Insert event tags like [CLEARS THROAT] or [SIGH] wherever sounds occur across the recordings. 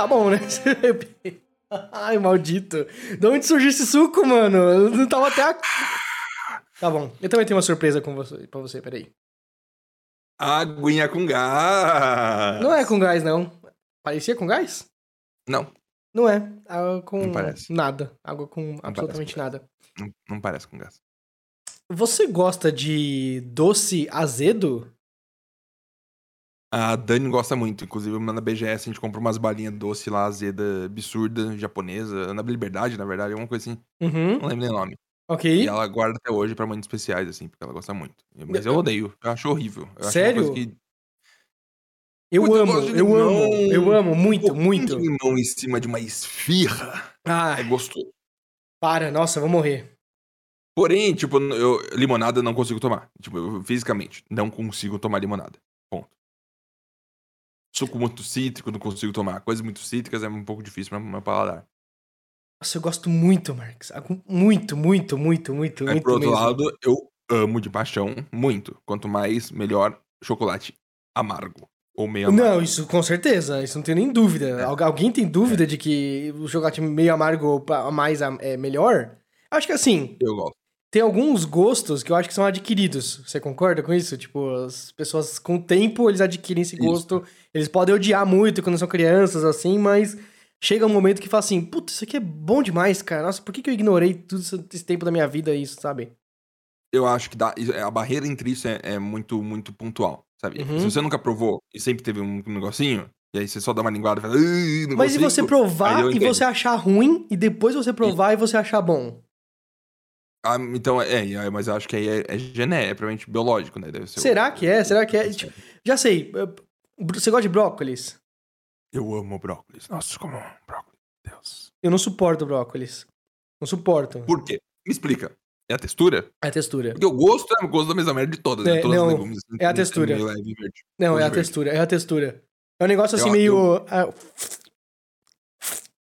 Tá bom, né? [LAUGHS] Ai, maldito. De onde surgiu esse suco, mano? Eu não tava até. A... Tá bom. Eu também tenho uma surpresa com você, pra você, peraí. Aguinha com gás. Não é com gás, não. Parecia com gás? Não. Não é. Água com Não parece. nada. Água com parece absolutamente com nada. Não, não parece com gás. Você gosta de doce azedo? A Dani gosta muito. Inclusive, na BGS a gente compra umas balinhas doce lá, azeda, absurda, japonesa. Na Liberdade, na verdade, alguma coisa assim. Uhum. Não lembro nem o nome. Ok. E ela guarda até hoje pra momentos especiais, assim, porque ela gosta muito. Mas eu odeio. Eu acho horrível. Eu acho Sério? coisa que- Eu amo, eu amo, eu amo, muito, Um muito. de limão em cima de uma esfirra Ah, é gostoso. para, nossa, eu vou morrer. Porém, tipo, eu, limonada eu não consigo tomar. Tipo, eu, fisicamente, não consigo tomar limonada. Suco muito cítrico, não consigo tomar. Coisas muito cítricas é um pouco difícil pra meu paladar. Nossa, eu gosto muito, Marcos. Agu- Muito, muito, muito, muito, Aí, muito por outro mesmo. lado, eu amo de paixão muito. Quanto mais, melhor chocolate amargo. Ou meio amargo. Não, isso com certeza, isso não tem nem dúvida. Algu- Alguém tem dúvida de que o chocolate meio amargo ou mais é melhor? Acho que assim, Eu gosto. Tem alguns gostos que eu acho que são adquiridos. Você concorda com isso? Tipo, as pessoas com o tempo eles adquirem esse Isso. gosto. Eles podem odiar muito quando são crianças, assim, mas chega um momento que fala assim: Putz, isso aqui é bom demais, cara. Nossa, por que, que eu ignorei tudo esse- tempo da minha vida, isso, sabe? Eu acho que dá, a barreira entre isso é, é muito, muito pontual, sabe? Uhum. Se você nunca provou e sempre teve um negocinho, e aí você só dá uma linguada e fala. "Ih, não Mas e consigo", você provar e você achar ruim, e depois você provar e você achar bom? Ah, então, é, é, mas eu acho que aí é, é gené, é provavelmente biológico, né? Deve ser o- Será que é? Será que é? Tipo, já sei. Você gosta de brócolis? Eu amo brócolis. Nossa, como eu brócolis. Deus. Eu não suporto brócolis. Não suporto. Por quê? Me explica. É a textura? É a textura. Porque o gosto é o gosto da mesma merda de todas, É, né? Não, legumes. assim, é a tem textura. leve verde. Não, é a verde. textura, é a textura. É um negócio assim Eu- meio. ah,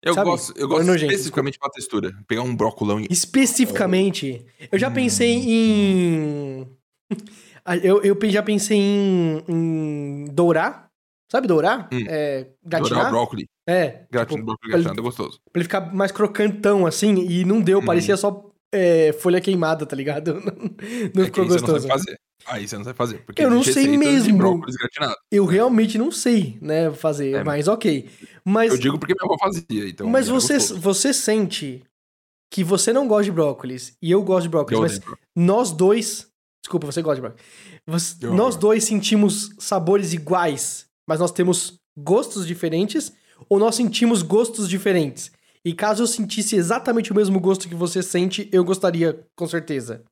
Eu Sabe? gosto, eu gosto Nojento, especificamente pela textura. Pegar um brocolão e. especificamente. Eu já Hum. pensei em. [LAUGHS] Eu, eu já pensei em, em dourar. Sabe dourar? Hum. É, Dourar o gratinar? brócolis. É. Gratinado, tipo, brócolis pra ele- gratinado é gostoso. pra ele ficar mais crocantão assim. E não deu, Hum. parecia só é, folha queimada, tá ligado? [LAUGHS] Não, não É ficou você gostoso. sabe fazer. Aí você não sabe fazer. Porque Eu não sei mesmo. Eu realmente não sei, né, fazer, É, mas ok. Mas, Eu digo porque minha avó fazia, então. mas você, gostoso. você sente que você não gosta de brócolis e eu gosto de brócolis, Eu mas nós dois. Desculpa, você gosta de brócolis. Você- nós dois sentimos sabores iguais, mas nós temos gostos diferentes, ou nós sentimos gostos diferentes? E caso eu sentisse exatamente o mesmo gosto que você sente, eu gostaria, com certeza.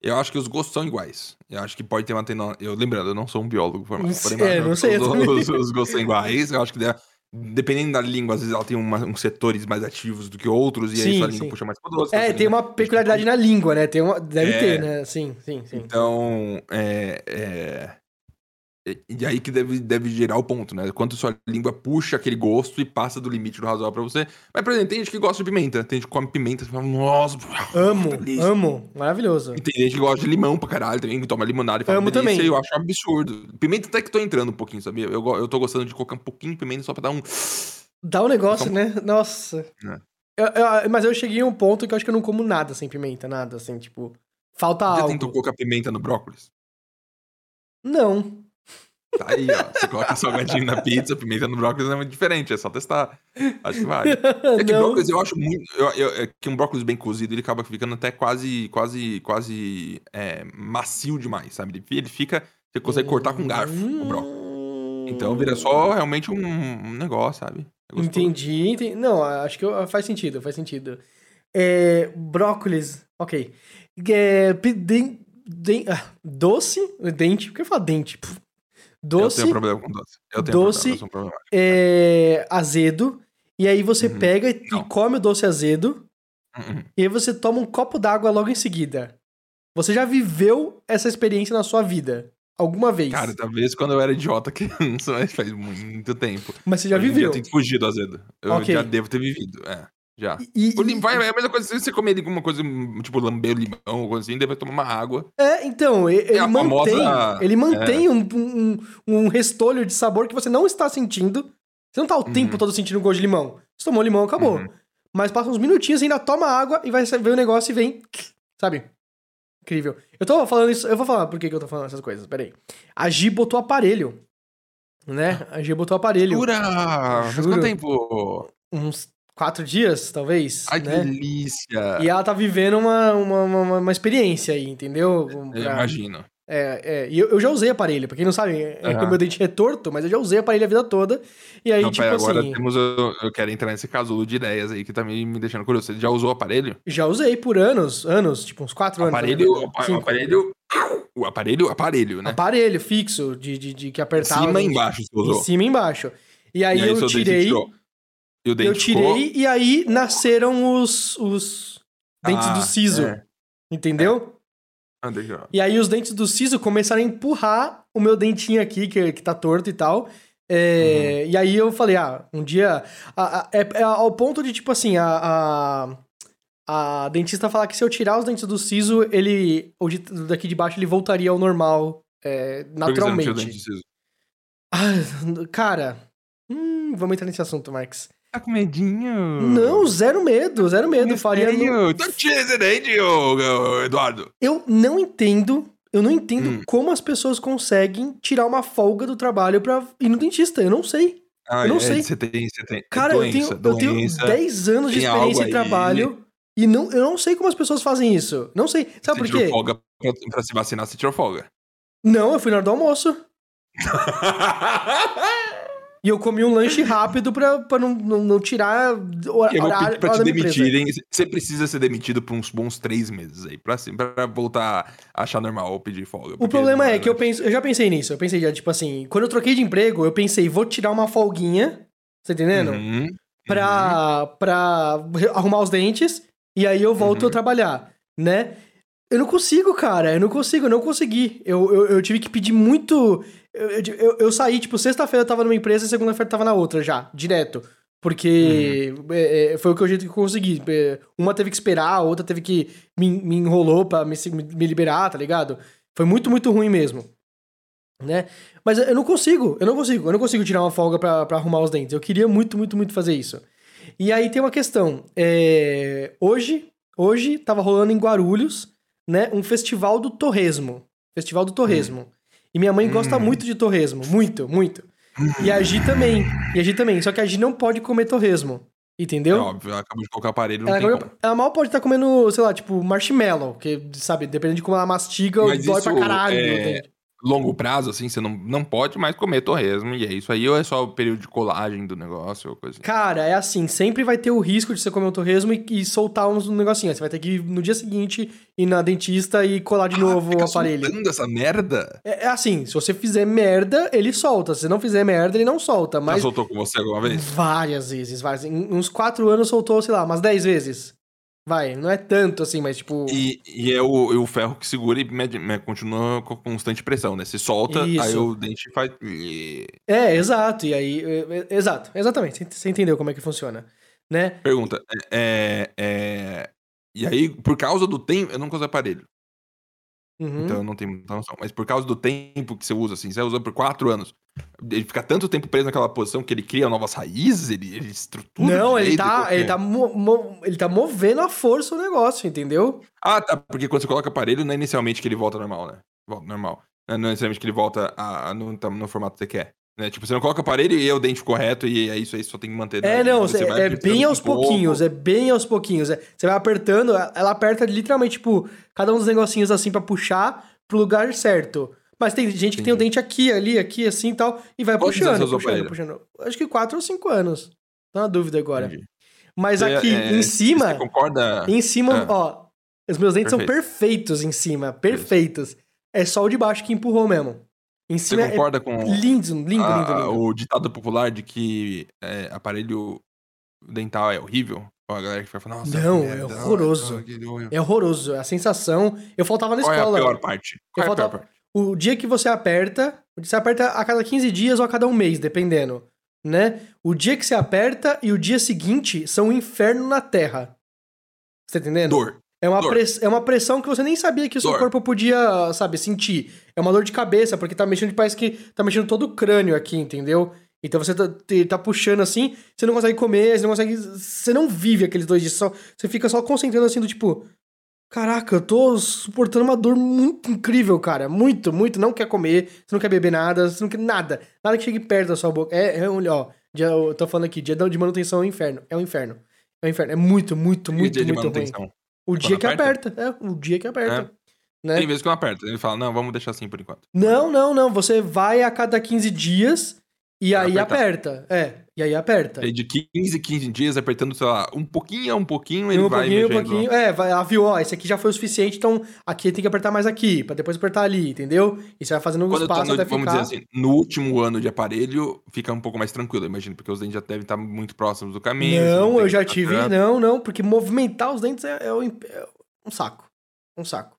Eu acho que os gostos são iguais. Eu acho que pode ter uma tendência. Eu lembrando, eu não sou um biólogo formado. Porém, [LAUGHS] é, mas não sei, Os, os- os gostos são iguais. Eu acho que deve- dependendo da língua, às vezes ela tem uma- uns setores mais ativos do que outros, e aí Sim, sua língua sim. puxa mais pro doce. É, tem uma peculiaridade na língua, né? Tem uma, deve É. ter, né? Sim, sim, sim. Então, é. é... E aí que deve, deve gerar o ponto, né? Quanto sua língua puxa aquele gosto e passa do limite do razoável pra você. Mas, por exemplo, tem gente que gosta de pimenta. Tem gente que come pimenta e fala, nossa, [LAUGHS] Amo, delícia. amo. Maravilhoso. E tem gente que gosta de limão pra caralho também, que toma limonada e fala, Amo delícia, também. Eu acho um absurdo. Pimenta até que tô entrando um pouquinho, sabia? Eu, eu tô gostando de colocar um pouquinho de pimenta só pra dar um... Dá um negócio, Só- né? Nossa. É. Eu- eu- mas eu cheguei a um ponto que eu acho que eu não como nada sem pimenta, nada, assim, tipo. Falta Já algo. tentou colocar pimenta no brócolis? Não. Tá aí, ó. Você coloca salgadinho na pizza, pimenta no brócolis é muito diferente, é só testar. Acho que vale. [LAUGHS] É que brócolis eu acho muito. Eu, eu- é que um brócolis bem cozido, ele acaba ficando até quase, quase, quase é, macio demais, sabe? Ele, ele fica. Você consegue cortar com garfo o brócolis. Então vira só realmente um, um negócio, sabe? É. Entendi, entendi. Não, acho que faz sentido, faz sentido. É, brócolis, ok. É, den- den- ah, doce, dente, por que eu falo dente? Puf. Eu Doce, tenho problema com doce. Eu tenho doce- problema, eu é, azedo, e aí você Uhum. pega e Não. come o doce azedo, Uhum. e aí você toma um copo d'água logo em seguida. Você já viveu essa experiência na sua vida? Alguma vez? Cara, talvez quando eu era idiota criança, mas [LAUGHS] faz muito tempo. Mas você já Hoje viveu. Eu tento fugir do azedo. Eu Ok. já devo ter vivido, é. Já. E- O lim- vai, é a mesma coisa se você comer alguma coisa, tipo, lamber o limão ou coisa assim, deve tomar uma água. É, então, e- ele a mantém, famosa- ele mantém um, um, um restolho de sabor que você não está sentindo Você não tá o Uhum. tempo todo sentindo gosto de limão. Você tomou limão, acabou. Uhum. Mas passa uns minutinhos, ainda toma água e vai ver o negócio e vem. Sabe? Incrível. Eu tô falando isso. Eu vou falar por que, que eu tô falando essas coisas. Peraí. A Gi botou aparelho. Né? A Gi botou aparelho. Jura? Faz quanto tempo? Uns quatro dias, talvez. Ai, que né? delícia. E ela tá vivendo uma, uma, uma, uma experiência aí, entendeu? Eu Pra- imagino. É, é, e eu, eu já usei aparelho, pra quem não sabe, é que Aham. o meu dente é torto, mas eu já usei aparelho a vida toda. E aí, Não, tipo pera, agora assim, temos. Eu, eu quero entrar nesse casulo de ideias aí que tá me, me deixando curioso. Você já usou o aparelho? já usei por anos, anos, tipo uns quatro anos. aparelho, verdade, o cinco. aparelho. O aparelho, aparelho, né? Aparelho fixo, de, de, de que Em apertava. cima e em- embaixo você Em usou. cima e embaixo. E aí, eu seu dente tirei, tirou. E o dente eu tirei e aí nasceram os, os dentes Ah, do siso, é. entendeu? Eu- E aí os dentes do siso começaram a empurrar o meu dentinho aqui, que, que tá torto e tal. É, Uhum. E aí eu falei, ah, um dia. a- a- é, é ao ponto de, tipo assim, a, a, a dentista falar que se eu tirar os dentes do siso, ele. O de- daqui de baixo ele voltaria ao normal. é, Por que você não tirou o naturalmente. dente de siso? Ah, cara. Hum, vamos entrar nesse assunto, Marx. Tá com medinho? Não, zero medo, zero medo. Faria. no- Medo. Não tira esse dente, ô, ô, Eduardo. Eu não entendo. Eu não entendo Hum. como as pessoas conseguem tirar uma folga do trabalho pra ir no dentista. Eu não sei. Ah, Eu não é, sei. Você tem, você tem. Cara, doença, eu, tenho, eu tenho doença. 10 anos de experiência em aí. trabalho e não, eu não sei como as pessoas fazem isso. Não sei. Sabe Você por tirou quê? folga pra, pra se vacinar, você tirou folga. Não, eu fui na hora do almoço. [LAUGHS] E eu comi um lanche rápido pra, pra não, não, não tirar o Eu vou pedir horário pra hora te demitirem. Você precisa ser demitido por uns bons três meses aí, pra, assim, pra voltar a achar normal ou pedir folga. O problema não é que eu penso, eu já pensei nisso. Eu pensei já, tipo assim, quando eu troquei de emprego, eu pensei, vou tirar uma folguinha, tá entendendo? Uhum, pra, pra re- arrumar os dentes e aí eu volto Uhum. a trabalhar, né? Eu não consigo, cara. Eu não consigo, eu não consegui. Eu, eu, eu tive que pedir muito. Eu, eu, eu- saí, tipo, sexta-feira eu tava numa empresa e segunda-feira eu tava na outra já, direto. Porque Uhum. é, é, foi o que eu jeito que eu consegui. É, Uma teve que esperar, a outra teve que. Me, me enrolou pra me, me liberar, tá ligado? Foi muito, muito ruim mesmo. Né? Mas eu não consigo, eu não consigo, eu não consigo tirar uma folga pra, pra arrumar os dentes. Eu queria muito, muito, muito fazer isso. E aí tem uma questão. é, Hoje, hoje tava rolando em Guarulhos, né, um festival do torresmo. Festival do torresmo. E minha mãe gosta Hum. muito de torresmo, muito, muito. E a Gi também. E a Gi também, só que a Gi não pode comer torresmo. É Entendeu? óbvio, ela acabou de colocar aparelho, não Ela, tem ela mal pode estar comendo, sei lá, tipo, marshmallow, que, sabe, dependendo de como ela mastiga, Mas dói pra isso caralho. é-? Longo prazo, assim, você não, não pode mais comer torresmo, e é isso aí, ou é só o período de colagem do negócio, ou coisa assim. Cara, é assim, sempre vai ter o risco de você comer um torresmo e, e soltar uns negocinhos. Você vai ter que ir no dia seguinte ir na dentista e colar de novo Ah, fica o aparelho. soltando essa merda? É, é assim, se você fizer merda, ele solta. Se não fizer merda, ele não solta. Já Mas soltou com você alguma vez? várias vezes, várias. Em uns quatro anos soltou, sei lá, umas dez vezes. Vai, não é tanto assim, mas tipo. E, e é o, é o ferro que segura e mede- me- continua com constante pressão, né? Se solta, aí Isso. o dente faz. É, exato. E aí. é, é, exato, exatamente. Você- Você entendeu como é que funciona. Né? Pergunta, é, é- E aí, por causa do tempo, eu não uso aparelho, Uhum. então eu não tenho muita noção. Mas por causa do tempo que você usa, assim, você usa por quatro anos, ele fica tanto tempo preso naquela posição que ele cria novas raízes, ele, ele estrutura. não, ele tá, ele, tá mo- mo- ele tá movendo a força o negócio, entendeu? Ah, tá, porque quando você coloca aparelho, não é inicialmente que ele volta normal, né? Volta normal. Não é necessariamente que ele volta a, a- no, no formato que você quer. Né? Tipo, você não coloca aparelho e é o dente correto e é isso aí, só tem que manter. É, né? não, Você é apertando bem aos um pouquinhos, é bem aos pouquinhos. é- Você vai apertando, ela aperta literalmente, tipo, cada um dos negocinhos assim pra puxar pro lugar certo. Mas tem gente que tem o dente aqui, ali, aqui, assim e tal, e vai Quantos puxando, puxando, aparelho? puxando. Acho que quatro ou cinco anos. Tô na dúvida agora. Entendi. Mas Você, aqui, é, em cima, Você concorda? em cima, Ah. ó, os meus dentes são Perfeito. perfeitos em cima, perfeitos. É só o de baixo que empurrou mesmo. Em Você é concorda com lindo, lindo, lindo, a- lindo. o ditado popular de que é, aparelho dental é horrível? Ó, A galera que vai falar, nossa, Não, é merda, horroroso. nossa, que horror." É horroroso, a sensação. Eu faltava na Qual é a escola. pior parte? Qual é a Eu pior faltava- parte? O dia que você aperta, você aperta a cada 15 dias ou a cada um mês, dependendo, né? O dia que você aperta e o dia seguinte são um inferno na Terra. Você tá entendendo? Dor. É uma, press- é uma pressão que você nem sabia que o seu Dor. corpo podia, sabe, sentir. É uma dor de cabeça, porque tá mexendo, parece que tá mexendo todo o crânio aqui, entendeu? Então você tá, tá puxando assim, você não consegue comer, você não consegue. Você não vive aqueles dois dias. Só, você fica só concentrando assim do tipo. Caraca, eu tô suportando uma dor muito incrível, cara. Muito, muito. Não quer comer, você não quer beber nada, você não quer nada. Nada que chegue perto da sua boca. É, é um, ó, dia, eu tô falando aqui, dia de manutenção é um inferno. É um inferno. É um inferno. É muito, muito, muito, de muito ruim. O dia que aperta? aperta. É, o dia que aperta. Né? Tem vezes que não aperta. Ele fala, não, vamos deixar assim por enquanto. Não, não, não. Você vai a cada 15 dias e aí aperta. É, e aí aperta. Aí de 15 15 dias, apertando, sei lá, um pouquinho a um pouquinho, ele um vai pouquinho, um pouquinho. É, vai, ela viu, ó, esse aqui já foi o suficiente, então aqui tem que apertar mais aqui, pra depois apertar ali, entendeu? E você vai fazendo um espaço no, até vamos ficar... dizer assim, no último ano de aparelho, fica um pouco mais tranquilo, imagino, porque os dentes já devem estar muito próximos do caminho. não, tem eu já tive. tanto. Não, não, porque movimentar os dentes é, é um, é um saco. Um saco.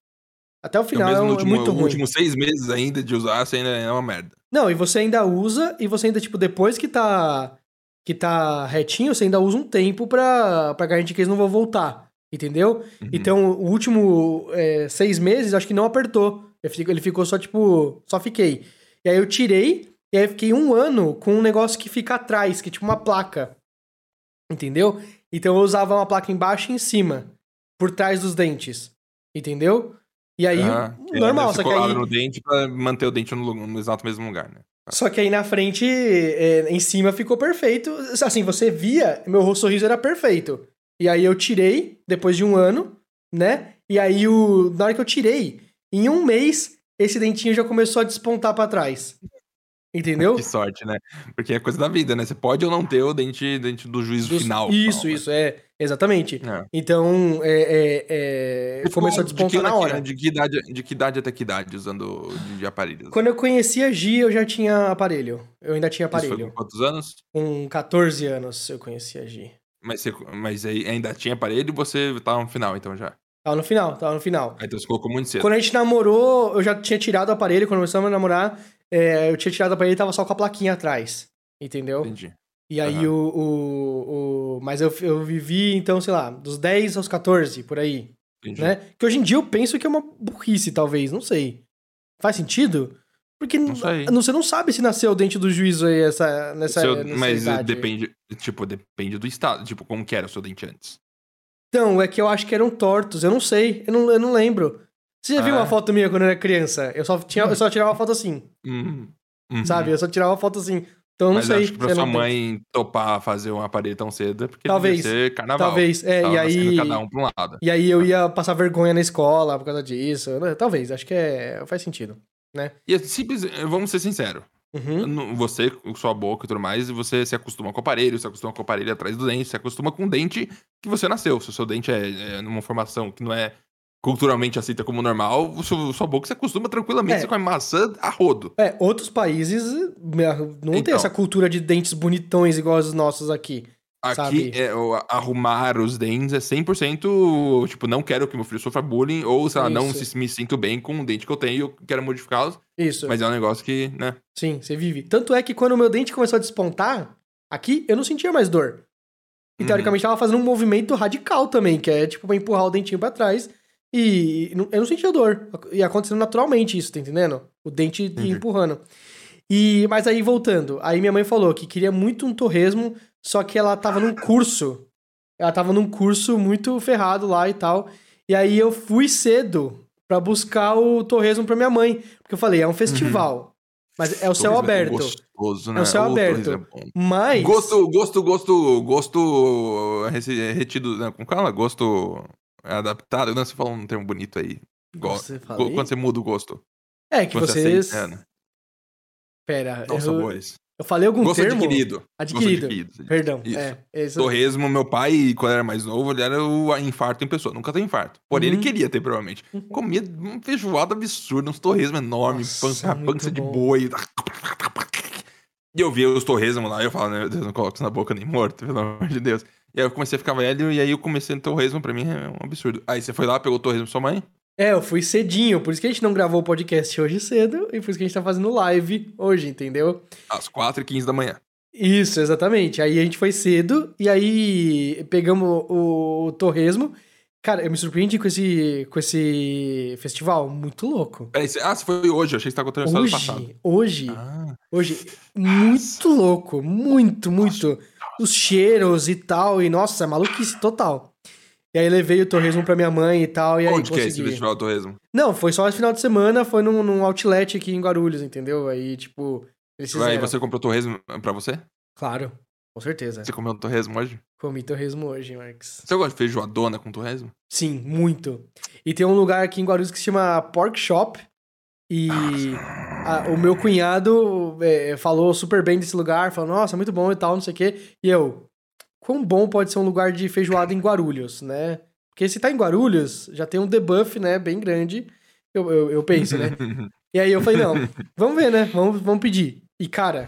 Até o Então, final mesmo é, no é último, muito ruim. últimos seis meses ainda de usar, você ainda é uma merda. Não, e você ainda usa, e você ainda, tipo, depois que tá que tá retinho, você ainda usa um tempo pra, pra garantir que eles não vão voltar, entendeu? Uhum. Então, o último é, seis meses, acho que não apertou. Ele ficou- só, tipo, só fiquei. E aí eu tirei, e aí fiquei um ano com um negócio que fica atrás, que é tipo uma placa. Entendeu? Então eu usava uma placa embaixo e em cima, por trás dos dentes. Entendeu? E aí, Ah, normal, só que aí... no dente pra manter o dente no, no exato mesmo lugar, né? Só que aí na frente, é, em cima ficou perfeito. Assim, você via, meu sorriso era perfeito. E aí eu tirei, depois de um ano, né? E aí, o, na hora que eu tirei, em um mês, esse dentinho já começou a despontar pra trás. Entendeu? Que sorte, né? Porque é coisa da vida, né? Você pode ou não ter o dente, dente do juízo Dos- final. Isso, Não, isso, é. Exatamente. É. Então, é, é, é, começou a ficou de despontar que- na hora. De que, idade, de que idade até que idade usando de, de aparelhos? Quando eu conheci a Gi, eu já tinha aparelho. Eu ainda tinha Isso foi aparelho. com quantos anos? Com 14 anos eu conheci a Gi. Mas, você, mas aí ainda tinha aparelho e você tava no final, então já. Tava no final, tava no final. Aí então você colocou muito cedo. Quando a gente namorou, eu já tinha tirado o aparelho. Quando começamos a namorar, é, eu tinha tirado o aparelho e tava só com a plaquinha atrás. Entendeu? Entendi. E aí Aham. o, o, o- Mas eu, eu vivi, então, sei lá, dos 10 aos 14, por aí. entendi. Né? Que hoje em dia eu penso que é uma burrice, talvez, não sei. Faz sentido? Porque Não você não sabe se nasceu o dente do juízo aí essa, nessa, Seu- nessa mas depende, tipo, depende do estado. Tipo, como que era o seu dente antes? Então, é que eu acho que eram tortos, eu não sei, eu não, eu não lembro. Você já viu Ah, uma é? foto minha quando eu era criança? Eu só, tinha, eu só tirava foto assim, Uhum. Uhum. sabe? Eu só tirava foto assim. Então eu não Mas sei. acho que pra eu sua mãe topar fazer um aparelho tão cedo é porque Talvez, ser carnaval. Talvez, é, Tava e aí. cada um pra um lado. E aí eu ia passar vergonha na escola por causa disso. né? Talvez, acho que é, faz sentido. E é simples, vamos ser sinceros. Uhum. Você, com sua boca e tudo mais, você se acostuma com o aparelho, se acostuma com o aparelho atrás do dente, se acostuma com o dente que você nasceu. Se o seu dente é, é numa formação que não é culturalmente aceita como normal, sua boca se acostuma tranquilamente, É. você come maçã a rodo. É, outros países eh, não tem Então. essa cultura de dentes bonitões igual os nossos aqui. Aqui, é, arrumar os dentes é 100%, tipo, não quero que meu filho sofra bullying, ou, sei lá, não se, me sinto bem com o dente que eu tenho e eu quero modificá-los, Isso. mas é um negócio que, né, Sim, você vive. Tanto é que quando o meu dente começou a despontar, aqui, eu não sentia mais dor. E Uhum. teoricamente tava fazendo um movimento radical também, que é tipo pra empurrar o dentinho pra trás. E eu não sentia dor. E acontecendo naturalmente isso, tá entendendo? O dente ia Entendi. empurrando. E, mas aí voltando, aí minha mãe falou que queria muito um torresmo, só que ela tava num curso. Ela tava num curso muito ferrado lá e tal. E aí eu fui cedo pra buscar o torresmo pra minha mãe. Porque eu falei, é um festival. Mas é o céu torresmo é aberto. gostoso, né? É o céu Ô, aberto. é. Mas. Gosto, gosto, gosto, gosto rece- retido, né, como fala? Gosto adaptado, não, você falou um termo bonito aí. Go- Você falei? Quando você muda o gosto. É que Você vocês. aceita, né? Pera, Não eu, sabores. eu falei algum Gosto termo? adquirido. Adquirido. Gosto adquirido. Perdão. Isso. É, isso. Torresmo, meu pai, quando era mais novo, ele era o infarto em pessoa. Nunca tem infarto. Porém, Uhum. ele queria ter, provavelmente. Comia uma feijoada absurda, uns torresmos enormes, Nossa, pança, de boi. E eu via os torresmos lá, e eu falava, meu Deus, não coloca isso na boca nem morto, pelo amor de Deus. E aí eu comecei a ficar velho, e aí eu comecei no torresmo, pra mim é um absurdo. Aí você foi lá, pegou o torresmo sua mãe? É, eu fui cedinho, por isso que a gente não gravou o podcast hoje cedo e por isso que a gente tá fazendo live hoje, entendeu? Às 4h15 da manhã. Isso, exatamente. Aí a gente foi cedo e aí pegamos o, o torresmo Cara, eu me surpreendi com esse, com esse festival. Muito louco. Peraí, ah, você foi hoje, eu achei que você tava contando a história do passado. Hoje, hoje, Ah, hoje. Muito louco. Muito, muito. Os cheiros e tal. E, nossa, maluquice total. E aí levei o torresmo pra minha mãe e tal. E aí onde que é esse consegui. festival do torresmo? Não, foi só esse final de semana. Foi num, num outlet aqui em Guarulhos, entendeu? Aí, tipo, eles Aí você comprou torresmo pra você? Claro, com certeza. Você comeu torresmo hoje? Comi torresmo hoje, Marcos. Você gosta de feijoadona com torresmo? Sim, muito. E tem um lugar aqui em Guarulhos que se chama Pork Shop. E a- o meu cunhado é, falou super bem desse lugar, falou, nossa, muito bom e tal, não sei o quê. E eu, quão bom pode ser um lugar de feijoada em Guarulhos, né? Porque se tá em Guarulhos, já tem um debuff, né, bem grande. Eu, eu, eu penso, né? [LAUGHS] E aí eu falei, não, vamos ver, né? Vamos, vamos pedir. E, cara,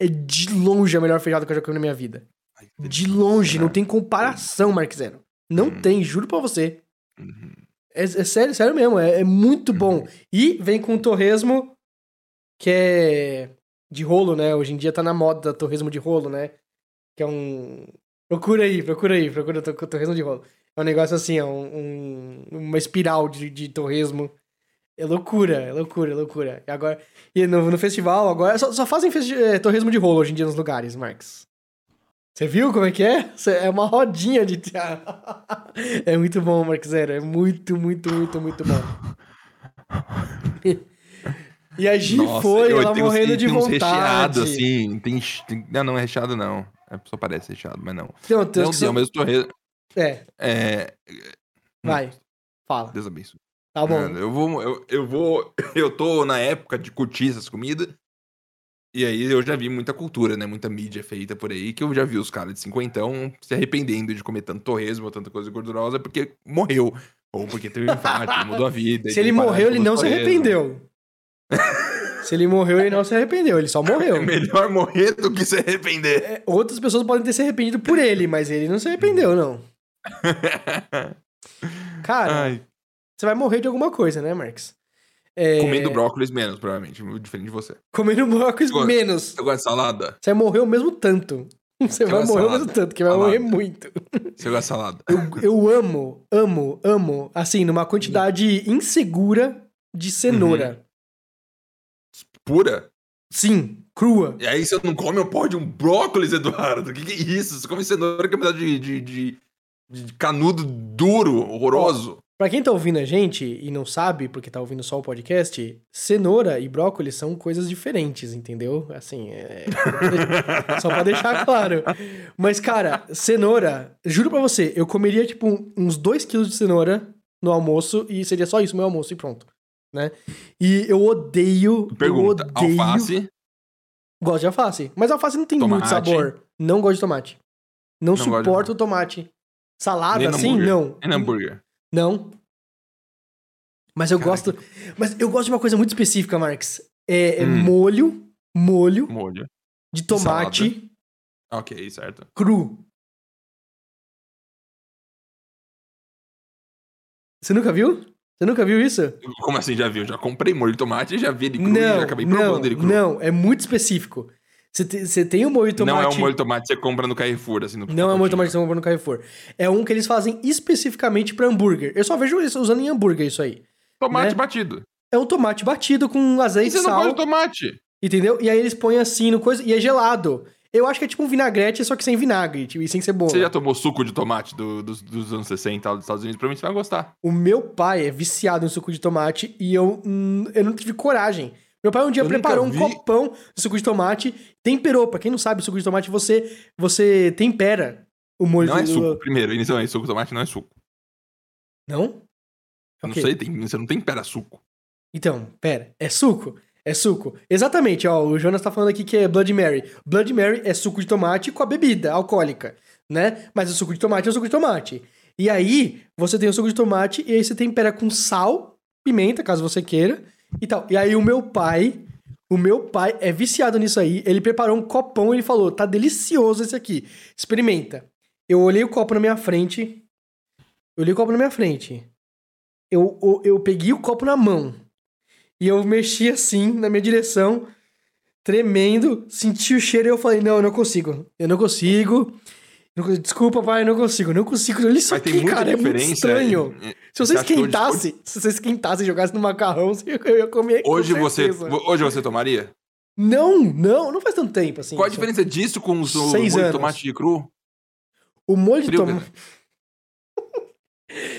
é de longe a melhor feijoada que eu já comi na minha vida. De longe, não tem comparação, Mark Zero. Não Hum. tem, juro pra você. Uhum. É, é sério, sério mesmo, é, é muito bom. E vem com torresmo, que é de rolo, né? Hoje em dia tá na moda torresmo de rolo, né? Que é um. Procura aí, procura aí, procura to- torresmo de rolo. É um negócio assim, é um, um- uma espiral de, de torresmo. É loucura, é loucura, é loucura. E agora. E no, no festival, agora. Só, só fazem é, torresmo de rolo hoje em dia nos lugares, Marcos. Você viu como é que é? É uma rodinha de. [LAUGHS] é muito bom, Marcos Zero. É muito, muito, muito, muito bom. [LAUGHS] E a Gi Nossa, foi, eu- ela tem uns- morrendo de tem uns vontade. recheado, assim. Tem, tem- não, não é recheado, não. É, só parece recheado, mas não. Não, tem uns Não, é o mesmo. É, É. vai. Fala. Deus abençoe. Tá bom. Eu vou. Eu, eu vou. [LAUGHS] Eu tô na época de curtir essas comidas. E aí eu já vi muita cultura, né? Muita mídia feita por aí, que eu já vi os caras de cinquentão se arrependendo de comer tanto torresmo ou tanta coisa gordurosa porque morreu. Ou porque teve um [LAUGHS] infarto, mudou a vida. Se ele morreu, ele não se arrependeu. [LAUGHS] Se ele morreu, ele não se arrependeu. Ele só morreu. É melhor morrer do que se arrepender. É, Outras pessoas podem ter se arrependido por ele, mas ele não se arrependeu, não. [LAUGHS] Cara, Ai, você vai morrer de alguma coisa, né, Marx? É, comendo brócolis menos, provavelmente. Diferente de você. Comendo brócolis Gosto. menos. Você gosta de salada? Você vai morrer o mesmo tanto. [LAUGHS] Você vai gosta de morrer o salada? mesmo tanto, que vai Salada. morrer muito. [LAUGHS] Você gosta de salada? Eu, eu amo, amo, amo, assim, numa quantidade insegura de cenoura. Pura? Sim, crua. E aí você não come o pó de um brócolis, Eduardo? O que, que é isso? Você come cenoura que é um de, de, de, de canudo duro, horroroso. Pra quem tá ouvindo a gente e não sabe, porque tá ouvindo só o podcast, cenoura e brócolis são coisas diferentes, entendeu? Assim, é... [LAUGHS] só pra deixar claro. Mas, cara, cenoura, juro pra você, eu comeria, tipo, uns 2 quilos de cenoura no almoço e seria só isso, meu almoço e pronto. Né? E eu odeio. Pergunta, eu odeio. alface? Gosto de alface. Mas alface não tem muito Tomate. sabor. Não gosto de tomate. Não, Não suporto o tomate. Salada, assim, não. É hambúrguer. Não. Mas eu Cara, gosto. Mas eu gosto de uma coisa muito específica, Marx. É, é Hum. molho, molho Molho. de tomate Ok, certo. cru. Você nunca viu? Você nunca viu isso? Como assim já viu? Já comprei molho de tomate e já vi ele cru e não, já acabei não, provando ele cru. não. É muito específico. Você te- você tem o molho de tomate. Não é um molho de tomate que você compra no Carrefour, assim, no Não é um molho de tomate que você compra no Carrefour. É um que eles fazem especificamente pra hambúrguer. Eu só vejo isso usando em hambúrguer isso aí. Tomate né? batido. É um tomate batido com E azeite você não sal. pode tomate. Entendeu? E aí eles põem assim no coisa. E é gelado. Eu acho que é tipo um vinagrete, só que sem vinagre tipo, e sem cebola. Você já tomou suco de tomate do- dos, dos anos 60 lá dos Estados Unidos? Provavelmente você vai gostar. O meu pai é viciado em suco de tomate e eu, hum, eu não tive coragem. Meu pai um dia Eu preparou um vi. copão de suco de tomate, temperou. Pra quem não sabe, suco de tomate você, você tempera o molho Não é suco. Primeiro, inicialmente, suco de tomate não é suco. Não? Eu Ok. não sei, tem, você não tempera suco. Então, pera, é suco? É suco. Exatamente, ó, o Jonas tá falando aqui que é Blood Mary. Blood Mary é suco de tomate com a bebida alcoólica, né? Mas o suco de tomate é o suco de tomate. E aí, você tem o suco de tomate e aí você tempera com sal, pimenta, caso você queira, e tal. E aí o meu pai, o meu pai é viciado nisso aí, ele preparou um copão e ele falou, tá delicioso esse aqui, experimenta. Eu olhei o copo na minha frente, eu olhei o copo na minha frente, eu, eu, eu peguei o copo na mão, e eu mexi assim na minha direção, tremendo, senti o cheiro e eu falei: não, eu não consigo. Eu não consigo. Desculpa, pai, não consigo. Não consigo. Olha isso Mas tem aqui, cara. É muito estranho. em- em- Se você hoje- esquentasse, se você esquentasse e jogasse no macarrão, [LAUGHS] eu ia comer. com Hoje você, hoje você tomaria? Não, não, não faz tanto tempo assim. Qual a diferença disso com o molho de anos. tomate de cru? O molho de Frio, tomate.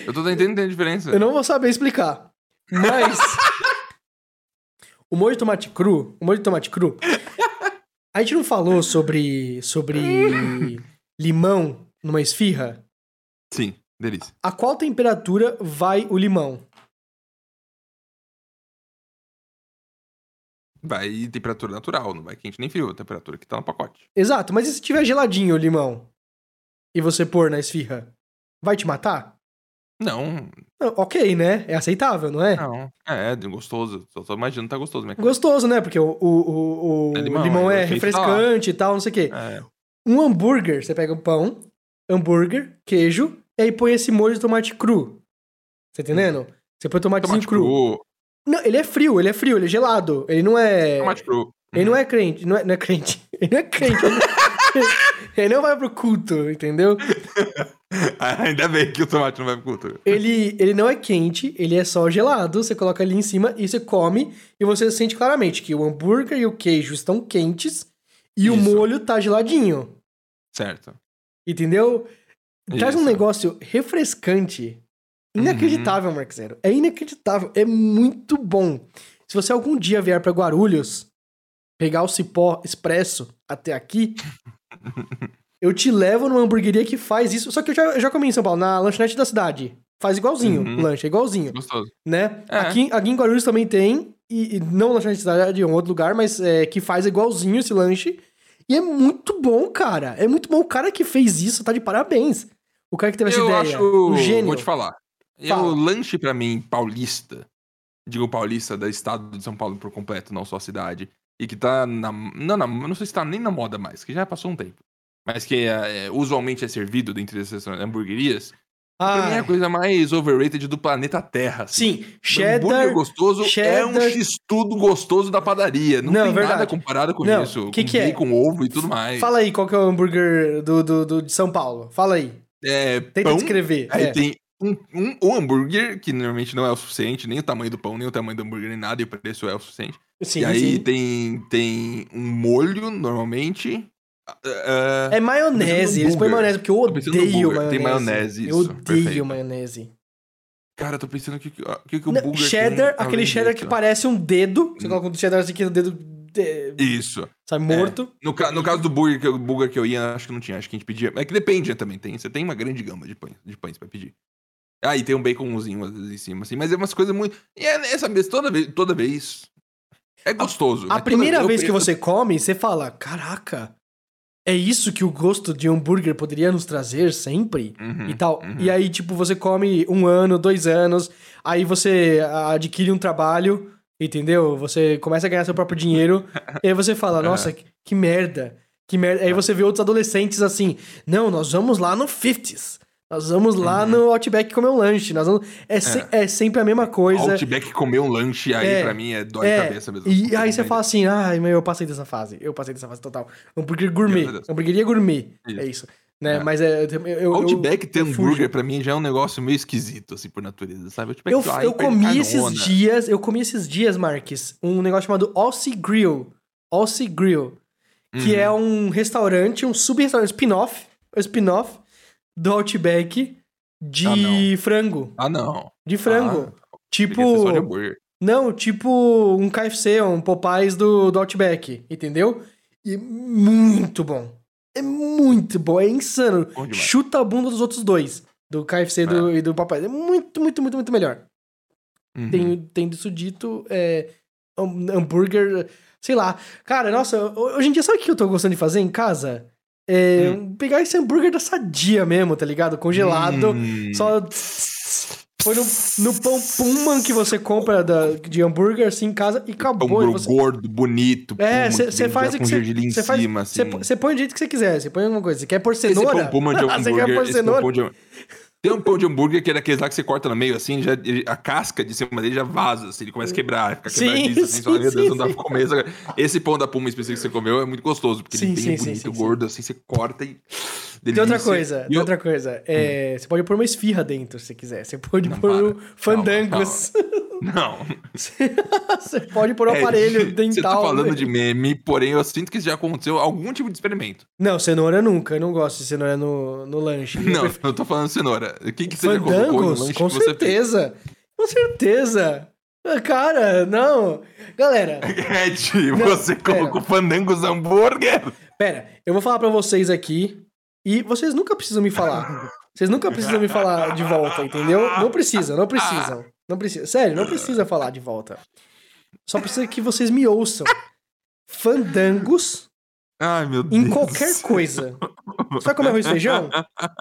Eu tô tentando entender a diferença. Eu não vou saber explicar. Mas. [LAUGHS] o molho de tomate cru. O molho de tomate cru. A gente não falou sobre. sobre. [LAUGHS] limão numa esfirra? Sim, delícia. A qual temperatura vai o limão? Vai temperatura natural, não vai quente nem frio, a temperatura que tá no pacote. Exato, mas e se tiver geladinho o limão? E você pôr na esfirra? Vai te matar? Não, Não, ok, né? É aceitável, não é? não. É, gostoso. Só tô imaginando tá gostoso, minha cara. Gostoso, né? Porque o, o, o, o É limão, limão, é é e tal, não sei o quê. É, Um hambúrguer, você pega um pão, hambúrguer, queijo, e aí põe esse molho de tomate cru. Tá entendendo? Você põe tomatezinho tomate cru. cru. Não, ele é frio, ele é frio, ele é gelado. Ele não é. Tomate cru. Ele não é crente, não é, não é crente. [LAUGHS] Ele não é crente. ele, [LAUGHS] não... ele não vai pro culto, entendeu? [LAUGHS] Ainda bem que o tomate não vai pro culto. Ele, ele não é quente, ele é só gelado. Você coloca ali em cima e você come. E você sente claramente que o hambúrguer e o queijo estão quentes e o Isso. molho tá geladinho. Certo. Entendeu? Traz um negócio refrescante. Inacreditável, Mark Zero. É inacreditável. É muito bom. Se você algum dia vier pra Guarulhos, pegar o cipó expresso até aqui, [LAUGHS] eu te levo numa hamburgueria que faz isso. Só que eu já, eu já comi em São Paulo, na lanchonete da cidade. Faz igualzinho, Uhum. o lanche, é igualzinho, Gostoso. né? É. Aqui, aqui em Guarulhos também tem, e, e não lanchonete da cidade, é um outro lugar, mas é, que faz igualzinho esse lanche. E é muito bom, cara. É muito bom. O cara que fez isso tá de parabéns. O cara que teve essa eu ideia. acho. o gênio. Vou te falar. Fala. O lanche pra mim, paulista, digo paulista do estado de São Paulo por completo, não só a cidade, e que tá na. Não, na, não sei se tá nem na moda mais, que já passou um tempo. Mas que é, é, usualmente é servido dentro dessas hamburguerias. Pra mim é a Ah, coisa mais overrated do planeta Terra. assim. sim. Cheddar. hambúrguer gostoso é um cheddar- x-tudo gostoso da padaria. Não, Não, tem nada verdade. comparado com Não, isso. que com que é? bacon, ovo e tudo mais. Fala aí qual que é o hambúrguer do, do, do- de São Paulo. Fala aí. É, Tenta pão, descrever. Aí É. tem um, um, um hambúrguer, que normalmente não é o suficiente, nem o tamanho do pão, nem o tamanho do hambúrguer, nem nada, e o preço é o suficiente. Sim, e aí sim. tem, tem um molho, normalmente. Ah, É maionese. Eles põem maionese, porque eu odeio maionese. Tem maionese, Eu isso, odeio perfeito. maionese. Cara, eu tô pensando o que, que, o que, o Não, burger cheddar, tem aquele cheddar disso. que parece um dedo. Você Hum. coloca um cheddar assim que o dedo é, Isso. sabe, morto. No, ca- no caso do burger que, eu- burger que eu ia, acho que não tinha. Acho que a gente pedia. É que depende né, também. Tem, você tem uma grande gama de pães, de pães pra pedir. Ah, e tem um baconzinho em cima, assim. Mas é umas coisas muito. E é essa vez, toda vez, toda vez. É gostoso. A mas primeira eu- vez que eu- você come, você fala: Caraca, é isso que o gosto de hambúrguer poderia nos trazer sempre? Uhum, e tal. uhum. E aí, tipo, você come um ano, dois anos, aí você adquire um trabalho, entendeu? Você começa a ganhar seu próprio dinheiro, [LAUGHS] e aí você fala, nossa, que, que merda, que merda. Aí você vê outros adolescentes assim, não, nós vamos lá no 50s. Nós vamos lá no Outback comer um lanche. Nós vamos... é, se- é sempre a mesma coisa. Outback comer um lanche aí, É, pra mim, é dói É, a cabeça mesmo. E aí você fala assim, ai, meu, eu passei dessa fase. Eu passei dessa fase total. Hambúrguer gourmet. Hamburgueria gourmet. Isso. É isso. Né? É. Mas é. Eu, eu, Outback ter eu fujo. hambúrguer, pra mim, já é um negócio meio esquisito, assim, por natureza, sabe? Outback, Eu, ai, eu comi esses dias, eu comi esses dias, Marques, um negócio chamado Aussie Grill. Aussie Grill. Que Uhum. é um restaurante, um sub-restaurante, spin-off, spin-off do Outback de Ah, frango. Ah, não. De frango. Ah, Tipo... Não, tipo um KFC, um Popeyes do, do Outback, entendeu? E muito bom. É muito bom, é insano. Bom. Chuta a bunda dos outros dois, do KFC do- e do Popeyes. É muito, muito, muito, muito melhor. Uhum. Tem, tendo isso dito, é, hambúrguer, sei lá. Cara, nossa, ho- hoje em dia, sabe o que eu tô gostando de fazer em casa? É Hum. pegar esse hambúrguer da sadia mesmo, tá ligado? Congelado. Hum. Só põe no, no pão Pullman que você compra da, de hambúrguer assim em casa e acabou. Hambúrguer Você, gordo, bonito. é, você faz o que você faz. Você assim. põe do jeito que você quiser. Você põe alguma coisa. Você quer Esse cenoura? pão Puma de [LAUGHS] você quer hambúrguer, Tem um pão de hambúrguer que é daqueles lá que você corta no meio, assim, já, a casca de cima dele já vaza, assim, ele começa a quebrar, fica Sim, assim, sim, só, meu Deus, sim, não dá sim. pra comer. Esse pão da Puma específico que você comeu é muito gostoso, porque Sim, ele é sim, bem sim, bonito, sim, sim. gordo, assim, você corta e... Tem outra delícia. coisa, tem eu- outra coisa. É, Você pode pôr uma esfirra dentro, se quiser. Você pode Não, pôr para. fandangos. Não, [LAUGHS] você pode pôr um É, aparelho dental. Você tá falando né? de meme, porém eu sinto que já aconteceu algum tipo de experimento. Não, cenoura nunca. Eu não gosto de cenoura no, no lanche. Eu Não, prefiro- eu tô falando cenoura. O que, que você já colocou no Fandangos? lanche Com certeza. Com certeza. Ah, Cara, não. Galera, [LAUGHS] Ed, você pera. colocou fandangos hambúrguer? pera. Eu vou falar pra vocês aqui. E vocês nunca precisam me falar. [LAUGHS] Vocês nunca precisam me falar de volta, entendeu? Não precisam, não precisam. Não precisa. Sério, não precisa falar de volta. Só precisa que vocês me ouçam. Fandangos Ai, meu Deus. em qualquer coisa. Você vai comer arroz e feijão?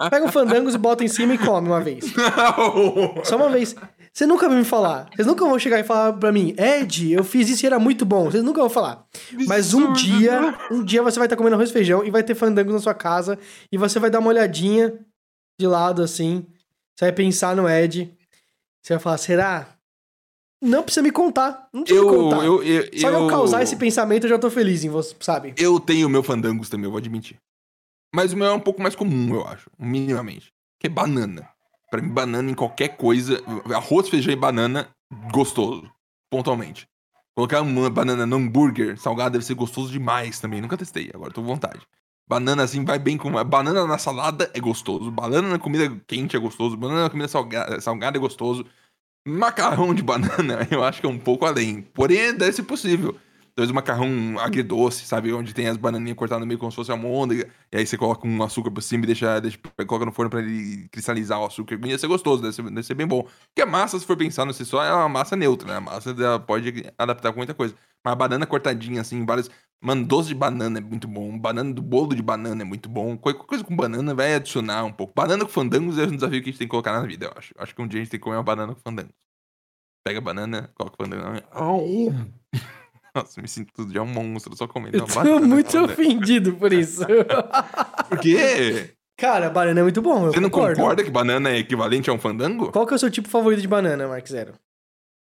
Pega um fandangos e bota em cima e come uma vez. Não. Só uma vez. Você nunca vai me falar. Vocês nunca vão chegar e falar pra mim, Ed, eu fiz isso e era muito bom. Vocês nunca vão falar. Mas um dia, um dia você vai estar comendo arroz e feijão e vai ter fandangos na sua casa e você vai dar uma olhadinha de lado assim. Você vai pensar no Ed. Você vai falar, será? Não precisa me contar. Não precisa me Eu, contar. eu, eu, Só eu eu- causar esse pensamento eu já tô feliz em você, sabe? Eu tenho o meu fandangos também, eu vou admitir. Mas o meu é um pouco mais comum, eu acho. Minimamente. Que é banana. Pra mim, banana em qualquer coisa. Arroz, feijão e banana, gostoso. Pontualmente. Colocar uma banana no hambúrguer salgado deve ser gostoso demais também. Nunca testei, agora tô com vontade. Banana assim vai bem com. Banana na salada é gostoso. Banana na comida quente é gostoso. Banana na comida salgada, salgada é gostoso. Macarrão de banana, [LAUGHS] eu acho que é um pouco além. Porém, deve ser possível. Talvez um macarrão agridoce, sabe? Onde tem as bananinhas cortadas no meio como se fosse almôndega. E aí você coloca um açúcar por cima e deixa, deixa, coloca no forno pra ele cristalizar o açúcar. Ia ser gostoso, deve ser, deve ser bem bom. Porque a massa, se for pensar no si só, é uma massa neutra, né? A massa ela pode adaptar com muita coisa. Mas a banana cortadinha, assim, várias. Mano, doce de banana é muito bom. Banana do bolo de banana é muito bom. Qualquer coisa com banana vai adicionar um pouco. Banana com fandangos é um desafio que a gente tem que colocar na vida, eu acho. Acho que um dia a gente tem que comer uma banana com fandangos. Pega a banana, coloca o fandango. Au. [LAUGHS] Nossa, me sinto tudo já um monstro só comendo Eu uma tô banana. muito né? ofendido por isso. [LAUGHS] Por quê? Cara, banana é muito bom. Eu Você não concorda que banana é equivalente a um fandango? Qual que é o seu tipo favorito de banana, Mark Zero?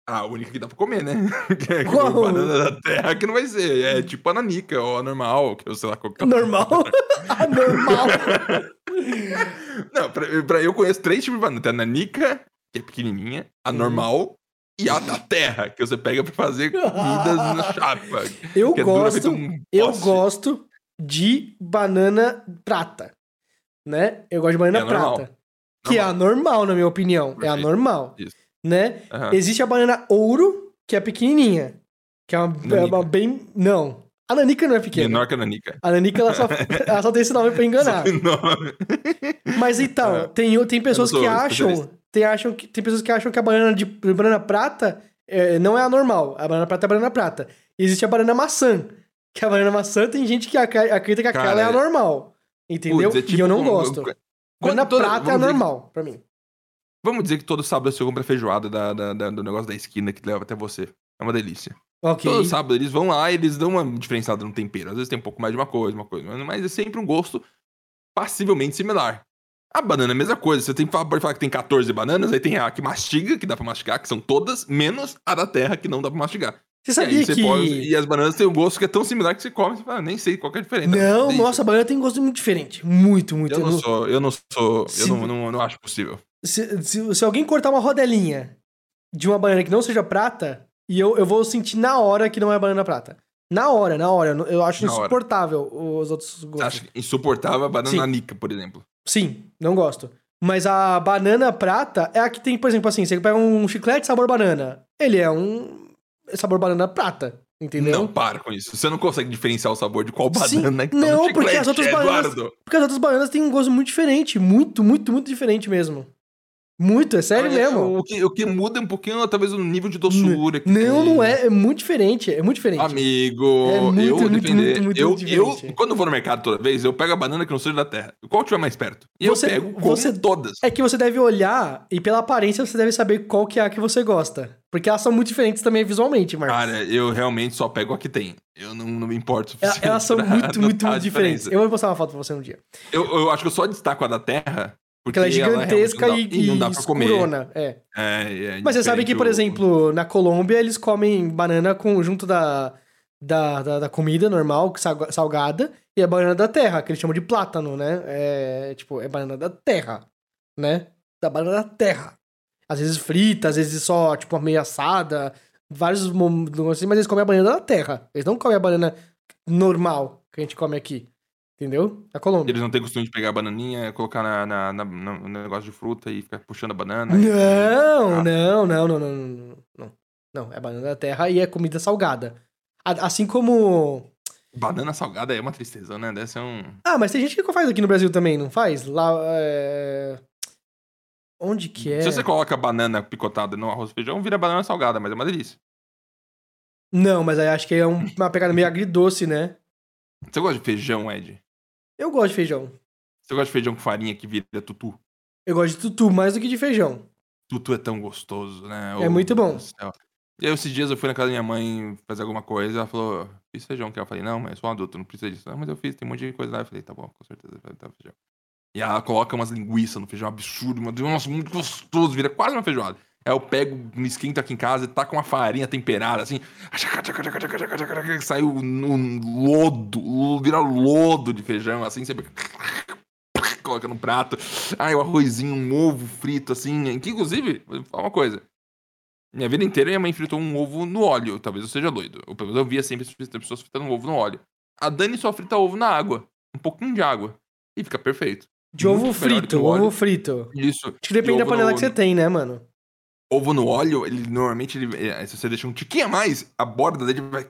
A única que dá pra comer, né? [LAUGHS] Que é Qual? banana da terra que não vai ser. É tipo a nanica ou a normal, que eu sei lá qual que é. Normal? [LAUGHS] Normal. Não, pra, pra- eu conheço três tipos de banana. Tem a nanica, que é pequenininha, a Uhum. normal e a da terra, que você pega pra fazer [LAUGHS] comidas na chapa. Eu é gosto, feito um eu gosto de banana prata, né? Eu gosto de banana É a normal. prata. Que é a normal, na minha opinião. É a Perfeito. normal. Isso. Né? Aham. Existe a banana ouro, que é pequenininha. Que é uma, é uma bem... Não. A nanica não é pequena. Menor que a nanica. A nanica, ela só, [LAUGHS] ela só tem esse nome pra enganar. Enorme. Mas então, É. tem, tem pessoas que acham, tem, acham que. Tem pessoas que acham que a banana de banana prata é, não é a normal. A banana prata é a banana prata. Existe a banana maçã. Que a banana maçã tem gente que ac- acredita que aquela Cara, é a normal. Entendeu? Putz, é e eu não tipo- gosto. Quando Banana toda- prata é a vamos dizer normal, pra mim. Vamos dizer que todo sábado você compra feijoada da, da- da- do negócio da esquina que leva até você. É uma delícia. Ok. Todo sábado eles vão lá e eles dão uma diferenciada no tempero. Às vezes tem um pouco mais de uma coisa, uma coisa. Mas é sempre um gosto passivelmente similar. A banana é a mesma coisa. Você tem, pode falar que tem 14 bananas, aí tem a que mastiga, que dá pra mastigar, que são todas, menos a da terra, que não dá pra mastigar. Você E sabia você que. pode- e as bananas têm um gosto que é tão similar que você come e você fala, "Ah, nem sei qual que é a diferença. Não, nossa, a banana tem gosto muito diferente. Muito, muito. Eu não sou, eu não sou, Se- eu não, não, não acho possível. Se, se, se alguém cortar uma rodelinha de uma banana que não seja prata, e eu, eu vou sentir na hora que não é banana prata. Na hora, na hora. Eu acho Na hora. insuportável os outros gostos. acha insuportável a banana Sim. nanica, por exemplo. Sim, não gosto. Mas a banana prata é a que tem, por exemplo, assim, você pega um chiclete sabor banana. Ele é um sabor banana prata, entendeu? Não, para com isso. Você não consegue diferenciar o sabor de qual Sim, banana que tá no não, chiclete, porque as outras bananas-. Porque as outras bananas têm um gosto muito diferente. Muito, muito, muito diferente mesmo. Muito, é sério É, mesmo. O que, o que muda um pouquinho, talvez, o nível de doçura. Não, tem. não é. É muito diferente. É muito diferente. Amigo, É muito, eu muito, defender. muito, muito, eu, eu, quando eu vou no mercado toda vez, eu pego a banana que não seja da terra. Qual tiver mais perto? E Você- eu pego você- todas. É que você deve olhar e pela aparência você deve saber qual que é a que você gosta. Porque elas são muito diferentes também visualmente, Marcos. Cara, eu realmente só pego a que tem. Eu não, não me importo o El- suficiente Elas são muito, [LAUGHS] muito, a muito diferentes. Eu vou postar uma foto pra você um dia. Eu, eu acho que eu só destaco a da terra Porque ela é gigantesca ela e, e não dá pra comer. escurona. É. É, é Mas você sabe que, por exemplo, na Colômbia eles comem banana com, junto da, da, da, da comida normal, salga- salgada, e a banana da terra, que eles chamam de plátano, né? É tipo, é banana da terra, né? Da banana da terra. Às vezes frita, às vezes só, tipo, meio assada, vários momentos assim, mas eles comem a banana da terra. Eles não comem a banana normal que a gente come aqui. Entendeu? Na Colômbia. Eles não têm costume de pegar a bananinha, colocar na, na, na- no negócio de fruta e ficar puxando a banana. Não, Ah. não, não, não, não, não, não. Não, é banana da terra e é comida salgada. A- Assim como. Banana salgada é uma tristeza, né? Deve ser um. Ah, mas tem gente que faz aqui no Brasil também, não faz? Lá. É... Onde que é? Se você coloca banana picotada no arroz e feijão, vira banana salgada, mas é uma delícia. Não, mas aí acho que é um- uma pegada meio agridoce, né? Você gosta de feijão, Ed? Eu gosto de feijão. Você gosta de feijão com farinha que vira tutu? Eu gosto de tutu mais do que de feijão. Tutu é tão gostoso, né? É Ô, muito bom. E aí, esses dias eu fui na casa da minha mãe fazer alguma coisa, ela falou, fiz feijão, que eu falei, não, mas eu sou um adulto, não precisa disso. Não, mas eu fiz, tem um monte de coisa lá. Eu falei, tá bom, com certeza, vai dar feijão. E ela coloca umas linguiças no feijão, absurdo, mano. Nossa, muito gostoso, vira quase uma feijoada. Aí eu pego, me esquento aqui em casa e taco uma farinha temperada, assim. Sai um lodo, vira lodo de feijão, assim, você coloca no prato. Ai, o arrozinho, um ovo frito, assim. Que, inclusive, vou falar uma coisa. Minha vida inteira minha mãe fritou um ovo no óleo. Talvez eu seja doido. Ou pelo menos eu via sempre as pessoas fritando um ovo no óleo. A Dani só frita ovo na água. Um pouquinho de água. E fica perfeito. De ovo Muito que frito, ovo frito. Isso. Acho que depende E da ovo panela no- que você tem, né, mano? Ovo no óleo, ele normalmente, ele, é, se você deixar um tiquinho a mais, a borda dele vai.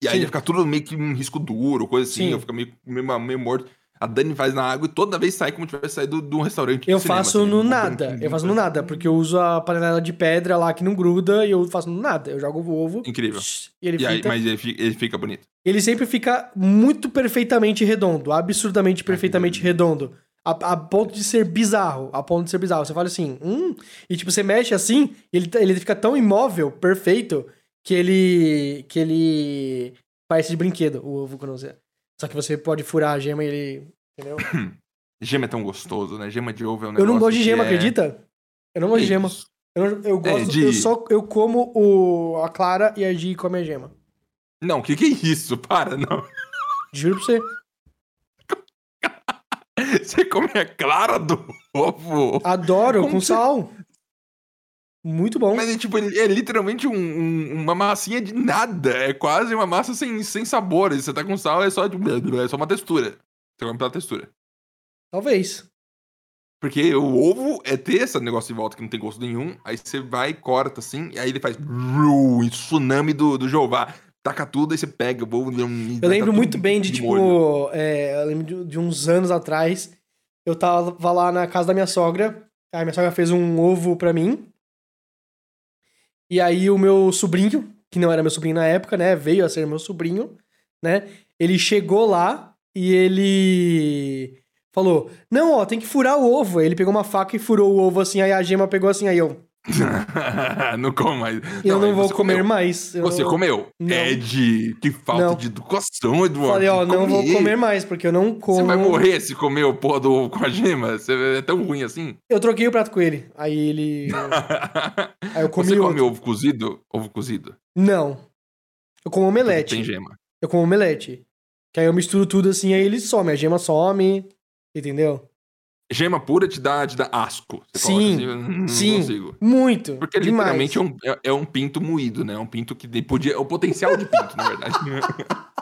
E aí Sim. ele fica tudo meio que um risco duro, coisa assim, Sim. eu fica meio, meio, meio morto. A Dani faz na água e toda vez sai como se tivesse saído de um restaurante. Eu cinema, faço assim, no nada. Eu faço no nada, porque eu uso a panela de pedra lá que não gruda e eu faço no nada. Eu jogo o ovo. Incrível. E ele E aí, mas ele fica, ele fica bonito. Ele sempre fica muito perfeitamente redondo. Absurdamente perfeitamente redondo. A, a ponto de ser bizarro. A ponto de ser bizarro. Você fala assim, hum. E tipo, você mexe assim, ele, ele fica tão imóvel, perfeito, que ele. que ele. parece de brinquedo, o ovo quando você. Só que você pode furar a gema e ele. Entendeu? [CLEARS THROAT] Gema é tão gostoso, né? Gema de ovo é um Eu negócio não gosto de gema, é- acredita? Eu não gosto de gema. Eu, não- eu gosto. de- Eu só eu como o, a Clara e a Gi come a gema. Não, o que, que é isso? [LAUGHS] Para, não. Juro pra você. [LAUGHS] Você come a clara do ovo. Adoro, Como com que- sal. Muito bom. Mas é tipo, é literalmente um- um- uma massinha de nada. É quase uma massa sem, sem sabor. E você tá com sal, é só, tipo, é só uma textura. Você come pela textura. Talvez. Porque o ovo é ter esse negócio em volta que não tem gosto nenhum. Aí você vai, corta assim, e aí ele faz tsunami do, do Jeová. Taca tudo, aí você pega o ovo. e Eu lembro muito bem de, molho. tipo, é, eu lembro de, de uns anos atrás, eu tava lá na casa da minha sogra, aí minha sogra fez um ovo pra mim, e aí o meu sobrinho, que não era meu sobrinho na época, né, veio a ser meu sobrinho, né, ele chegou lá e ele falou, não, ó, tem que furar o ovo, aí ele pegou uma faca e furou o ovo assim, aí a gema pegou assim, aí eu, [LAUGHS] não como mais. eu não, aí vou comer comeu. mais. eu Você não- comeu? Não. Ed, que falta Não. de educação, Eduardo. Falei, ó, não vou comer mais, porque eu não como. Você vai morrer se comer o porra do ovo com a gema? Você é tão ruim assim? Eu troquei o prato com ele. Aí ele. [LAUGHS] Aí eu comi Você outro. come ovo cozido? Ovo cozido. Não. Eu como omelete. Tem gema. Eu como omelete. Que aí eu misturo tudo assim, aí ele some. A gema some. Entendeu? Gema pura te dá, te dá asco. Você Sim, assim, não sim. consigo. Muito. Porque literalmente é um, é, é um pinto moído, né? É um pinto que podia. É o potencial de pinto, na verdade. [LAUGHS]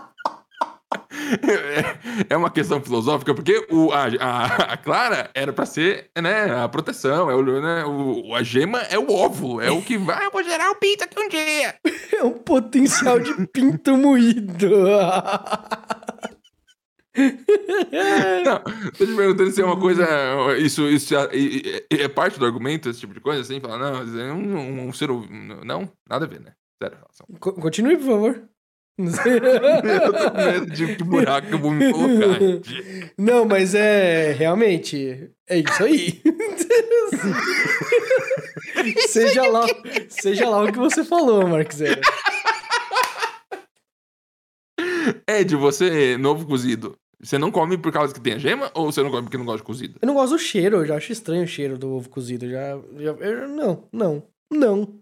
É, é uma questão filosófica, porque o, a, a, a Clara era pra ser né, a proteção, é o, né, o, a gema é o óvulo, é o que vai. Eu vou gerar o pinto aqui um dia. [LAUGHS] É um potencial de pinto moído. [LAUGHS] [LAUGHS] Não, tô te perguntando se é uma coisa. Isso, isso é, é- é parte do argumento, esse tipo de coisa, assim? Falar, não, é um, um ser. hum- Não, nada a ver, né? Sério. Continue, por favor. Não [LAUGHS] sei. Eu tô com medo de que buraco eu vou me colocar. [LAUGHS] gente. Não, mas é. Realmente. É isso aí. seja, lá, seja lá o que você falou, Marcos. Ed, você, novo cozido, Você não come por causa que tem a gema ou você não come porque não gosta de cozido? Eu não gosto do cheiro, eu já acho estranho o cheiro do ovo cozido. Já, já eu- não, não, não.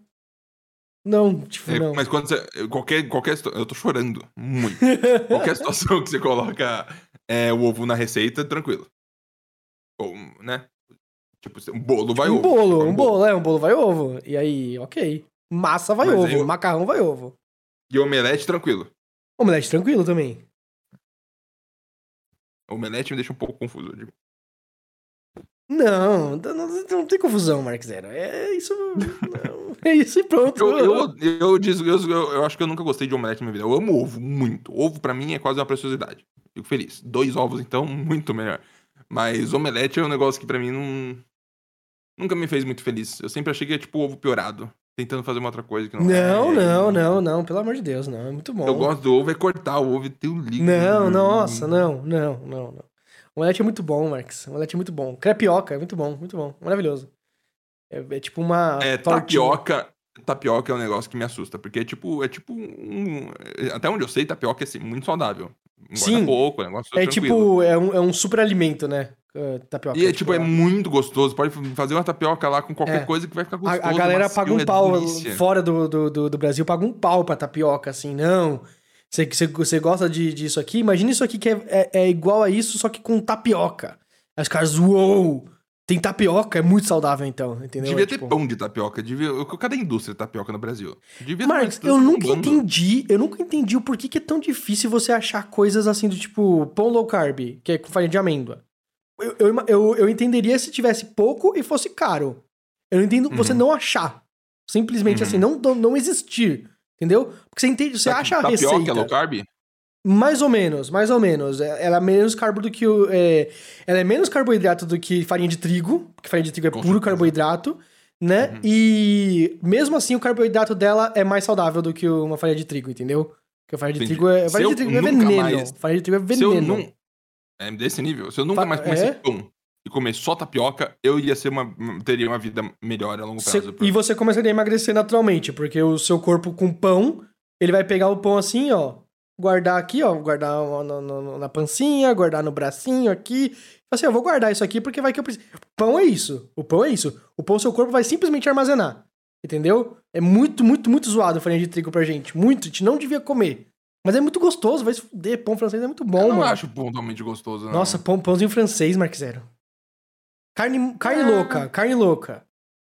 Não, tipo, É, não. Mas quando você. Qualquer, qualquer. Eu tô chorando muito. [LAUGHS] qualquer situação que você coloca é, o ovo na receita, tranquilo. Ou, né? Tipo, um bolo vai um ovo. bolo, Tipo, um bolo, é, um bolo vai ovo. E aí, ok. Massa vai Mas ovo, aí macarrão vai ovo. E omelete, tranquilo. Omelete tranquilo também. Omelete me deixa um pouco confuso. digo. Não, não, não- tem confusão, Mark Zero. É isso. não, é isso e pronto. Eu, eu, eu, eu, eu, acho que eu nunca gostei de omelete na minha vida. Eu amo ovo, muito. Ovo pra mim é quase uma preciosidade. Fico feliz. Dois ovos, então, muito melhor. Mas omelete é um negócio que pra mim não. Nunca me fez muito feliz. Eu sempre achei que é tipo ovo piorado. Tentando fazer uma outra coisa que não é. Não, não, E- não, não, pelo amor de Deus, não. É muito bom. Eu gosto do ovo, é cortar o ovo e ter o líquido. Não, nossa, não, não, não, não. Omelete é muito bom, Marx. Omelete é muito bom. Crepioca é muito bom, muito bom. Maravilhoso. É, é tipo uma. É, tortinha. tapioca. Tapioca é um negócio que me assusta, porque é tipo, é tipo um. Até onde eu sei, tapioca é assim, muito saudável. Engorda Sim. pouco, é um negócio É tranquilo. tipo, é um, é um super alimento, né? Uh, tapioca. E é tipo, é muito gostoso. Pode fazer uma tapioca lá com qualquer É. coisa que vai ficar A, gostoso. a galera macio, paga um é pau fora do, do, do, do Brasil, paga um pau pra tapioca, assim, não. Você, você, você gosta de, disso aqui? Imagina isso aqui que é, é, é igual a isso, só que com tapioca. Aí os caras, uou! Tem tapioca, é muito saudável então, entendeu? Devia É, ter tipo- pão de tapioca. Devia... Cadê a indústria de tapioca no Brasil? Devia Marcos, eu nunca entendi, eu nunca entendi o porquê que é tão difícil você achar coisas assim do tipo pão low carb, que é com farinha de amêndoa. Eu, eu, eu, eu entenderia se tivesse pouco e fosse caro. Eu não entendo você Uhum. não achar. Simplesmente Uhum. assim, não, não, existir. Entendeu? Porque você entende, você Ta- acha a tapioca receita. é low carb? Mais ou menos, mais ou menos. É- Ela é menos carbo do que o. é, ela é menos carboidrato do que farinha de trigo, porque farinha de trigo é Com puro certeza. carboidrato, né? Uhum. E mesmo assim o carboidrato dela é mais saudável do que uma farinha de trigo, entendeu? Porque a farinha de Entendi. trigo é. Se Farinha de trigo é veneno. mais- Farinha de trigo é Se eu veneno. não... É desse nível. Se eu nunca mais comesse é? pão e comer só tapioca, eu ia ser uma... teria uma vida melhor a longo Cê- prazo. e você começaria a emagrecer naturalmente, porque o seu corpo com pão, ele vai pegar o pão assim, ó, guardar aqui, ó, guardar na, na- na pancinha, guardar no bracinho aqui. Assim, eu vou guardar isso aqui porque vai que eu preciso. Pão é isso. O pão é isso. O pão, seu corpo vai simplesmente armazenar. Entendeu? É muito, muito, muito zoado farinha de trigo pra gente. Muito. A gente não devia comer. Mas é muito gostoso, vai se fuder. Pão francês é muito bom, eu não mano. acho pão totalmente gostoso, não. Nossa, pão, pãozinho francês, Mark Zero. Carne, carne Ah. louca, carne louca.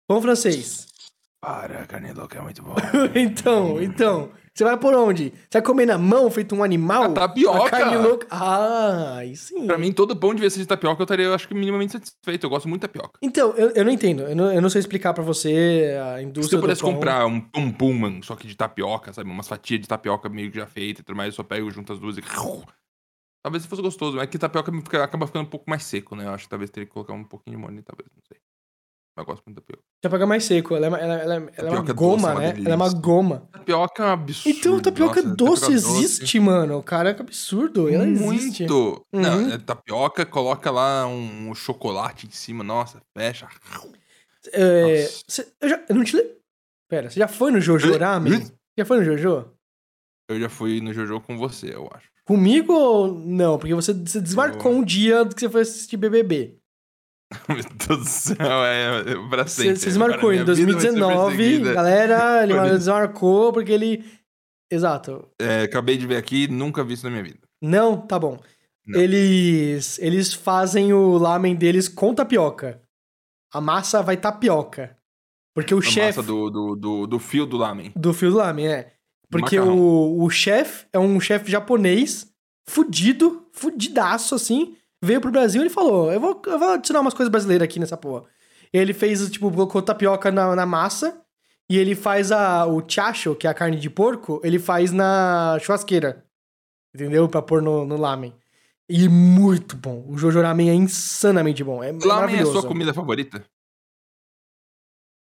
Pão francês. Para, carne louca é muito bom. [LAUGHS] então, então. Você vai por onde? Você vai comer na mão, feito um animal? A tapioca. A carne louca. Ah, aí sim. Pra mim, todo pão devia ser de tapioca, eu estaria, eu acho que, minimamente satisfeito. Eu gosto muito de tapioca. Então, eu, eu não entendo. Eu não, eu não sei explicar pra você a indústria Se eu do pudesse comprar um pão Pullman, só que de tapioca, sabe? Umas fatias de tapioca meio que já feita e tudo mais, eu só pego junto as duas e... [LAUGHS] Talvez fosse gostoso, mas é que tapioca acaba ficando um pouco mais seco, né? Eu acho que talvez teria que colocar um pouquinho de molho, talvez, não sei. Eu gosto muito de tapioca. Já pega mais seco. Ela é, uma- ela, ela, ela é uma Tapioca doce goma, é uma né? Ela é uma goma. Tapioca é um absurdo. Então, tapioca nossa, doce tapioca existe, mano. Caraca, absurdo. Ela existe. Muito! Uhum. Não, é tapioca, coloca lá um, chocolate em cima, nossa, fecha. É, Nossa. cê- eu, já, eu não te. Pera, você já foi no Jojo Ramen? Já foi no Jojo? Eu já fui no Jojo com você, eu acho. Comigo ou não? Porque você, você desmarcou Eu- um dia que você foi assistir BBB. [LAUGHS] Meu Deus do céu, é, é pra Você, sempre. você desmarcou Agora em minha vida vai ser 2019, perseguida. galera, [LAUGHS] ele desmarcou porque ele. Exato. É, acabei de ver aqui, nunca vi isso na minha vida. Não, tá bom. Não. Eles eles fazem o lamen deles com tapioca. A massa vai tapioca. Porque o A chefe massa do, do, do, do fio do lamen. do fio do lamen, é. Porque Macarrão. o, o chefe é um chefe japonês, fudido, fudidaço, assim. Veio pro Brasil e ele falou: eu vou, eu vou adicionar umas coisas brasileiras aqui nessa porra. Ele fez, tipo, colocou tapioca na, na massa. E ele faz a, o chacho, que é a carne de porco, ele faz na churrasqueira. Entendeu? Pra pôr no, no lamen. E muito bom. O Jojo Ramen é insanamente bom. É Lamen é a sua comida favorita?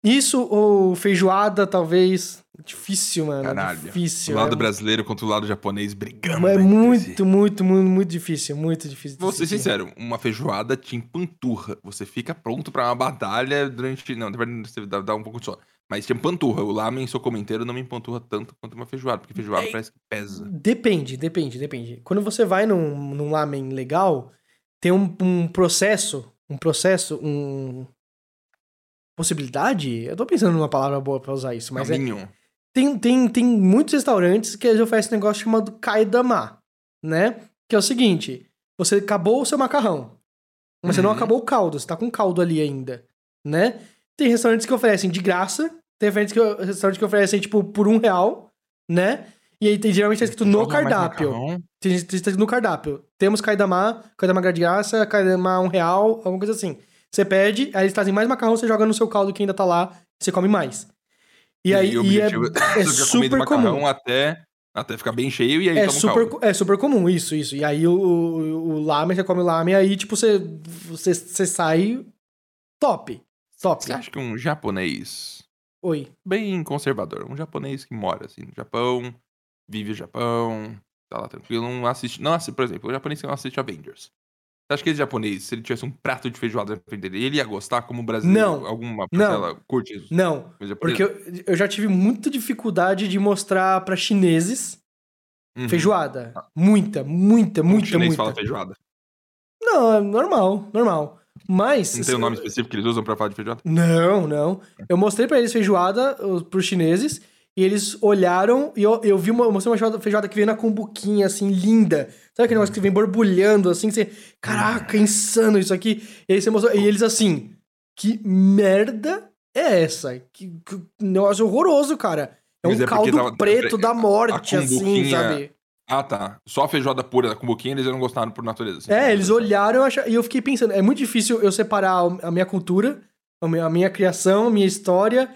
Isso ou feijoada, talvez. Difícil, mano. Caralho. Difícil. o lado é, brasileiro contra o lado japonês brigando. É si. muito, muito, muito, muito difícil. Muito difícil. Vou ser sincero, uma feijoada te empanturra. Você fica pronto pra uma batalha durante. Não, você dá, dá um pouco de sono. Mas tinha panturra. O lamen socomenteiro não me empanturra tanto quanto uma feijoada, porque feijoada É, parece que pesa. Depende, depende, depende. Quando você vai num, num lamen legal, tem um, um processo, um processo, um... Possibilidade? Eu tô pensando numa palavra boa pra usar isso, mas é, Caminho. Tem, tem, tem muitos restaurantes que eles oferecem um negócio chamado kaidama, né? Que é o seguinte, você acabou o seu macarrão, mas você não Uhum. acabou o caldo, você tá com caldo ali ainda, né? Tem restaurantes que oferecem de graça, tem restaurantes que, restaurantes que oferecem, tipo, por um real, né? E aí tem, geralmente tá escrito no cardápio. macarrão. Tem tem escrito no cardápio. Temos kaidama, kaidama de graça, kaidama um real, alguma coisa assim. Você pede, aí eles trazem mais macarrão, você joga no seu caldo que ainda tá lá, você come mais. E aí o e é, [LAUGHS] é super macarrão comum. até, até ficar bem cheio e aí É toma super, caldo. é super comum, isso, isso. E aí o, o, o lamen, você come o lamen, aí tipo, você, você, você sai top. Top. Você acha que um japonês Oi. bem conservador, um japonês que mora assim no Japão, vive o Japão, tá lá tranquilo, não assiste, não assiste, por exemplo, o japonês que não assiste Avengers. Você acha que esse japonês, se ele tivesse um prato de feijoada na frente dele, ele ia gostar como brasileiro? Não. Alguma Não. parcela curte isso? Não, porque eu, eu já tive muita dificuldade de mostrar pra chineses Uhum. feijoada. Muita, muita, Como muita, chinês muita. fala feijoada? Não, é normal, normal. Mas. Não tem um nome específico que eles usam pra falar de feijoada? Não, não. Eu mostrei pra eles feijoada os- pros chineses e eles olharam e eu, eu vi uma, eu mostrei uma feijoada, feijoada que vem na cumbuquinha, assim, linda. Sabe aquele negócio que vem borbulhando, assim, você... Caraca, insano isso aqui. E aí você mostrou... E eles assim, que merda é essa? Que, que negócio horroroso, cara. É um é caldo tava- preto da morte, assim, sabe? Ah, tá. Só a feijoada pura da cumbuquinha eles não gostaram por natureza. assim. É, eles olharam e acha- e eu fiquei pensando, é muito difícil eu separar a minha cultura, a minha, a minha criação, a minha história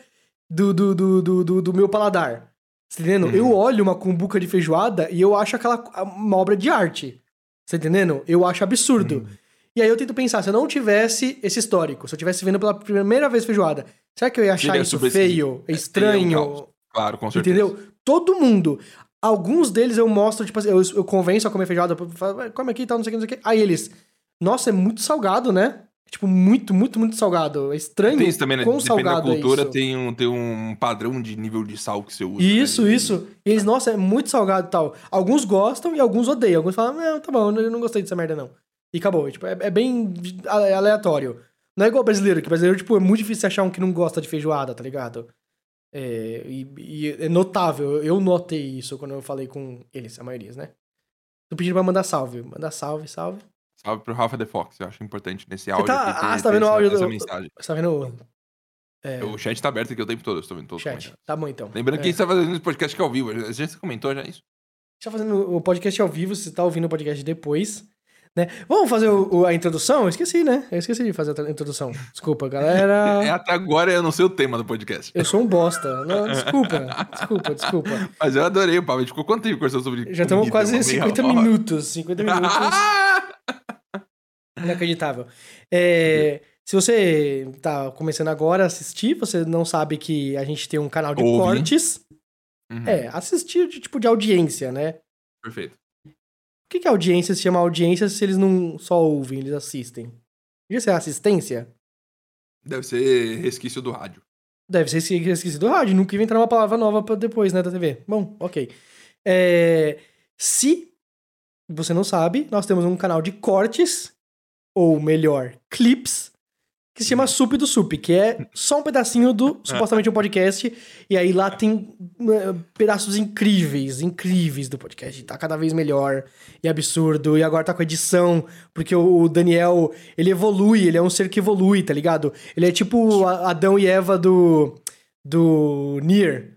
do, do, do, do, do- do meu paladar. Você tá entendendo? Uhum. Eu olho uma cumbuca de feijoada e eu acho aquela uma obra de arte. Você tá entendendo? Eu acho absurdo. Uhum. E aí eu tento pensar, se eu não tivesse esse histórico, se eu tivesse vendo pela primeira vez feijoada, será que eu ia achar isso feio, esquisito. É, estranho? um. Claro, com certeza. Entendeu? Todo mundo. Alguns deles eu mostro, tipo assim, eu, eu convenço a comer feijoada, eu falo, "Ué, come aqui e tal, não sei o que, não sei o que. Aí eles, nossa, é muito salgado, né? Tipo, muito, muito, muito salgado. É estranho. Tem isso também, né? Quão Depende da é cultura, isso. tem, um, tem um padrão de nível de sal que você usa. Isso, né? E- isso. E eles, nossa, é muito salgado e tal. Alguns gostam e alguns odeiam. Alguns falam, não, tá bom, eu não gostei dessa merda, não. E acabou. Tipo, é, é bem ale- aleatório. Não é igual brasileiro, que brasileiro, tipo, é muito difícil achar um que não gosta de feijoada, tá ligado? É, e, e é notável. Eu notei isso quando eu falei com eles, a maioria, né? Tô pedindo pra mandar salve. Mandar salve, salve. Salve pro Rafa The Fox, eu acho importante nesse áudio. tá- aqui ah, você tá vendo o essa- áudio essa do- mensagem. Você tá vendo? É, O chat tá aberto aqui o tempo todo, eu estou vendo todos os chat. Tá bom, então. Lembrando É. que a gente tá fazendo esse podcast aqui ao vivo. A gente comentou já isso. Já fazendo o podcast ao vivo, você tá ouvindo o podcast depois, né? Vamos fazer o- o- a introdução? Eu esqueci, né? Eu esqueci de fazer a introdução. Desculpa, [LAUGHS] É, galera. até agora eu não sei o tema do podcast. Eu sou um bosta. Não, desculpa, desculpa, desculpa. Mas eu adorei o papo. A gente ficou quanto tempo conversando sobre Já estamos quase Uma meia 50 hora. minutos. 50 minutos. [LAUGHS] Inacreditável. É, se você tá começando agora a assistir, você não sabe que a gente tem um canal de Ouve. cortes. Uhum, É, assistir de tipo de audiência, né? Perfeito. Por que, que audiência se chama audiência se eles não só ouvem, eles assistem? Devia ser assistência? Deve ser resquício do rádio. Deve ser esqueci do rádio. Nunca inventar uma palavra nova pra depois, né, da TV. Bom, ok. É, se você não sabe, nós temos um canal de cortes, ou melhor, clips, que se chama Sup do Sup, que é só um pedacinho do, [LAUGHS] supostamente, um podcast. E aí lá tem eh, pedaços incríveis, incríveis do podcast. Tá cada vez melhor e absurdo. E agora tá com edição, porque o Daniel, ele evolui, ele é um ser que evolui, tá ligado? Ele é tipo Adão e Eva do, do Nier.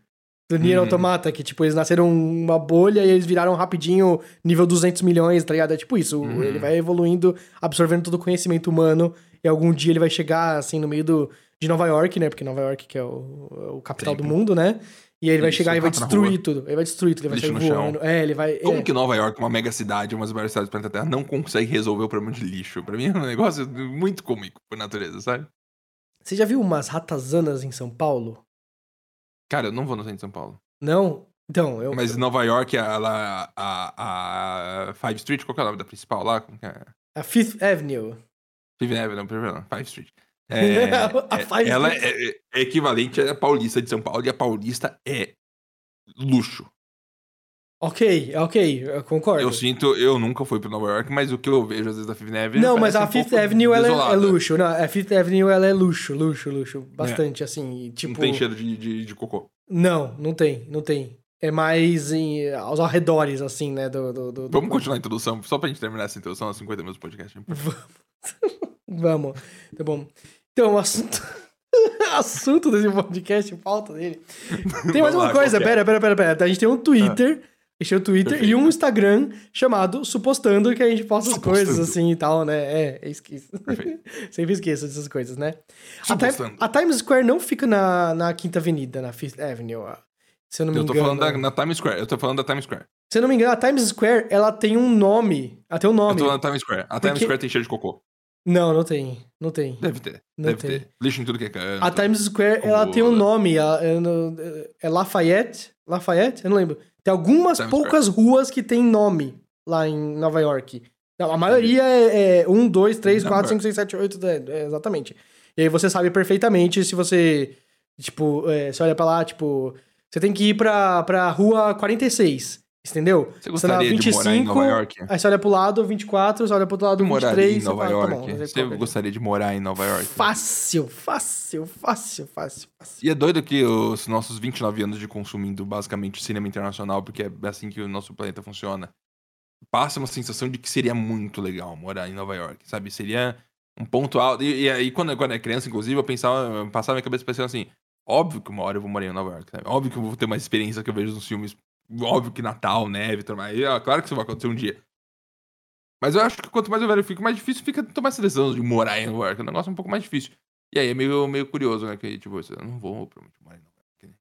Do Nier Uhum. Automata, que, tipo, eles nasceram uma bolha e eles viraram rapidinho nível 200 milhões, tá ligado? É tipo isso. Uhum. Ele vai evoluindo, absorvendo todo o conhecimento humano e algum dia ele vai chegar, assim, no meio do, de Nova York, né? Porque Nova York que é o, o capital do mundo, né? E aí ele vai Isso, chegar e vai na destruir tudo. Ele vai destruir tudo, ele vai Lixo sair no chão. voando. É, ele vai... Como é. que Nova York, uma mega cidade, uma das maiores cidades do planeta Terra, não consegue resolver o problema de lixo? Pra mim é um negócio muito cômico por natureza, sabe? Você já viu umas ratazanas em São Paulo? Cara, eu não vou no centro de São Paulo. Não? Então, eu... Mas Nova York, a, a, a, a Five Street, qual que é o nome da principal lá? Como que é? A Fifth Avenue. Fifth Avenue, não, perdão, Five Street. [LAUGHS] É, A é- Five ela Street. é, é equivalente à Paulista de São Paulo, e a Paulista é luxo. Ok, ok, eu concordo. Eu sinto, eu nunca fui pra Nova York, mas o que eu vejo às vezes da Fifth Avenue. Não, mas a um Fifth Avenue ela é, é luxo. Não, a Fifth Avenue ela é luxo, luxo, luxo. Bastante, assim. e, Tipo, Não tem cheiro de, de, de cocô. Não, não tem, não tem. É mais em, aos arredores, assim, né? Do, do, do- do- Vamos continuar a introdução, só pra gente terminar essa introdução, aos 50 minutos do podcast. [LAUGHS] Vamos, tá bom. Então, o assunto, [LAUGHS] assunto desse podcast, falta dele. Tem mais Vamos uma coisa, qual que é? pera, pera, pera, pera. A gente tem um Twitter, a tem um Twitter e Perfeito. um Instagram chamado Supostando que a gente posta as coisas assim e tal, né? É, é esqueço. [LAUGHS] Sempre esqueço dessas coisas, né? A. Time- a Times Square não fica na, na Quinta Avenida, na Fifth Avenue, se eu não me Eu tô engano. falando da, na Times Square, eu tô falando da Times Square. Se eu não me engano, a Times Square, ela tem um nome. Tem um Eu nome. tô falando da Times Square. A Times Porque- Square tem cheiro de cocô. Não, não tem. Não tem. Deve ter. Não deve tem. ter. Lixo em tudo que é canto. A Times Square, ela tem um nome. ela- eu É Lafayette? Lafayette? Eu não lembro. Tem algumas Times poucas ruas que tem nome lá em Nova York. Não, a maioria é, é 1, 2, 3, 4, 5, 6, 7, 8, 10. É, exatamente. E aí você sabe perfeitamente se você. Tipo, é, você olha pra lá, tipo. Você tem que ir pra, pra rua 46. Entendeu? Você tá na gostaria de morar em Nova York? Aí você olha pro lado 24, você olha pro outro lado moraria 23. em Nova você fala, tá York? bom, Você gostaria de morar em Nova York? Fácil, fácil, fácil, fácil, fácil. E é doido que os nossos 29 anos de consumindo basicamente cinema internacional, porque é assim que o nosso planeta funciona, passa uma sensação de que seria muito legal morar em Nova York, sabe? Seria um ponto alto. E, aí, quando, quando eu era criança, inclusive, eu pensava, eu passava minha cabeça pensando assim: óbvio que uma hora eu vou morar em Nova York, sabe? Óbvio que eu vou ter uma experiência que eu vejo nos filmes. Óbvio que Natal, neve, tudo mais. Ó, claro que isso vai acontecer um dia. Mas eu acho que quanto mais eu velho fico, mais difícil fica tomar essa decisão de morar em Nova York. É um negócio um pouco mais difícil. E aí é meio, meio curioso, né? Que, tipo, eu não vou provavelmente morar em Nova York. né?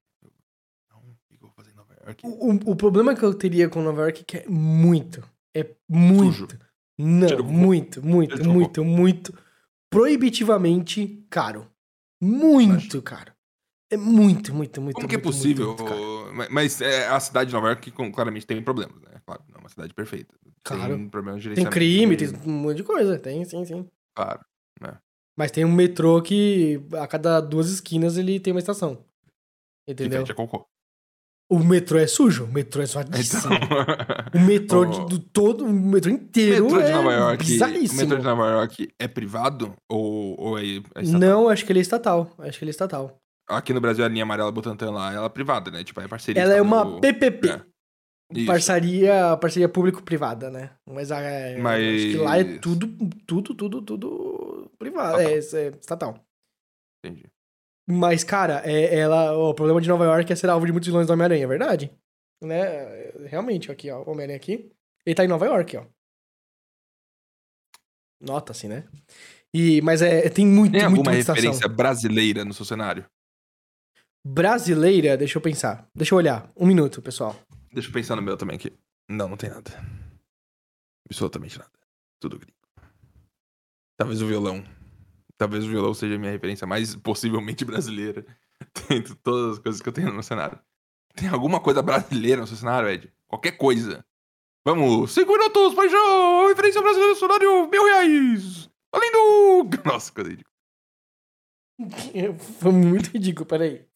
Não, o que eu vou fazer em Nova York? O, o- problema que eu teria com Nova York é que é muito. É muito. Sujo. Não, de muito, muito, muito, muito. Proibitivamente caro. Muito caro. É muito, muito, muito. Como que é muito, muito, possível? muito caro. Mas- é, a cidade de Nova York claramente tem problemas, né? Claro, não é uma cidade perfeita. Claro. Tem problemas de Tem crime, tem um monte de coisa. Tem, sim, sim. Claro. Mas tem um metrô que a cada duas esquinas ele tem uma estação. Que Entendeu? a cocô. O metrô é sujo, o metrô é suadíssimo. Então, [LAUGHS] O metrô [LAUGHS] O- de, do todo, o metrô inteiro o metrô de é Nova York. O bizarríssimo. metrô de Nova York é privado ou, ou é, é estatal? Não, acho que ele é estatal. Acho que ele é estatal. Aqui no Brasil a linha amarela Butantã lá, ela é privada, né? Tipo, é parceria. Ela é uma Estado- PPP. É. Isso. Parceria, parceria público-privada, né? Mas, a, Mas- acho que lá é tudo, tudo, tudo, tudo privado. É, é estatal. Entendi. Mas, cara, é, ela, o problema de Nova York é ser alvo de muitos vilões do Homem-Aranha, é verdade? Né? Realmente, aqui, ó, o Homem-Aranha aqui. Ele tá em Nova York, ó. Nota-se, né? E, mas é, tem muito, Tem alguma referência brasileira no seu cenário? Brasileira, deixa eu pensar. Deixa eu olhar. Um minuto, pessoal. Deixa eu pensar no meu também aqui. Não, não tem nada. Absolutamente nada. Tudo gringo. Talvez o violão. Talvez o violão seja a minha referência mais possivelmente brasileira. [LAUGHS] Dentro de todas as coisas que eu tenho no meu cenário. Tem alguma coisa brasileira no seu cenário, Ed? Qualquer coisa. Vamos! 5 minutos, paixão! Referência brasileira no cenário, mil reais! Tá lindo! [LAUGHS] Nossa, coisa ridícula. [LAUGHS] Foi muito ridículo, peraí.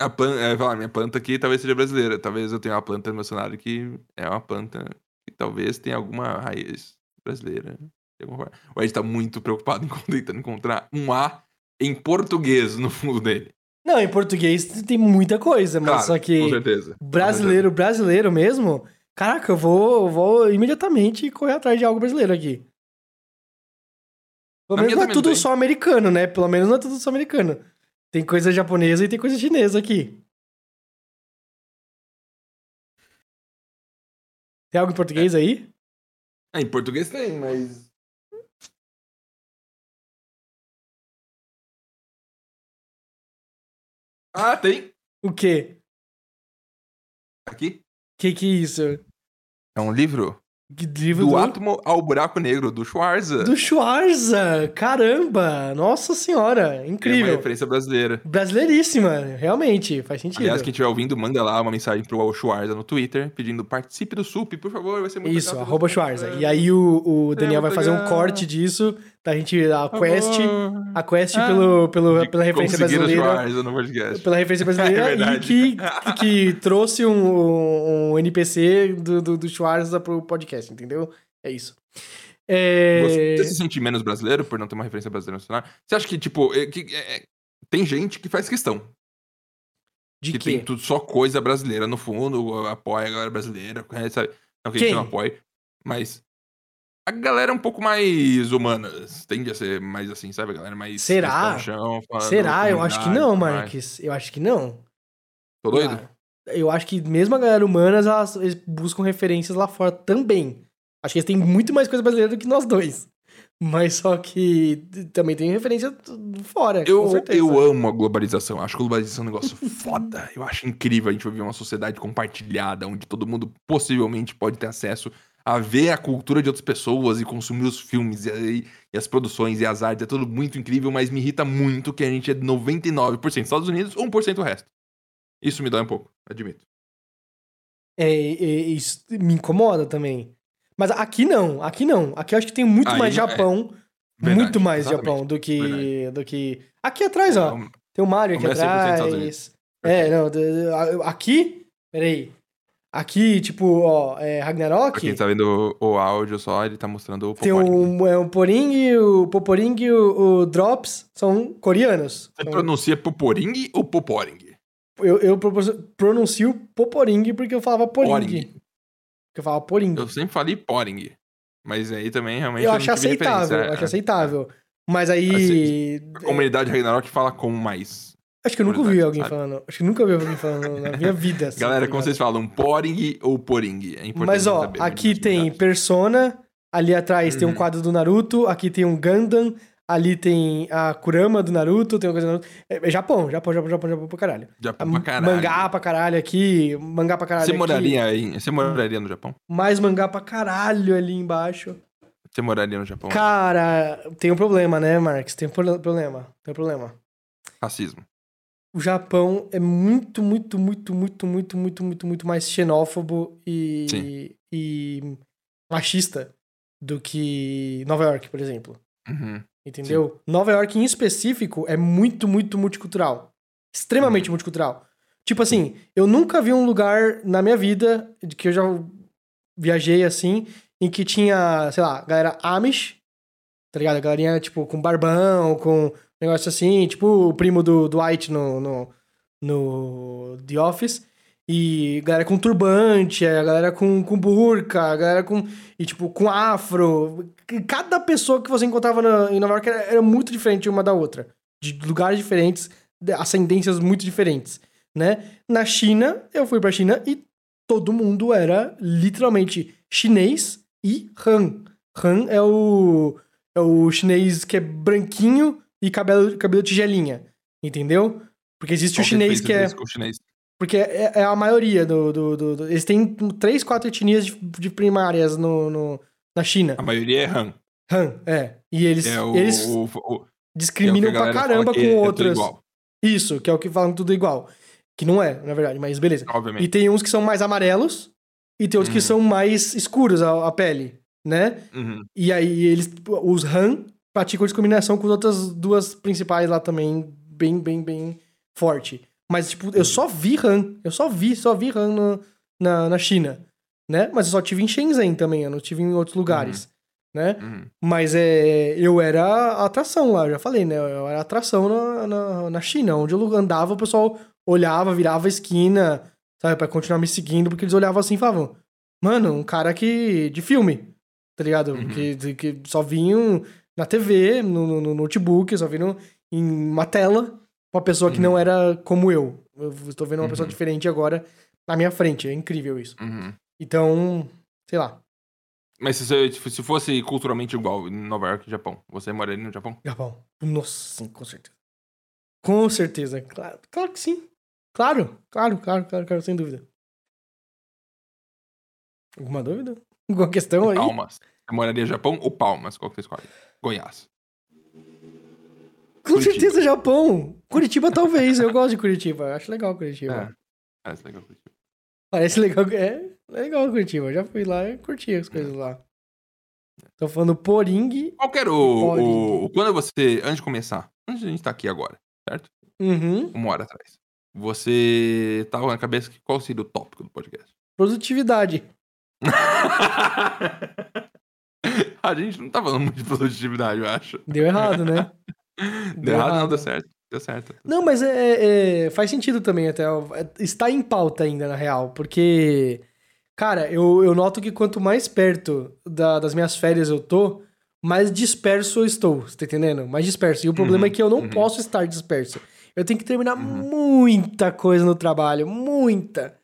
A planta, é, falar, minha planta aqui talvez seja brasileira. Talvez eu tenha uma planta no meu cenário que é uma planta que talvez tenha alguma raiz brasileira. O Ed tá muito preocupado em [LAUGHS] tentando encontrar um A em português no fundo dele. Não, em português tem muita coisa, mas Claro, só que com certeza. brasileiro, brasileiro mesmo, caraca, eu vou, eu vou imediatamente correr atrás de algo brasileiro aqui. Pelo Na menos não é tudo tem. só americano, né? Pelo menos não é tudo só americano. Tem coisa japonesa e tem coisa chinesa aqui. Tem algo em português aí? É, em português tem, mas. Ah, tem! O quê? Aqui. Que que é isso? É um livro Que livro Do do, átomo ao buraco negro, do Schwarza. do Schwarza. Caramba! Nossa senhora, É uma incrível. referência brasileira. Brasileiríssima, realmente, faz sentido. Aliás, quem estiver ouvindo, manda lá uma mensagem pro Schwarza no Twitter, pedindo participe do SUP, por favor, vai ser muito Isso, legal. arroba Schwarza. E aí o, o Daniel vai muito fazer um legal. corte disso, da gente, a quest, favor. a quest Ah. pelo, pelo, pela referência brasileira. No. Pela referência brasileira É e que, que, trouxe um, um NPC do, do, do Schwarza pro podcast, entendeu? É isso. É... Você se sente menos brasileiro por não ter uma referência brasileira nacional? Você acha que, tipo, é, que, é, é, tem gente que faz questão. De que quê? tem tudo só coisa brasileira no fundo, apoia a galera brasileira, sabe? Não que a gente não apoie, mas a galera é um pouco mais humana, tende a ser mais assim, sabe? A galera mais... Será? mais chão, Será? Eu acho que não, mais. Marques. Eu acho que não. Tô doido? Ah, Eu acho que mesmo a galera humanas, elas, eles buscam referências lá fora também. Acho que eles têm muito mais coisa brasileira do que nós dois. Mas só que também tem referência fora, Eu, eu amo a globalização. Acho que a globalização é um negócio [LAUGHS] foda. Eu acho incrível a gente viver uma sociedade compartilhada, onde todo mundo possivelmente pode ter acesso a ver a cultura de outras pessoas e consumir os filmes e, e as produções e as artes. É tudo muito incrível, mas me irrita muito que a gente é 99% Estados Unidos, 1% o resto. Isso me dói um pouco, admito. É, é, isso me incomoda também. Mas aqui não, aqui não. Aqui eu acho que tem muito Aí mais é. Japão, Verdade, muito mais exatamente. Japão do que, Verdade. do que... Aqui atrás, ó. Então, Tem o Mario aqui Como é 100% Estados atrás. É, não, aqui, peraí. Aqui, tipo, ó, é, pra Ragnarok, quem tá vendo o, o áudio só, ele tá mostrando o tem o, é, o Poring, o Poporing e o, o Drops são coreanos. Você pronuncia Poporing ou Poporing? eu eu pronuncio Poporing porque eu falava Poring. Poring. Porque eu falava Poring. Eu sempre falei Poring. Mas aí também realmente. Eu não acho aceitável, eu acho É, aceitável. Mas aí. A comunidade Ragnarok fala com mais. Acho que eu nunca ouvi alguém sabe? falando. Acho que nunca ouvi alguém falando na minha [LAUGHS] vida. assim, Galera, tá como vocês falam, Poring ou Poring? É importante Mas ó, saber, aqui muito tem. Persona, ali atrás tem um Uhum. quadro do Naruto, aqui tem um Gundam, ali tem a Kurama do Naruto, tem uma coisa do Naruto. É, é Japão, Japão, Japão, Japão, Japão pra caralho. Japão pra caralho. Mangá pra caralho aqui, mangá pra caralho Você aqui. moraria, em, você moraria no Japão? Mais mangá pra caralho ali embaixo. Você moraria no Japão? Cara, tem um problema, né, Marx? Tem um pro- problema. Tem um problema. Racismo. O Japão é muito, muito, muito, muito, muito, muito, muito, muito mais xenófobo e, Sim. e machista do que Nova York, por exemplo. Uhum. Entendeu? Nova York, em específico, é muito, muito multicultural. Extremamente Uhum. multicultural. Tipo assim, eu nunca vi um lugar na minha vida de que eu já viajei assim, em que tinha, sei lá, galera Amish, tá ligado? A galerinha, tipo, com barbão, com negócio assim, tipo o primo do Dwight no, no, no The Office. E galera com turbante, a galera com, com burca, a galera com. E tipo, com afro. Cada pessoa que você encontrava na- em Nova York era, era muito diferente uma da outra. De lugares diferentes, ascendências muito diferentes, né? Na China, eu fui pra China e todo mundo era literalmente chinês e Han. Han é o, é o chinês que é branquinho e cabelo, cabelo tigelinha, entendeu? Porque existe Qual o chinês que é... chinês? Porque é, é a maioria do, do, do- do- Eles têm três, quatro etnias de, de primárias no, no- na China. A maioria é Han. Han, é. E eles, É o, eles o, o- discriminam é que pra caramba que com é outras. Isso, que é o que falam tudo igual. Que não é, na verdade, mas beleza. obviamente. E tem uns que são mais amarelos e tem outros que Uhum. são mais escuros a, a pele, né? Uhum. E aí eles, os Han praticam discriminação com as outras duas principais lá também, bem, bem, bem forte. Mas, tipo, eu só vi Han. Eu só vi, só vi Han no- na, na China, né? Mas eu só tive em Shenzhen também, eu não tive em outros lugares, né? Uhum. Mas é, eu era atração lá, eu já falei, né? Eu era atração na, na, na China, onde eu andava, o pessoal olhava, virava a esquina, sabe, pra continuar me seguindo, porque eles olhavam assim e falavam, mano, um cara que. de filme, tá ligado? Uhum. Que, que só vinham na TV, no, no- no notebook, só vinham em uma tela, uma pessoa que Uhum. não era como eu. Eu estou vendo uma pessoa Uhum. diferente agora na minha frente, é incrível isso. Uhum. Então, sei lá, Mas se, você- se fosse culturalmente igual em Nova York e Japão, você moraria no Japão? Japão. Nossa, sim, com certeza. Com certeza. Claro, claro que sim. Claro, claro, claro, claro, claro, sem dúvida. Alguma dúvida? Alguma questão aí? Palmas. Você moraria no Japão ou Palmas? Qual que você escolhe? Goiás. Com Curitiba. certeza Japão. Curitiba talvez, eu gosto de Curitiba. Acho legal Curitiba. É. Parece legal. Curitiba. Parece legal. É legal Curitiba. Eu já fui lá e curti as coisas lá. Tô falando Poring. Qual era o, o- Quando você. Antes de começar, antes de a gente tá aqui agora, certo? Uhum. Uma hora atrás. Você tava na cabeça que qual seria o tópico do podcast? Produtividade. [LAUGHS] [LAUGHS] a gente não tá falando muito de produtividade, eu acho. Deu errado, né? [LAUGHS] Deu errado, não, deu certo. Deu certo. Não, mas é, é- faz sentido também até. É, Está em pauta ainda, na real. Porque, cara, eu, eu noto que quanto mais perto da- das minhas férias eu tô, mais disperso eu estou. Você tá entendendo? Mais disperso. E o problema Uhum, é que eu não uhum. posso estar disperso. Eu tenho que terminar Uhum. muita coisa no trabalho. Muita.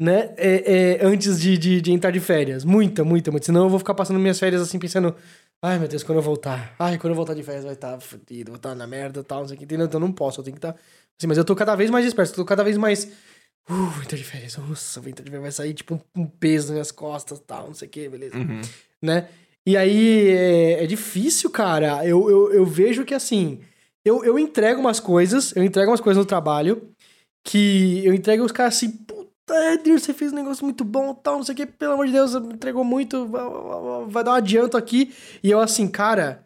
Né? É, é, antes de, de, de entrar de férias. Muita, muita, muita. Senão eu vou ficar passando minhas férias assim, pensando. Ai, meu Deus, quando eu voltar. Ai, quando eu voltar de férias vai estar fudido, vou estar na merda e tal, não sei o que. Entendeu? Então eu não posso, eu tenho que estar. Assim, mas eu tô cada vez mais disperso, tô cada vez mais. Uh, vou entrar de férias. Nossa, vou entrar de férias. Vai sair tipo um, um peso nas minhas costas e tal, não sei o que, beleza. Uhum. Né? E aí é, é difícil, cara. Eu, eu, eu vejo que assim. Eu, eu entrego umas coisas, eu entrego umas coisas no trabalho que eu entrego os caras assim, puta, Edner, você fez um negócio muito bom, tal, não sei o que, pelo amor de Deus, entregou muito, vai- dar um adianto aqui. E eu assim, cara,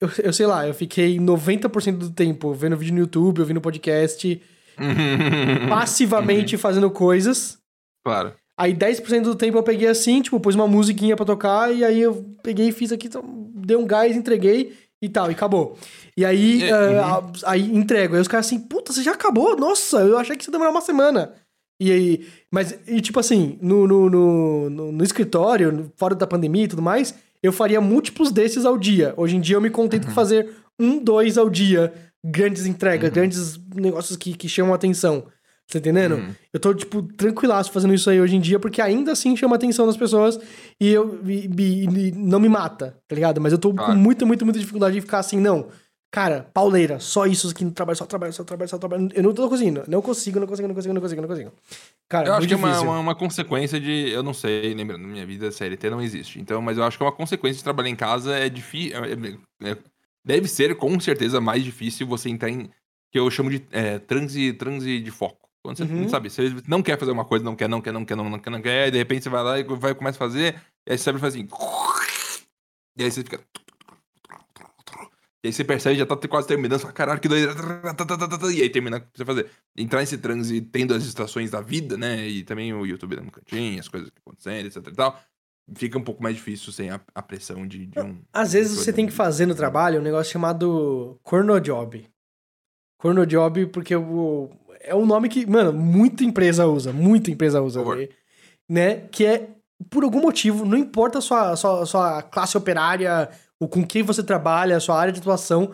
eu, eu sei lá, eu fiquei 90% do tempo vendo vídeo no YouTube, ouvindo podcast, [LAUGHS] passivamente fazendo coisas. Claro. Aí 10% do tempo eu peguei assim, tipo, pus uma musiquinha pra tocar, e aí eu peguei e fiz aqui, então, dei um gás, entreguei e tal, e acabou. E aí, É, ah, uhum. a- aí entrego. Aí os caras assim, puta, você já acabou? Nossa, eu achei que isso ia demorar uma semana. E aí, mas, e tipo assim, no, no, no, no- escritório, fora da pandemia e tudo mais, eu faria múltiplos desses ao dia. Hoje em dia eu me contento Uhum. com fazer um, dois ao dia. Grandes entregas, grandes negócios que, que chamam a atenção. Tá entendendo? Uhum. Eu tô, tipo, tranquilaço fazendo isso aí hoje em dia, porque ainda assim chama a atenção das pessoas e eu e- e- e não me mata, tá ligado? Mas eu tô Claro. com muita, muita, muita dificuldade de ficar assim, não. Cara, pauleira, só isso aqui no trabalho, só trabalho, só trabalho, só trabalho. Eu não tô conseguindo. Não consigo, não consigo, não consigo, não consigo, não consigo. Cara, Eu acho que é uma, uma, uma consequência de. Eu não sei, lembrando, minha vida CLT não existe. Então, mas eu acho que é uma consequência de trabalhar em casa é difícil. deve ser, com certeza, mais difícil você entrar em. que eu chamo de é, transe, transe de foco. Quando você, Uhum. sabe, você não quer fazer uma coisa, não quer, não quer, não quer, não, não quer, não quer, e de repente você vai lá e vai, começa a fazer, e aí você sabe fazer assim. E aí você fica. E aí você percebe, já tá quase terminando, fala, caralho, que doideira. E aí termina o que você fazer. Entrar nesse transe tendo as estações da vida, né? E também o YouTube dando cantinho, as coisas que acontecendo, etc e tal. Fica um pouco mais difícil sem a, a pressão de, de um. Às vezes você tem que fazer no trabalho um negócio chamado corno job. Corno job, porque o, é um nome que, mano, muita empresa usa, muita empresa usa, né? Que é, por algum motivo, não importa a sua, sua, sua classe operária, ou com quem você trabalha, a sua área de atuação,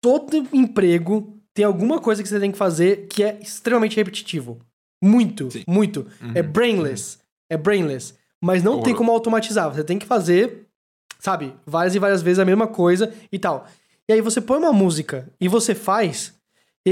todo emprego tem alguma coisa que você tem que fazer que é extremamente repetitivo. Muito, Sim. muito. Uhum. É brainless. É brainless. Mas não tem Horroroso. como automatizar. Você tem que fazer, sabe, várias e várias vezes a mesma coisa e tal. E aí você põe uma música e você faz.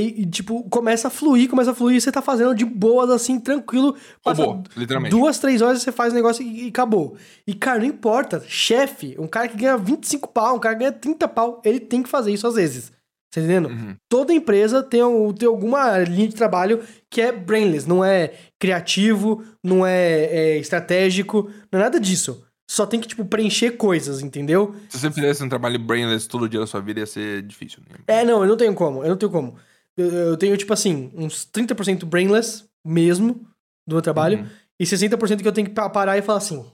E, e, tipo, começa a fluir, começa a fluir, e você tá fazendo de boas, assim, tranquilo. Passa Robô, literalmente. Duas, três horas você faz o negócio e, e acabou. E, cara, não importa. Chefe, um cara que ganha 25 pau, um cara que ganha 30 pau, ele tem que fazer isso às vezes. Tá entendendo? Uhum. Toda empresa tem, tem alguma linha de trabalho que é brainless, não é criativo, não é, é estratégico, não é nada disso. Só tem que, tipo, preencher coisas, entendeu? Se você fizesse um trabalho brainless todo dia da sua vida, ia ser difícil. Né? É, não, eu não tenho como, eu não tenho como. Eu, eu tenho, tipo assim, uns 30% brainless mesmo do meu trabalho, Uhum. e 60% que eu tenho que pa- parar e falar assim.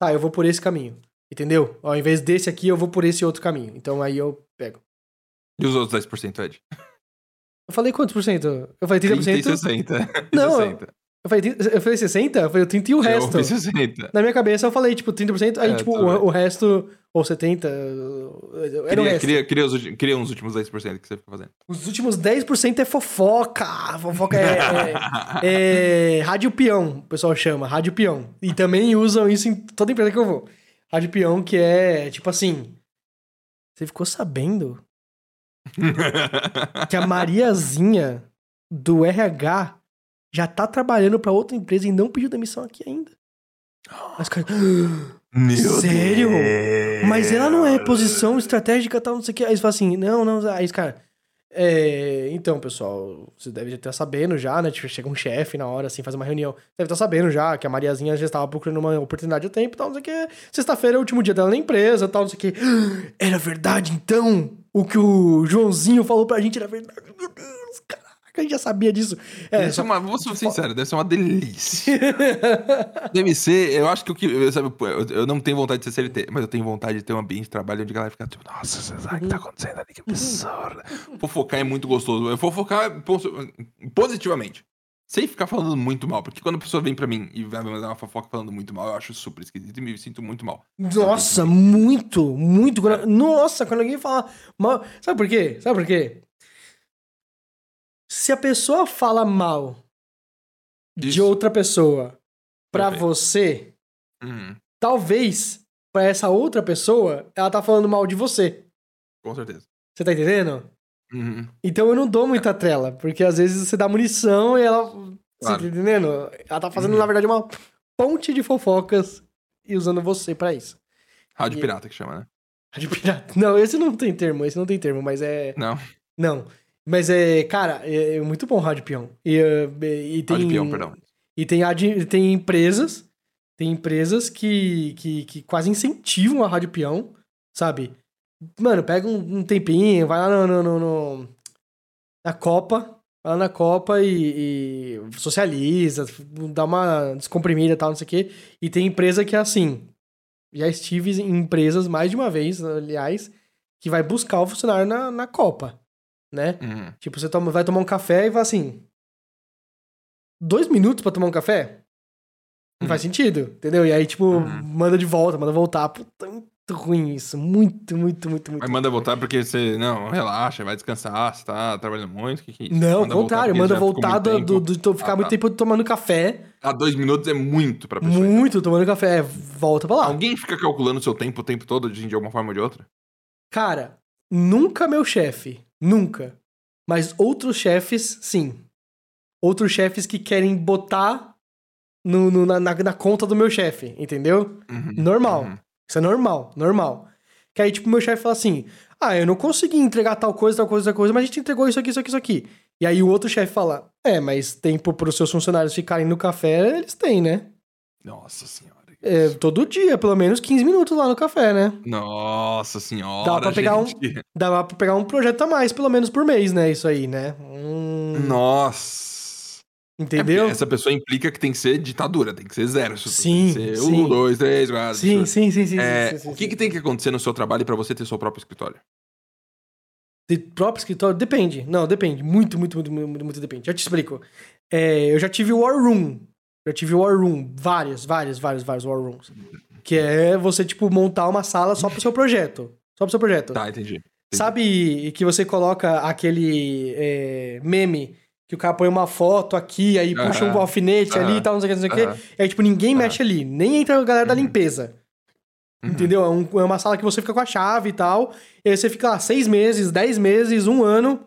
Tá, eu vou por esse caminho. Entendeu? Ao invés desse aqui, eu vou por esse outro caminho. Então aí eu pego. E os outros 10%, Ed? Eu falei quantos por cento? Eu falei 30%. 30 e 60. [LAUGHS] Não, 60. Eu falei, 30 eu falei 60? Eu falei 30 e o Eu resto. ouvi 60. Na minha cabeça eu falei, tipo, 30%, aí, É, tipo, o, o resto, ou 70%, era o Queria, resto. queria, queria, os, queria uns últimos 10% que você fica fazendo. Os últimos 10% é fofoca. Fofoca é, é, é rádio peão, o pessoal chama, rádio peão. E também usam isso em toda empresa que eu vou. Rádio peão, que é, tipo assim, você ficou sabendo [LAUGHS] que a Mariazinha do RH já tá trabalhando pra outra empresa e não pediu demissão aqui ainda? Aí os caras, Meu Sério? Deus. mas ela não é posição estratégica tal, não sei o que. Aí eles falam assim, não, não, aí os caras. É, então, pessoal, você deve estar sabendo já, né? Tipo, chega um chefe na hora, assim, faz uma reunião. Deve estar sabendo já que a Mariazinha já estava procurando uma oportunidade a tempo tal, não sei o que. Sexta-feira é o último dia dela na empresa tal, não sei o que. Era verdade, então? O que o Joãozinho falou pra gente era verdade. Meu Deus, caraca, a gente já sabia disso. É, Deve só- uma, vou ser sincero, deve ser uma delícia. [LAUGHS] deve ser, eu acho que o que. eu- Sabe, eu, eu não tenho vontade de ser CLT, mas eu tenho vontade de ter um ambiente de trabalho onde a galera fica tipo, nossa, você sabe o que tá acontecendo ali, que absurdo. Fofocar é muito gostoso. Eu fofocar pos- positivamente. Sem ficar falando muito mal, porque quando a pessoa vem pra mim e vai me mandar uma fofoca falando muito mal, eu acho super esquisito e me sinto muito mal. Nossa, muito, muito. Nossa, quando alguém fala mal. Sabe por quê? Sabe por quê? Se a pessoa fala mal de Isso. outra pessoa pra Perfeito. você, Uhum, talvez pra essa outra pessoa, ela tá falando mal de você. com certeza. Você tá entendendo? Uhum. Então eu não dou muita trela, porque às vezes você dá munição e ela. Você Claro. tá entendendo? Ela tá fazendo, Uhum. na verdade, uma ponte de fofocas e usando você pra isso. Rádio E- pirata que chama, né? Rádio pirata. Não, esse não tem termo, esse não tem termo, mas é. Não. Não. Mas é, cara, é, é muito bom Rádio Peão. E, é, e tem. Rádio peão, perdão. E tem, tem empresas. Tem empresas que, que, que quase incentivam a Rádio Peão, sabe? Mano, pega um, um tempinho, vai lá no, no- no- no- na Copa. Vai lá na Copa e, e socializa, dá uma descomprimida e tal, não sei o quê. E tem empresa que é assim. Já estive em empresas mais de uma vez, aliás, que vai buscar o funcionário na, na Copa, né? Uhum. Tipo, você toma, vai tomar um café e vai assim. Dois minutos pra tomar um café? Não Uhum. faz sentido, entendeu? E aí, tipo, Uhum. manda de volta, manda voltar. Puta, muito ruim isso. Muito, muito, muito, muito. Mas manda voltar porque você, não, relaxa, vai descansar, você tá trabalhando muito, que que é isso? Não, ao contrário, manda voltar do, do, do- to- ficar Ah, muito tá. tempo tomando café. Ah, dois minutos é muito pra pessoa. Muito tomando café. Volta pra lá. Alguém fica calculando o seu tempo o tempo todo, de alguma forma ou de outra? Cara, nunca meu chefe. Nunca. Mas outros chefes, sim. Outros chefes que querem botar no, no- na, na, conta do meu chefe, entendeu? Uhum, Normal. uhum. Isso é normal, normal. Que aí, tipo, meu chefe fala assim: Ah, eu não consegui entregar tal coisa, tal coisa, tal coisa, mas a gente entregou isso aqui, isso aqui, isso aqui. E aí o outro chefe fala: É, mas tempo para os seus funcionários ficarem no café, eles têm, né? Nossa senhora. É, todo dia, pelo menos 15 minutos lá no café, né? Nossa senhora. Dá pra pegar um-. [LAUGHS] Dá pra pegar um projeto a mais, pelo menos por mês, né? Isso aí, né? Hum, Nossa. É entendeu? porque essa pessoa implica que tem que ser ditadura, tem que ser zero. Sim, ser sim. um, dois, três, quatro. Sim, sim, sim, sim, É, sim, sim, o que, que tem que acontecer no seu trabalho pra você ter seu próprio escritório? De próprio escritório? Depende. Não, depende. Muito, muito, muito, muito, muito depende. Já te explico. É, eu já tive War Room. Já tive War Room. Vários, vários, vários, vários War Rooms. Que é você, tipo, montar uma sala só pro seu projeto. Só pro seu projeto. Tá, entendi. Sabe que você coloca aquele é, meme que o cara põe uma foto aqui, aí puxa um Aham. alfinete ali e tal, não sei o que, não sei o Aham. que. E aí, tipo, ninguém mexe ali. Nem entra a galera da Uhum. limpeza. Uhum. Entendeu? É, um- é uma sala que você fica com a chave e tal. E aí você fica lá seis meses, dez meses, um ano.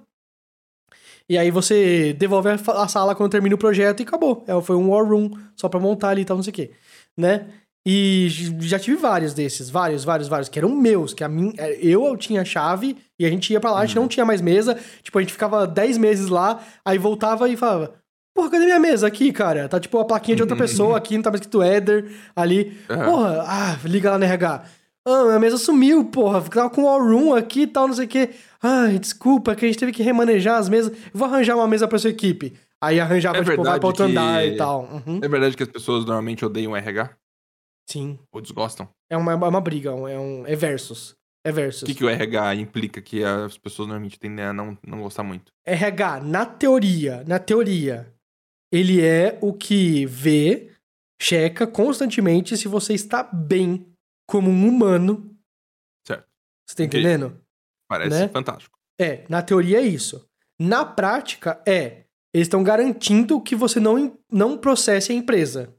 E aí você devolve a, sala quando termina o projeto e acabou. É, foi um war room só pra montar ali e tal, não sei o quê. Né? E já tive vários desses, vários, vários, vários, que eram meus, que a mim, é, eu, tinha a chave e a gente ia pra lá, a gente Uhum. não tinha mais mesa. Tipo, a gente ficava 10 meses lá, aí voltava e falava: Porra, cadê minha mesa aqui, cara? Tá tipo a plaquinha de outra [LAUGHS] pessoa aqui, não tá mais escrito Eder ali. Aham. Porra, ah, liga lá no RH. Ah, minha mesa sumiu, porra. Ficava com all room aqui e tal, não sei o quê. Ai, desculpa, que a gente teve que remanejar as mesas. Vou arranjar uma mesa pra sua equipe. Aí arranjava, É tipo, vai pra outro que- andar e tal. Uhum. É verdade que as pessoas normalmente odeiam RH? Sim. Ou desgostam? É uma, é uma briga, é um. É versus. É versus. O que, que o RH implica que as pessoas normalmente tendem a não, não gostar muito? RH, na teoria, na teoria, ele é o que vê, checa constantemente se você está bem como um humano. Certo. Você tá entendendo? Parece Né? fantástico. É, na teoria é isso. Na prática é, eles estão garantindo que você não, não processe a empresa.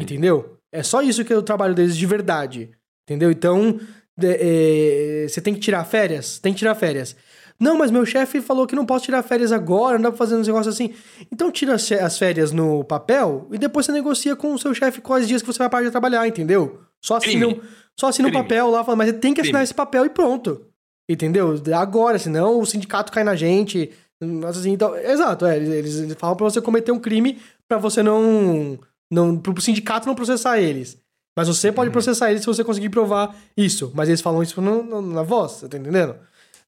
Entendeu? É só isso que é o trabalho deles de verdade. Entendeu? Então, é, você tem que tirar férias? Tem que tirar férias. Não, mas meu chefe falou que não posso tirar férias agora, não dá pra fazer uns negócios assim. Então tira as férias no papel e depois você negocia com o seu chefe quais dias que você vai parar de trabalhar, entendeu? Só assina, um, só assina um papel lá, mas você tem que assinar Crime. esse papel e pronto. Entendeu? Agora, senão o sindicato cai na gente. Assim, então, exato, é, eles, eles falam pra você cometer um crime para você não. não pro sindicato não processar eles. Mas você pode uhum. processar eles se você conseguir provar isso. Mas eles falam isso no, no, na voz, você tá entendendo?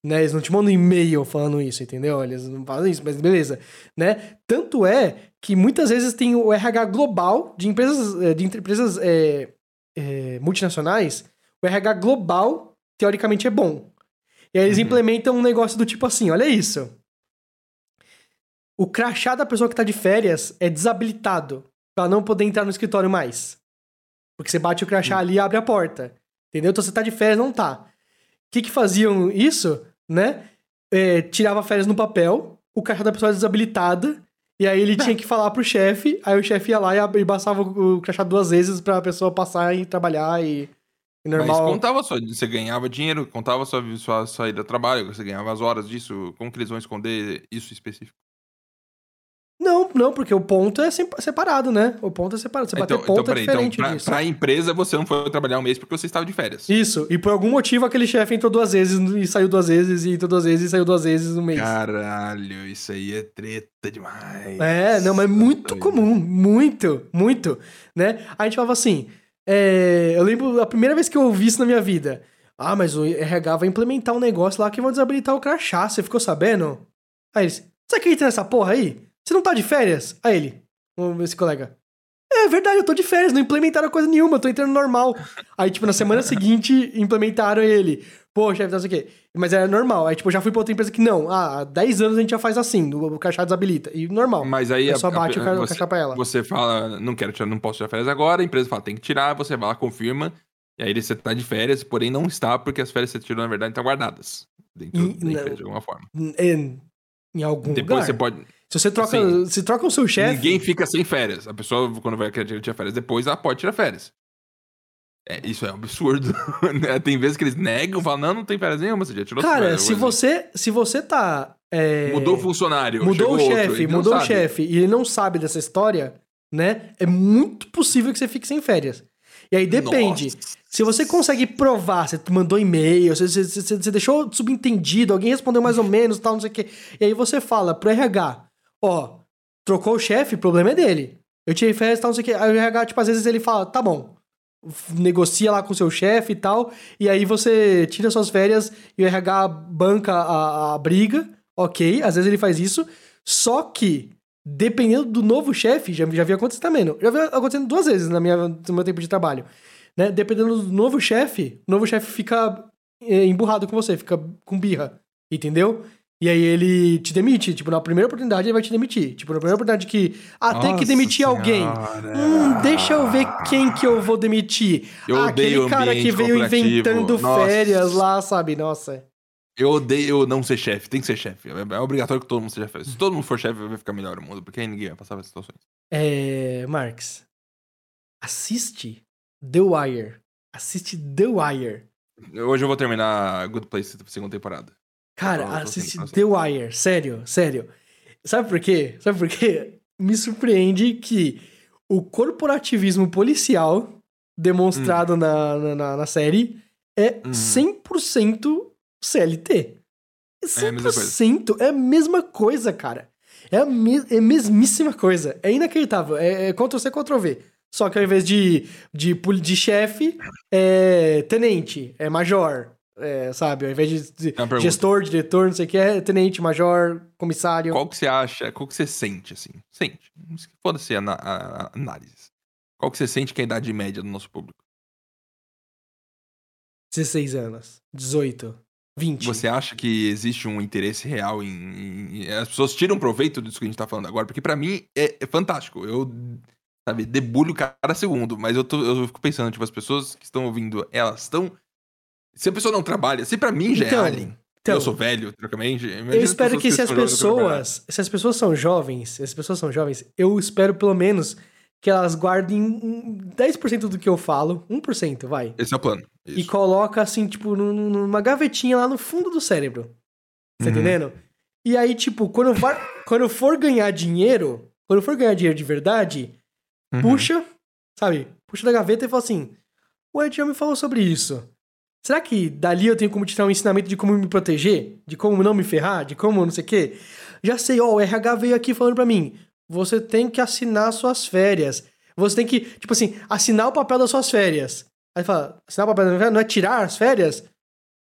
Né? Eles não te mandam e-mail falando isso, entendeu? Eles não fazem isso, mas beleza. Né? Tanto é que muitas vezes tem o RH global de empresas, eh, de empresas é, é, multinacionais. O RH global, teoricamente, é bom. E aí eles uhum. implementam um negócio do tipo assim: olha isso. O crachá da pessoa que tá de férias é desabilitado para não poder entrar no escritório mais. Porque você bate o crachá uhum. ali e abre a porta. Entendeu? Então você tá de férias, não tá. O que que faziam isso, né? É, tirava férias no papel, o crachá da pessoa era desabilitada, e aí ele tinha que falar pro chefe, aí o chefe ia lá e, e passava o crachá duas vezes pra pessoa passar e trabalhar e Normal. Mas contava só, você ganhava dinheiro, contava sua, sua saída do trabalho, você ganhava as horas disso, como que eles vão esconder isso específico? Não, não, porque o ponto é separado, né? O ponto é separado. Você então, bater ponto então, é então, diferente então, pra, disso. Pra empresa, você não foi trabalhar um mês porque você estava de férias. Isso, e por algum motivo aquele chefe entrou duas vezes e saiu duas vezes, e entrou duas vezes e saiu duas vezes no mês. Caralho, isso aí é treta demais. É, não, mas é muito comum, muito, muito, né? A gente falava assim, é, eu lembro a primeira vez que eu ouvi isso na minha vida. Ah, mas o RH vai implementar um negócio lá que vão desabilitar o crachá, você ficou sabendo? Aí eles, você acredita nessa porra aí? Você não tá de férias? Aí ele, esse colega. É verdade, eu tô de férias, não implementaram coisa nenhuma, eu tô entrando normal. Aí, tipo, na semana seguinte, [LAUGHS] implementaram ele. Pô, chefe, não sei o quê. Mas era normal. Aí, tipo, já fui pra outra empresa que não. Ah, há 10 anos a gente já faz assim, o crachá desabilita. E normal. Mas aí... É só bate a, a, o crachá pra ela. Você fala, não quero tirar, não posso tirar férias agora, a empresa fala, tem que tirar, você vai lá, confirma. E aí você tá de férias, porém não está, porque as férias que você tirou, na verdade, estão guardadas. Dentro e, da empresa, de alguma forma. Em, em algum Depois lugar. você pode... Se você troca, assim, se troca o seu chefe. Ninguém fica sem férias. A pessoa, quando vai querer tirar férias depois, ela pode tirar férias. É, isso é um absurdo. [LAUGHS] Né? tem vezes que eles negam, falam, não, não tem férias nenhuma, você já tirou Cara, férias, se você, se você tá. É... Mudou o funcionário. Mudou o chefe, mudou o chefe, e ele não sabe dessa história, né? É muito possível que você fique sem férias. E aí depende. Nossa. Se você consegue provar, você mandou e-mail, você, você, você, você deixou subentendido, alguém respondeu mais ou menos, tal, não sei o quê. E aí você fala pro RH, ó, trocou o chefe, o problema é dele. Eu tirei férias, tal, não sei o quê. Aí o RH, tipo, às vezes ele fala, tá bom, negocia lá com seu chefe e tal, e aí você tira suas férias e o RH banca a, a briga, ok, às vezes ele faz isso, só que, dependendo do novo chefe, já, já vi acontecer também, não, já vi acontecendo duas vezes na minha, no meu tempo de trabalho, né, dependendo do novo chefe, o novo chefe fica é, emburrado com você, fica com birra, entendeu? E aí ele te demite. Tipo, na primeira oportunidade ele vai te demitir. Tipo, na primeira oportunidade que. Ah, tem que demitir senhora. alguém. Hum, deixa eu ver quem que eu vou demitir. Eu ah, aquele cara que veio inventando Nossa. férias lá, sabe? Nossa. Eu odeio não ser chefe. Tem que ser chefe. É, é obrigatório que todo mundo seja chefe. Se todo mundo for chefe, vai ficar melhor o mundo. Porque aí ninguém vai passar por situações. É. Marx. Assiste The Wire. Assiste The Wire. Hoje eu vou terminar Good Place segunda temporada. Cara, oh, assiste The Wire, sério, sério. Sabe por quê? Sabe por quê? [LAUGHS] Me surpreende que o corporativismo policial demonstrado hum. na, na, na, série é hum. 100% CLT. 100% é a, é a mesma coisa, cara. É a, me, é mesmíssima coisa. É inacreditável. É, é Ctrl-C, Ctrl-V. Só que ao invés de, de, de chefe, é tenente, é major é, sabe? Ao invés de gestor, diretor, não sei o que, é tenente, major, comissário. Qual que você acha, qual que você sente, assim? Sente. Foda-se a, a, a, análise. Qual que você sente que é a idade média do nosso público? 16 anos, 18, 20. Você acha que existe um interesse real em, em, As pessoas tiram proveito disso que a gente tá falando agora? Porque para mim é, é, fantástico. Eu, sabe, debulho cada segundo, mas eu, tô, eu fico pensando, tipo, as pessoas que estão ouvindo, elas estão se a pessoa não trabalha, se pra mim já é então, é alien, então, eu sou velho, trocamente. Eu espero que se as pessoas, se as pessoas são jovens, se as pessoas são jovens, eu espero pelo menos que elas guardem 10% do que eu falo, 1%, vai. Esse é o plano. Isso. E coloca assim, tipo, numa gavetinha lá no fundo do cérebro. Tá Uhum. entendendo? E aí, tipo, quando, vai, quando for ganhar dinheiro, quando for ganhar dinheiro de verdade, Uhum. puxa, sabe? Puxa da gaveta e fala assim: o Ed já me falou sobre isso. Será que dali eu tenho como tirar um ensinamento de como me proteger? De como não me ferrar? De como não sei o quê? Já sei, ó, o RH veio aqui falando pra mim: você tem que assinar suas férias. Você tem que, tipo assim, assinar o papel das suas férias. Aí fala: assinar o papel das férias não é tirar as férias?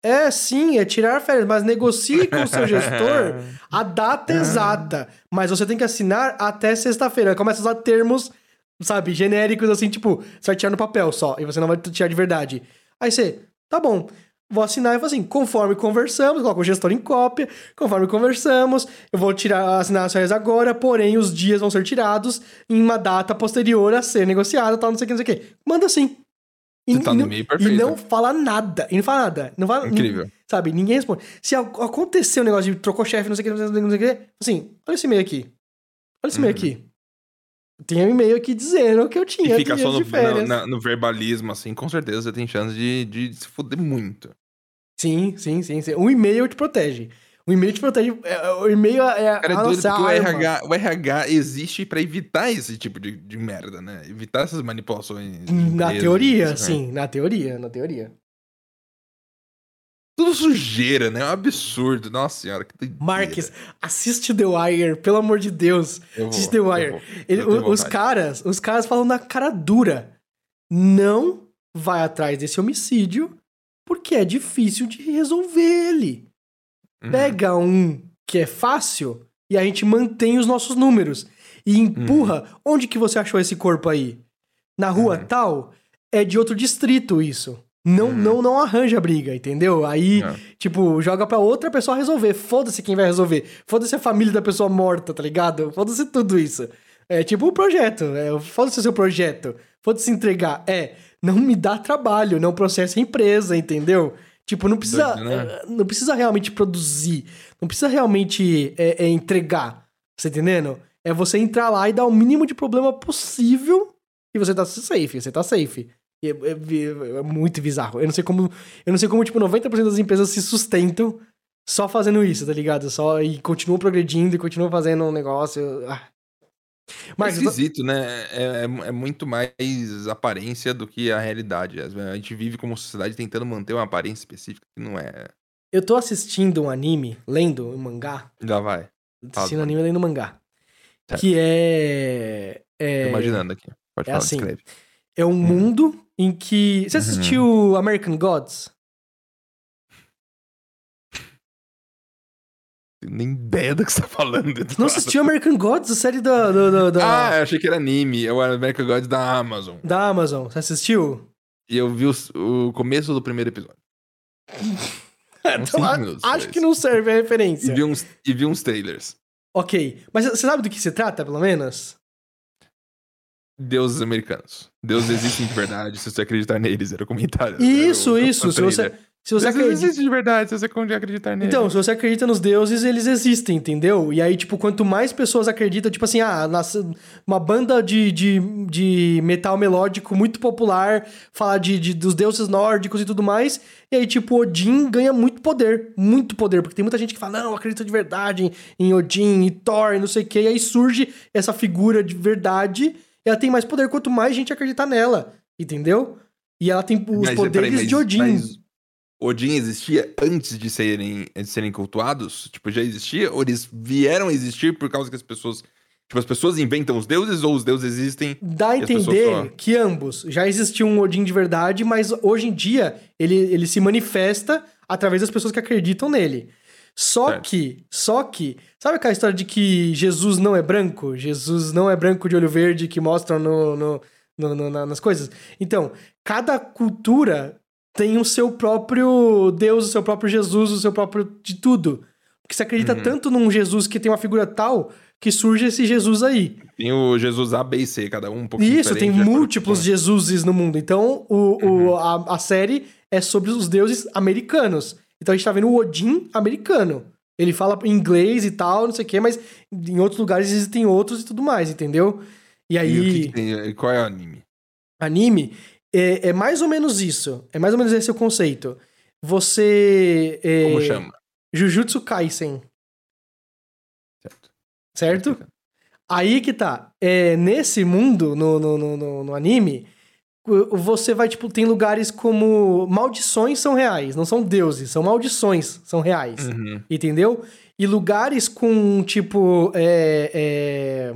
É sim, é tirar férias, mas negocie com o seu gestor [LAUGHS] a data exata. Mas você tem que assinar até sexta-feira. Começa a usar termos, sabe, genéricos assim, tipo, você vai tirar no papel só, e você não vai tirar de verdade. Aí você, tá bom, vou assinar e falo assim, conforme conversamos, coloca o gestor em cópia, conforme conversamos, eu vou tirar, assinar as férias agora, porém os dias vão ser tirados em uma data posterior a ser negociada, tal, não sei o que, não sei o que. Manda assim. E, tá e não- e não fala nada. E não fala nada. Não fala, Incrível. Sabe? Ninguém responde. Se ac- acontecer um negócio de trocou chefe, não sei o que, não sei o que, não sei o que, assim, olha esse e-mail aqui. Olha esse e-mail Uhum. aqui. Tem um e-mail aqui dizendo que eu E tinha fica só no, no, verbalismo, assim, com certeza você tem chance de, de se fuder muito. Sim, sim, sim, sim. Um e-mail te protege. O e-mail te protege. é, O e-mail é Cara, é a doido nossa porque o arma. RH, o RH existe pra evitar esse tipo de, de merda, né? Evitar essas manipulações. Na teoria, sim. Na teoria, na teoria. Tudo sujeira, né? É um absurdo. Nossa senhora, que doideira. Marques, assiste The Wire, pelo amor de Deus. Vou, Assiste The Wire. vou. Ele- os caras, os caras falam na cara dura. Não vai atrás desse homicídio porque é difícil de resolver ele. Uhum. Pega um que é fácil e a gente mantém os nossos números e empurra. Onde que você achou esse corpo aí? Na rua Uhum. tal? É de outro distrito isso. Não, Uhum. não, não arranja briga, entendeu? Aí, É. tipo, joga pra outra pessoa resolver. Foda-se quem vai resolver. Foda-se a família da pessoa morta, tá ligado? Foda-se tudo isso. É tipo o projeto. É, Foda-se o seu projeto. Foda-se entregar. É, não me dá trabalho, não processa a empresa, entendeu? Tipo, não precisa, Doido, né? é, não precisa realmente produzir. Não precisa realmente é, é, entregar. Você entendendo? É você entrar lá e dar o mínimo de problema possível e você tá safe, você tá safe. É, é- é muito bizarro. Eu não sei como, eu não sei como tipo 90% das empresas se sustentam só fazendo isso, tá ligado? Só e continuam progredindo e continuam fazendo um negócio. Ah. É Mas tô- esquisito, né? É, é- é muito mais aparência do que a realidade. A gente vive como sociedade tentando manter uma aparência específica que não é. eu tô assistindo um anime, lendo um mangá, Já vai. assistindo anime lendo mangá. Certo. Que é, é Tô imaginando aqui. Pode é falar, assim. descreve. é um mundo em que você Uhum. assistiu American Gods? Tenho Nem ideia do que você tá falando. Não Eduardo. assistiu American Gods, a série da, da, da, Ah, eu achei que era anime. É o American Gods da Amazon. da Amazon. Você assistiu? E eu vi os- o, começo do primeiro episódio. [LAUGHS] A- minutos, acho que não serve a E referência. vi uns, e vi uns trailers. Ok. Mas você sabe do que se trata, pelo menos? Deuses americanos. Deuses existem de verdade, se você acreditar neles, era o comentário. Isso, o- isso. Se você, trailer. se você Deuses acredita. existem de verdade, se você acreditar neles. Então, se você acredita nos deuses, eles existem, entendeu? E aí, tipo, quanto mais pessoas acreditam, tipo assim, ah, uma banda de, de, de metal melódico muito popular falar de, de- dos deuses nórdicos e tudo mais. E aí, tipo, Odin ganha muito poder. Muito poder. Porque tem muita gente que fala, não, eu acredito de verdade em, em Odin, em Thor, e não sei o quê. E aí surge essa figura de verdade. E ela tem mais poder quanto mais gente acreditar nela. Entendeu? E ela tem os Mas, poderes mas- de Odin. mas Odin existia antes de serem, de serem cultuados? Tipo, já existia? Ou eles vieram a existir por causa que as pessoas. Tipo, as pessoas inventam os deuses ou os deuses existem? Dá a entender só- que ambos. Já existiu um Odin de verdade, mas hoje em dia ele, ele se manifesta através das pessoas que acreditam nele. Só Certo. que, só que, sabe aquela história de que Jesus não é branco? Jesus não é branco de olho verde que mostram no, no, no- no- na- nas coisas? Então, cada cultura tem o seu próprio Deus, o seu próprio Jesus, o seu próprio de tudo. Porque você acredita Uhum. tanto num Jesus que tem uma figura tal que surge esse Jesus aí. Tem o Jesus A, B e C, cada um um pouquinho Isso, tem acordo múltiplos com- Jesuses no mundo. Então, o, o- a, a série é sobre os deuses americanos. Então a gente tá vendo o Odin americano. Ele fala inglês e tal, não sei o quê, mas em outros lugares existem outros e tudo mais, entendeu? E E o que aí, que tem? Qual é o anime? anime é, é mais ou menos isso. É mais ou menos esse o conceito. Você. é, Como chama? Jujutsu Kaisen. Certo. Certo? Aí que tá. É, nesse mundo, no, no, no, no, anime, você vai, tipo, tem lugares como. Maldições são reais, não são deuses, são maldições, são reais. Uhum. Entendeu? E lugares com, tipo. É, é,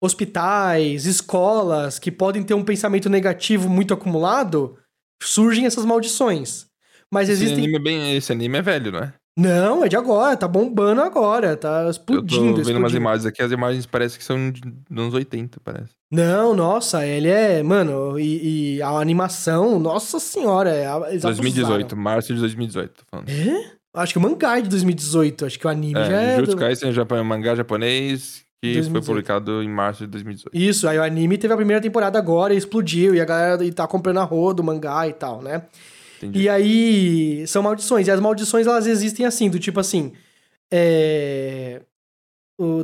hospitais, escolas que podem ter um pensamento negativo muito acumulado, surgem essas maldições. Mas esse existem. Anime é bem, esse anime é velho, não é? Não, é de agora, tá bombando agora, tá explodindo. Eu tô vendo explodindo. umas imagens aqui, as imagens parecem que são dos anos 80, parece. Não, nossa, ele é, mano, e, e a animação, nossa senhora, é, eles 2018, março de 2018, tô falando. É? Acho que o mangá é de 2018, acho que o anime é, já é... Jujutsu do... Kaisen é mangá japonês, que 2018. foi publicado em março de 2018. Isso, aí o anime teve a primeira temporada agora e explodiu, e a galera e tá comprando a roda do mangá e tal, né? Entendi. E aí são maldições. E as maldições elas existem assim, do tipo assim. É...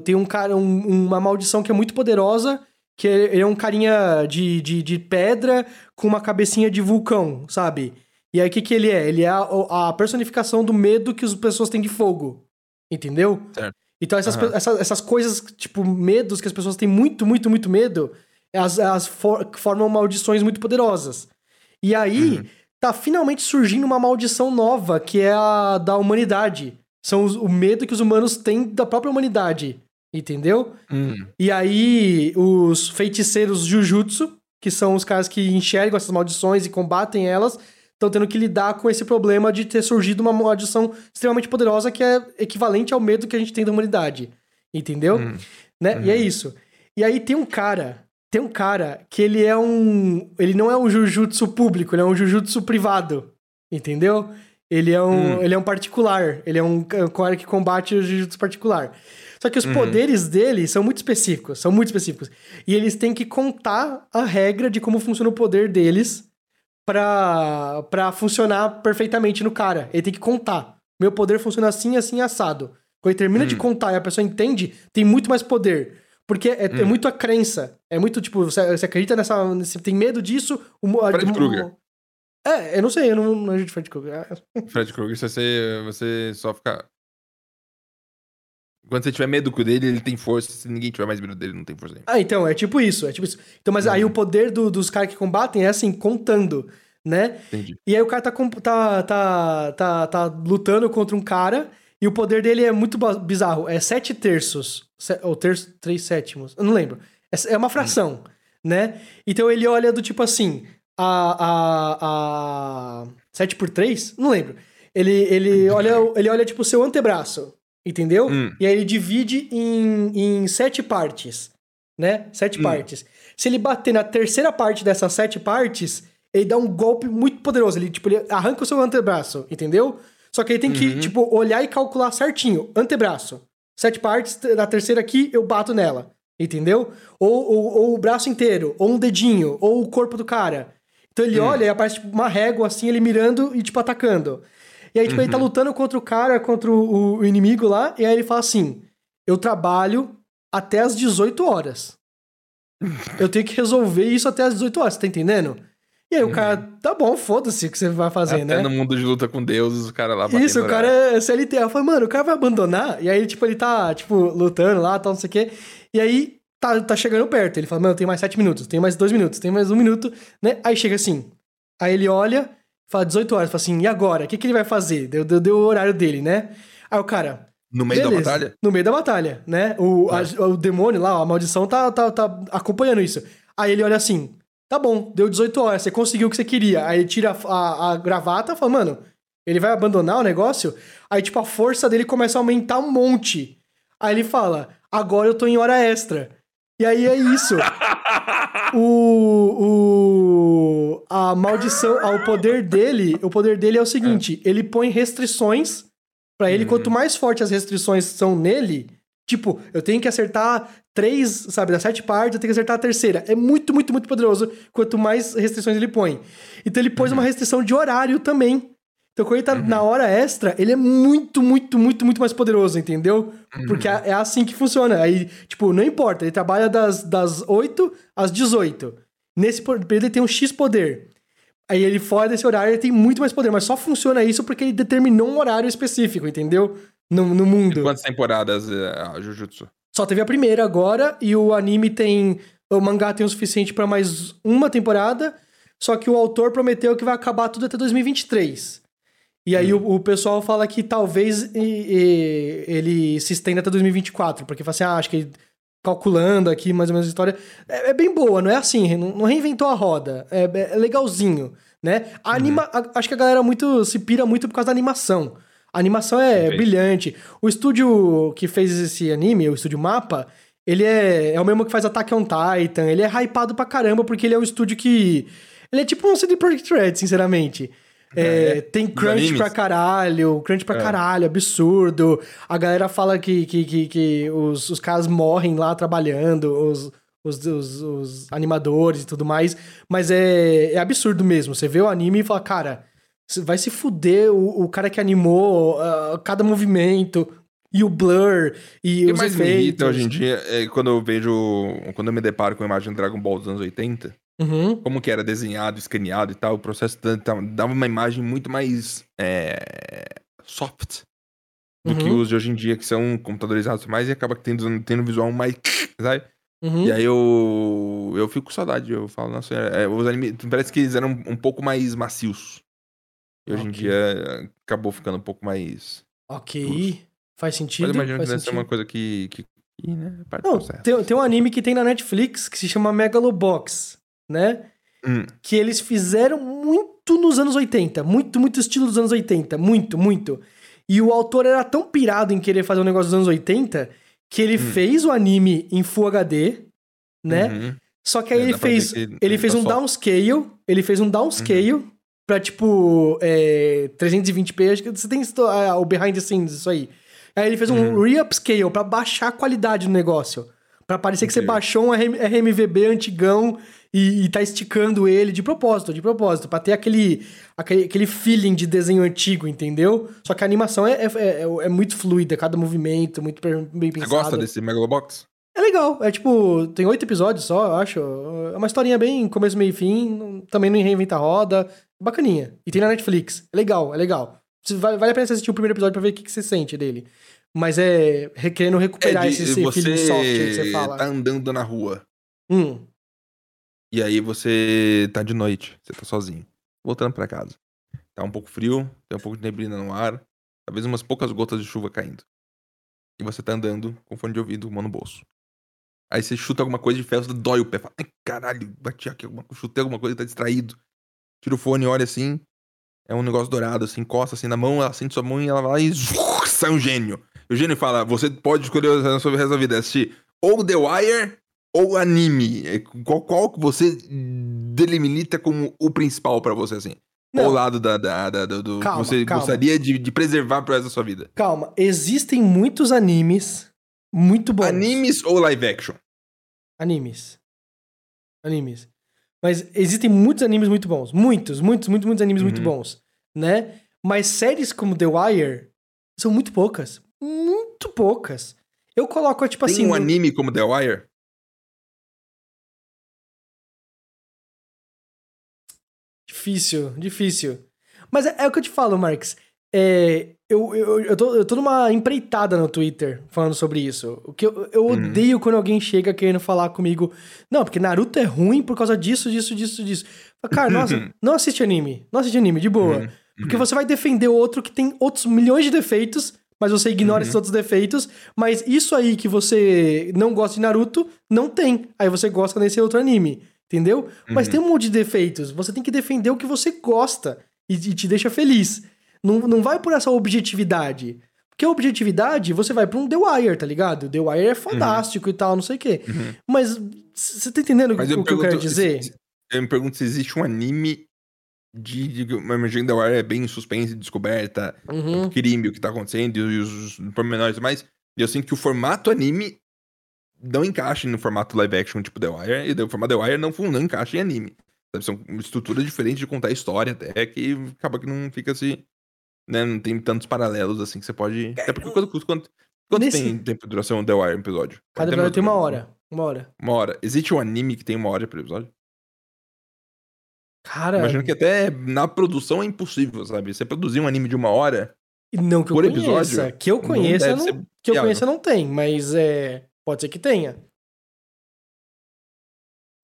Tem um cara, um, uma maldição que é muito poderosa, que é, ele é um carinha de, de, de pedra com uma cabecinha de vulcão, sabe? E aí o que, que ele é? Ele é a, a personificação do medo que as pessoas têm de fogo. Entendeu? Certo. Então essas, uhum. essas, essas coisas, tipo, medos que as pessoas têm muito, muito, muito medo, elas, elas for, formam maldições muito poderosas. E aí, uhum tá finalmente surgindo uma maldição nova, que é a da humanidade. São os, o medo que os humanos têm da própria humanidade. Entendeu? Hum. E aí, os feiticeiros Jujutsu, que são os caras que enxergam essas maldições e combatem elas, estão tendo que lidar com esse problema de ter surgido uma maldição extremamente poderosa que é equivalente ao medo que a gente tem da humanidade. Entendeu? Hum. Né? E é uhum. isso. E aí tem um cara tem um cara que ele é um. Ele não é um jujutsu público, ele é um jujutsu privado. Entendeu? Ele é um, hum. ele é um particular. Ele é um, cara que combate o jujutsu particular. Só que os uhum. poderes dele são muito específicos. São muito específicos. E eles têm que contar a regra de como funciona o poder deles pra, pra funcionar perfeitamente no cara. Ele tem que contar. Meu poder funciona assim, assim, assado. Quando ele termina hum. de contar e a pessoa entende, tem muito mais poder. Porque é, é hum. é muito a crença. É muito, tipo, você, você acredita nessa. Você tem medo disso. O, Fred Krueger. É, eu não sei, eu não, não ajudo Fred Krueger. É. [LAUGHS] Fred Krueger, se você, você só fica. Quando você tiver medo dele, ele tem força. Se ninguém tiver mais medo dele, não tem força nenhuma. Ah, então, é tipo isso. É tipo isso. Então, mas uhum. aí o poder do, dos caras que combatem é assim, contando, né? Entendi. E aí o cara tá, tá, tá, tá, tá lutando contra um cara. E o poder dele é muito bizarro. É sete terços. Ou terço, três sétimos. Eu não lembro. É, é uma fração, hum. né? Então ele olha do tipo assim. A. a, a 7 por 3? Não lembro. Ele, ele, olha, ele olha, tipo, o seu antebraço. Entendeu? Hum. E aí ele divide em, em sete partes. Né? Sete hum. partes. Se ele bater na terceira parte dessas sete partes, ele dá um golpe muito poderoso. Ele, tipo, ele arranca o seu antebraço, entendeu? Só que aí tem que, uhum. tipo, olhar e calcular certinho. Antebraço. Sete partes, da terceira aqui, eu bato nela. Entendeu? Ou, ou, ou, o braço inteiro, ou um dedinho, ou o corpo do cara. Então ele uhum. olha e aparece tipo, uma régua assim, ele mirando e, tipo, atacando. E aí, tipo, uhum. ele tá uhum. lutando contra o cara, contra o, o inimigo lá, e aí ele fala assim: Eu trabalho até as 18 horas. eu tenho que resolver isso até as 18 horas, tá entendendo? E aí o cara, uhum. tá bom, foda-se o que você vai fazer, Até né? no mundo de luta com deuses, o cara lá Isso, o cara é CLT. Eu falei, mano, o cara vai abandonar? E aí, tipo, ele tá, tipo, lutando lá, tal, não sei o quê. E aí, tá, tá chegando perto. Ele fala, mano, tem mais sete minutos, tem mais dois minutos, tem mais um minuto, né? Aí chega assim. Aí ele olha, fala 18 horas, fala assim, e agora? O que, que ele vai fazer? Deu, deu, deu o horário dele, né? Aí o cara... No meio beleza, da batalha? No meio da batalha, né? O, é. a, o demônio lá, a maldição, tá, tá, tá acompanhando isso. Aí ele olha assim, Tá bom, deu 18 horas, você conseguiu o que você queria. Aí ele tira a, a, gravata e fala, mano, ele vai abandonar o negócio? Aí, tipo, a força dele começa a aumentar um monte. Aí ele fala, agora eu tô em hora extra. E aí é isso. [LAUGHS] o, o a maldição, o poder dele, o poder dele é o seguinte, é. ele põe restrições para ele, uhum. quanto mais fortes as restrições são nele, tipo, eu tenho que acertar três, sabe, das sete partes, eu tenho que acertar a terceira. É muito, muito, muito poderoso quanto mais restrições ele põe. Então ele pôs uhum. uma restrição de horário também. Então quando ele tá uhum. na hora extra, ele é muito, muito, muito, muito mais poderoso, entendeu? Uhum. Porque é, é assim que funciona. Aí, tipo, não importa, ele trabalha das, das 8 às 18. Nesse período ele tem um X poder. Aí ele fora desse horário ele tem muito mais poder, mas só funciona isso porque ele determinou um horário específico, entendeu? No, no mundo. Quantas temporadas é a Jujutsu? Só teve a primeira agora e o anime tem. O mangá tem o suficiente pra mais uma temporada, só que o autor prometeu que vai acabar tudo até 2023. E aí o, o pessoal fala que talvez e- e- ele se estenda até 2024, porque fala assim, ah, acho que calculando aqui mais ou menos a história. É, é bem boa, não é assim, não, não reinventou a roda. É, é legalzinho, né? A anima, a- acho que a galera muito se pira muito por causa da animação. A animação é Perfeito. brilhante. O estúdio que fez esse anime, o estúdio Mapa, ele é, é o mesmo que faz Attack on Titan. Ele é hypado pra caramba porque ele é um estúdio que. Ele é tipo um CD Projekt Red, sinceramente. É, É, tem crunch pra caralho, crunch pra É. caralho, absurdo. A galera fala que, que, que, que os, os caras morrem lá trabalhando, os, os, os, os animadores e tudo mais. Mas é, é absurdo mesmo. Você vê o anime e fala, cara, vai se fuder o, o cara que animou ah, cada movimento. E o blur, e O que os mais me efeitos. irrita hoje em dia é quando eu vejo. Quando eu me deparo com a imagem do Dragon Ball dos anos 80, Uhum. como que era desenhado, escaneado e tal, o processo dava uma imagem muito mais é, soft do que Uhum. os de hoje em dia, que são computadorizados mais e acaba tendo, tendo um visual mais. [TSK] Sabe? Uhum. E aí eu. Eu fico com saudade. Eu falo, nossa, é, os animes. Parece que eles eram um pouco mais macios. E hoje em Ok. dia é, acabou ficando um pouco mais. Ok. Faz sentido. Mas imagino que deve ser uma coisa que. que, que né, Não, tem, tem um anime que tem na Netflix que se chama Megalobox, né? Hum. Que eles fizeram muito nos anos 80. Muito, muito estilo dos anos 80. Muito, muito. E o autor era tão pirado em querer fazer um negócio dos anos 80 que ele Hum. fez o anime em Full HD, né? Uhum. Só que aí É, ele fez, ele ele fez tá um soft. downscale, ele fez um downscale pra, tipo, é, 320p, acho que você tem ah, o behind the scenes, isso aí. Aí ele fez um Uhum. re-upscale pra baixar a qualidade do negócio. Pra parecer que você baixou um RM RMVB antigão e, e tá esticando ele de propósito, de propósito, pra ter aquele, aquele, aquele feeling de desenho antigo, entendeu? Só que a animação é, é, é- é muito fluida, cada movimento, muito bem Você pensado. gosta desse Megalobox? É legal, é tipo, tem oito episódios só, eu acho. É uma historinha bem começo, meio e fim, também não reinventa a roda. Bacaninha. E tem na Netflix. É legal, é legal. Você- Vale, vale a pena você assistir o primeiro episódio pra ver o que, que você sente dele. Mas é re- querendo recuperar É de- esse, você feeling soft que você fala. tá andando na rua. Hum, E aí você tá de noite, você tá sozinho. Voltando pra casa. Tá um pouco frio, tem um pouco de neblina no ar, talvez umas poucas gotas de chuva caindo. E você tá andando com fone de ouvido, uma no bolso. Aí você chuta alguma coisa de ferro, dói o pé. Fala, ai caralho, bati aqui, alguma, chutei alguma coisa, tá distraído. Tira o fone, olha assim. É um negócio dourado, assim, encosta assim na mão, ela sente sua mão e ela vai lá e [LAUGHS] sai um gênio. E o gênio fala: você pode escolher o sobre resto da vida, assistir ou The Wire ou anime. É, Qual, qual que você delimita como o principal pra você, assim? Não. o lado da, da, da- do, do Calma, que você calma. gostaria de, de preservar pro resto da sua vida? calma. Existem muitos animes muito bons. Animes ou live action? Animes. Animes. Mas existem muitos animes muito bons. Muitos, muitos, muitos, muitos animes muito Uhum. bons. Né? Mas séries como The Wire são muito poucas. Muito poucas. Eu coloco, tipo Tem assim. um no- anime como The Wire? Difícil, difícil. Mas é, é o que eu te falo, Marx. É, eu, eu, eu, tô, eu tô numa empreitada no Twitter falando sobre isso. O que eu, eu Uhum. odeio quando alguém chega querendo falar comigo. Não, porque Naruto é ruim por causa disso, disso, disso, disso. Cara, nossa, [LAUGHS] não assiste anime. Não assiste anime, de boa. Uhum, Porque você vai defender outro que tem outros milhões de defeitos, mas você ignora Uhum. esses outros defeitos. Mas isso aí que você não gosta de Naruto, não tem. Aí você gosta nesse outro anime. Entendeu? Mas Uhum. tem um monte de defeitos. Você tem que defender o que você gosta e, e te deixa feliz. Não, não vai por essa objetividade. Porque a objetividade, você vai pra um The Wire, tá ligado? The Wire é fantástico e tal, não sei o quê. Uhum. Mas você tá entendendo Mas o que eu quero dizer? se- se- eu me pergunto se existe um anime de. de uma imagem da Wire é bem suspense, descoberta, Uhum. crime, o que tá acontecendo e os, os pormenores e mais. E eu sinto que o formato anime não encaixa no formato live action tipo The Wire, e o formato The Wire não, não encaixa em anime. Sabe? São estruturas diferentes de contar a história, até que acaba que não fica assim. Né? Não tem tantos paralelos assim que você pode. Até porque quanto, quanto, quanto Nesse- tem tempo de duração The Wire um episódio? Cada episódio tem uma hora. Uma hora. Uma hora. Existe um anime que tem uma hora por episódio? Cara, Imagino que até na produção é impossível, sabe? Você produzir um anime de uma hora, não que eu por conheça. episódio, que eu não conheça, não, ser que eu conheça não tem, mas é, pode ser que tenha.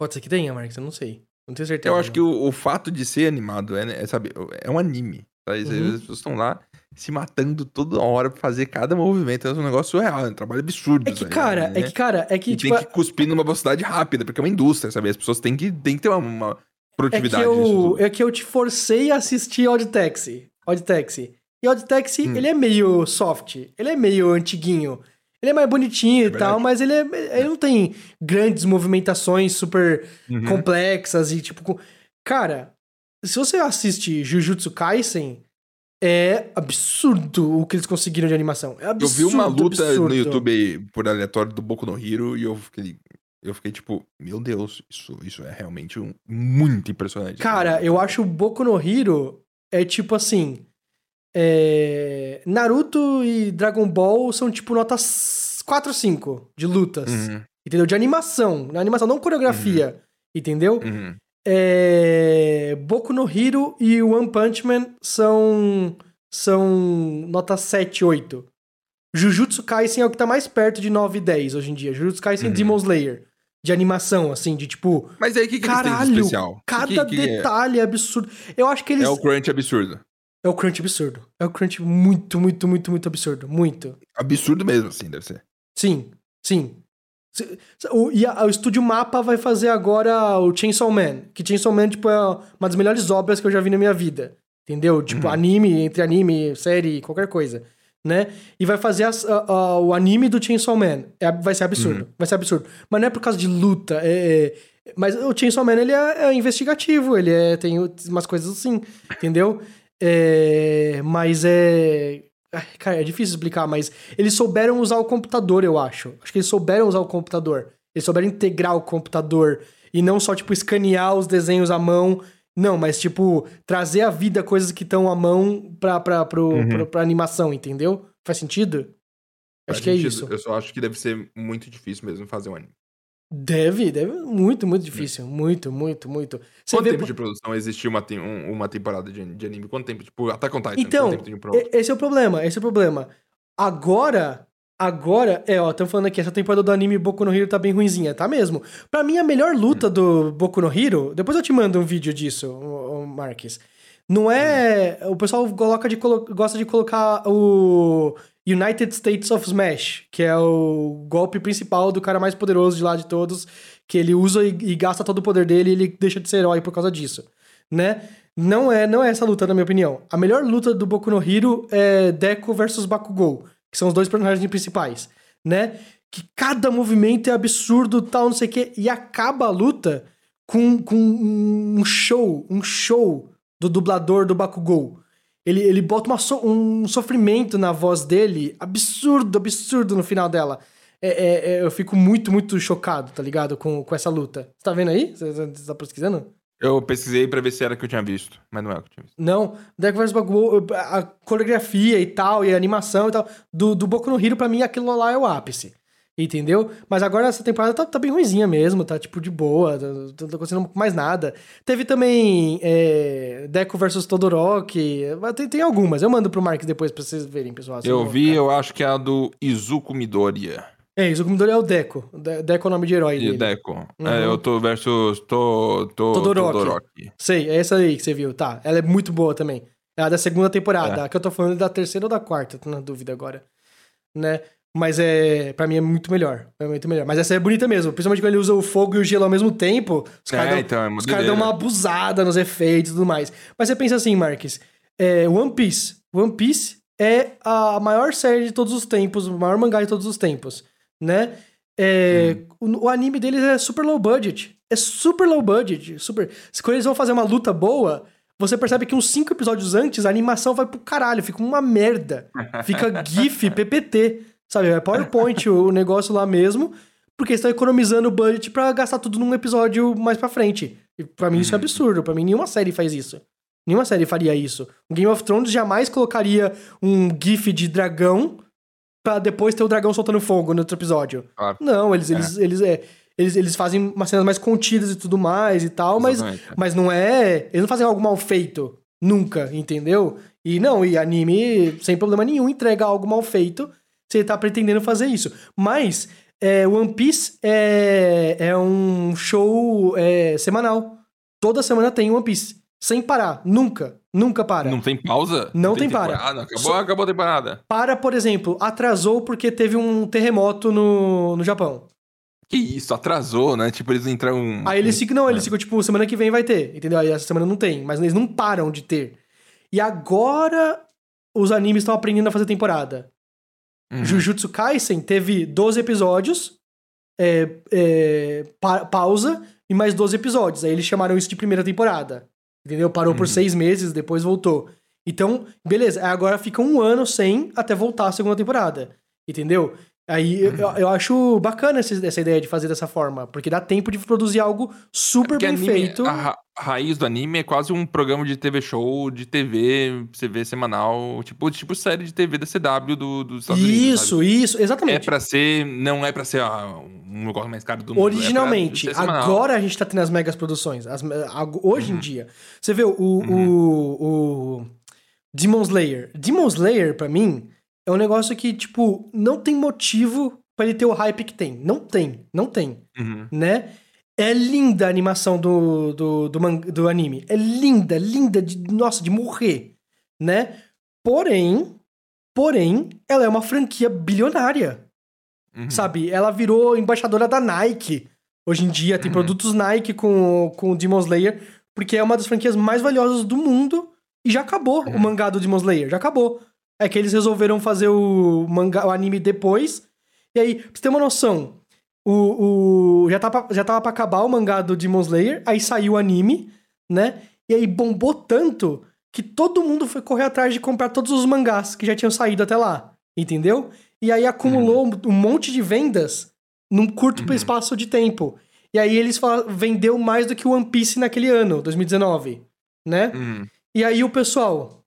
Pode ser que tenha, Marcos, eu não sei. Não tenho certeza. eu acho não. que o, o fato de ser animado é, é, sabe, é um anime. Sabe? Uhum. As pessoas estão lá se matando toda hora pra fazer cada movimento. É um negócio surreal, é um trabalho absurdo. É que, sabe? cara, é Né? que, cara, é que, E tipo, tem que cuspir numa velocidade rápida, porque é uma indústria, sabe? As pessoas têm que, têm que ter uma, uma é que, produtividade. eu, é que eu te forcei a assistir Odd Taxi. Odd Taxi. E Odd Taxi, Hum. ele é meio soft, ele é meio antiguinho. Ele é mais bonitinho e É tal, verdade. mas ele, é, ele não tem grandes movimentações super Uhum. complexas e tipo. Cara, se você assiste Jujutsu Kaisen, é absurdo o que eles conseguiram de animação. É Eu absurdo. vi uma luta absurdo. no YouTube por aleatório do Boku no Hero e eu fiquei, eu fiquei tipo, meu Deus, isso, isso é realmente um- muito impressionante. Cara, eu acho o Boku no Hero é tipo assim. é, Naruto e Dragon Ball são tipo notas 4 ou 5 de lutas. Uhum, Entendeu? De animação. Na animação, não coreografia. Entendeu? uhum. É... Boku no Hero e One Punch Man são são nota 7, 8. Jujutsu Kaisen é o que tá mais perto de 9 e 10 hoje em dia. Jujutsu Kaisen e Uhum. Demon Slayer. De animação, assim, de tipo, Mas aí o que, que eles têm de caralho, especial? cada Que- que- que é? detalhe é absurdo. Eu acho que eles. É o crunch absurdo. É o crunch absurdo. É o crunch muito, muito, muito, muito absurdo. Muito. Absurdo mesmo, assim, deve ser. Sim, sim. O, e a- o estúdio Mapa vai fazer agora o Chainsaw Man. Que Chainsaw Man, tipo, é uma das melhores obras que eu já vi na minha vida. Entendeu? Tipo, Uhum. anime, entre anime, série, qualquer coisa. Né? E vai fazer as- a- a- o anime do Chainsaw Man. É, vai ser absurdo. Vai ser absurdo. Mas não é por causa de luta. é- é- mas o Chainsaw Man, ele é, é investigativo. Ele é, tem umas coisas assim. Entendeu? É, mas é. Cara, é difícil explicar, mas eles souberam usar o computador, eu acho. Acho que eles souberam usar o computador. Eles souberam integrar o computador. E não só, tipo, escanear os desenhos à mão. Não, mas, tipo, trazer à vida coisas que estão à mão pra, pra, pro, Uhum. pra, pra animação, entendeu? Faz sentido? Acho Faz que é sentido. isso. Eu só acho que deve ser muito difícil mesmo fazer um anime. Deve, deve. Muito, muito difícil. Muito, muito, muito. Você Quanto vê. tempo de produção existe uma, um- uma temporada de, de anime? Quanto tempo? Tipo, Attack on Titan. Então, Esse é o problema, esse é o problema. Agora, agora, é, ó, estamos falando aqui, essa temporada do anime Boku no Hero tá bem ruinzinha, tá mesmo? Pra mim, a melhor luta do Boku no Hero, depois eu te mando um vídeo disso, ô, ô, Marques. Não é. O pessoal coloca de gosta de colocar o United States of Smash, que é o golpe principal do cara mais poderoso de lá de todos, que ele usa e, e gasta todo o poder dele e ele deixa de ser herói por causa disso, né? Não é, não é essa luta, na minha opinião. A melhor luta do Boku no Hero é Deku versus Bakugou, que são os dois personagens principais, né? Que cada movimento é absurdo, tal, não sei o quê, e acaba a luta com, com um show, um show do dublador do Bakugou. Ele, ele bota so- um sofrimento na voz dele, absurdo, absurdo no final dela. É, é- é, eu fico muito, muito chocado, tá ligado? Com, com essa luta. Você tá vendo aí? Você, você tá pesquisando? Eu pesquisei pra ver se era que eu tinha visto, mas não é o que eu tinha visto. Não, Deku vs Bakugou, a coreografia e tal, e a animação e tal, do, do Boku no Hero, pra mim, aquilo lá é o ápice. Entendeu? Mas agora essa temporada tá, tá bem ruimzinha mesmo, tá tipo de boa, tá- não tá acontecendo mais nada. Teve também é, Deku vs Todoroki, tem, tem algumas, eu mando pro Marcos depois pra vocês verem, pessoal. vocês Eu vi, ficar- eu acho que é a do Izuku Midoriya. É, isso, o Midori é o Deco. De- Deco é o nome de herói dele. Deco. Uhum. É, eu tô versus to, to, Todoroki. Todoroki. Sei, é essa aí que você viu, tá. Ela é muito boa também. É a da segunda temporada. É. A que eu tô falando é da terceira ou da quarta, tô na dúvida agora. Né? Mas é. Pra mim é muito melhor. É muito melhor. Mas essa é bonita mesmo. Principalmente quando ele usa o fogo e o gelo ao mesmo tempo. Os É, caras dão, então, é os caras dão uma abusada nos efeitos e tudo mais. Mas você pensa assim, Marques. É, One Piece. One Piece é a maior série de todos os tempos, o maior mangá de todos os tempos. Né? É, o, o anime deles é super low budget. É super low budget. Super. Se quando eles vão fazer uma luta boa, você percebe que uns cinco episódios antes a animação vai pro caralho, fica uma merda. Fica [LAUGHS] GIF, PPT. Sabe? É PowerPoint o, o negócio lá mesmo. Porque eles estão economizando budget pra gastar tudo num episódio mais pra frente. E pra mim isso é Uhum. absurdo. Pra mim nenhuma série faz isso. Nenhuma série faria isso. O Game of Thrones jamais colocaria um GIF de dragão pra depois ter o dragão soltando fogo no outro episódio. Claro. Não, eles, eles, eles, é, Eles, eles fazem umas cenas mais contidas e tudo mais e tal, mas, Exatamente. mas não é. Eles não fazem algo mal feito. Nunca, entendeu? E não, e anime, sem problema nenhum, entrega algo mal feito se ele tá pretendendo fazer isso. Mas é, One Piece é, é um show é, semanal. Toda semana tem One Piece. Sem parar. Nunca. Nunca para. Não tem pausa? Não tem para. temporada? Acabou, Só- acabou a temporada. Para, por exemplo, atrasou porque teve um terremoto no, no Japão. Que isso, atrasou, né? Tipo, eles entram. Aí eles ficam, não, É. eles ficam, tipo, semana que vem vai ter, entendeu? Aí essa semana não tem, mas eles não param de ter. E agora os animes estão aprendendo a fazer temporada. Uhum. Jujutsu Kaisen teve 12 episódios, é, é, pa- pausa, e mais 12 episódios. Aí eles chamaram isso de primeira temporada. Entendeu? Parou por Uhum. seis meses, depois voltou. Então, beleza. Agora fica um ano sem até voltar a segunda temporada. Entendeu? Aí eu- Uhum. eu, eu acho bacana essa, essa ideia de fazer dessa forma, porque dá tempo de produzir algo super Porque bem anime- feito. A, ra- a raiz do anime é quase um programa de TV show, de TV, vê semanal, tipo, tipo série de TV da CW do, dos Estados Unidos. Isso, sabe? isso, exatamente. É pra ser, não é pra ser ah, um negócio mais caro do mundo. Originalmente, é ser semanal. agora a gente tá tendo as megas produções. as hoje em Uhum. dia. Você vê o, o, o Demon Slayer. Demon Slayer, pra mim, é um negócio que, tipo, não tem motivo pra ele ter o hype que tem. Não tem, não tem, Uhum. né? É linda a animação do, do, do, do anime. É linda, linda, de, nossa, de morrer, né? Porém, porém, ela é uma franquia bilionária. Uhum. Sabe? Ela virou embaixadora da Nike. Hoje em dia tem Uhum. produtos Nike com, com o Demon Slayer, porque é uma das franquias mais valiosas do mundo e já acabou Uhum. o mangá do Demon Slayer, já acabou. É que eles resolveram fazer o mangá, o anime depois. E aí, pra você ter uma noção, o, o já, tava, já tava pra acabar o mangá do Demon Slayer, aí saiu o anime, né? E aí bombou tanto que todo mundo foi correr atrás de comprar todos os mangás que já tinham saído até lá, entendeu? E aí acumulou um monte de vendas num curto Uhum. espaço de tempo. E aí eles vendeu mais do que o One Piece naquele ano, 2019, né? Uhum. E aí o pessoal,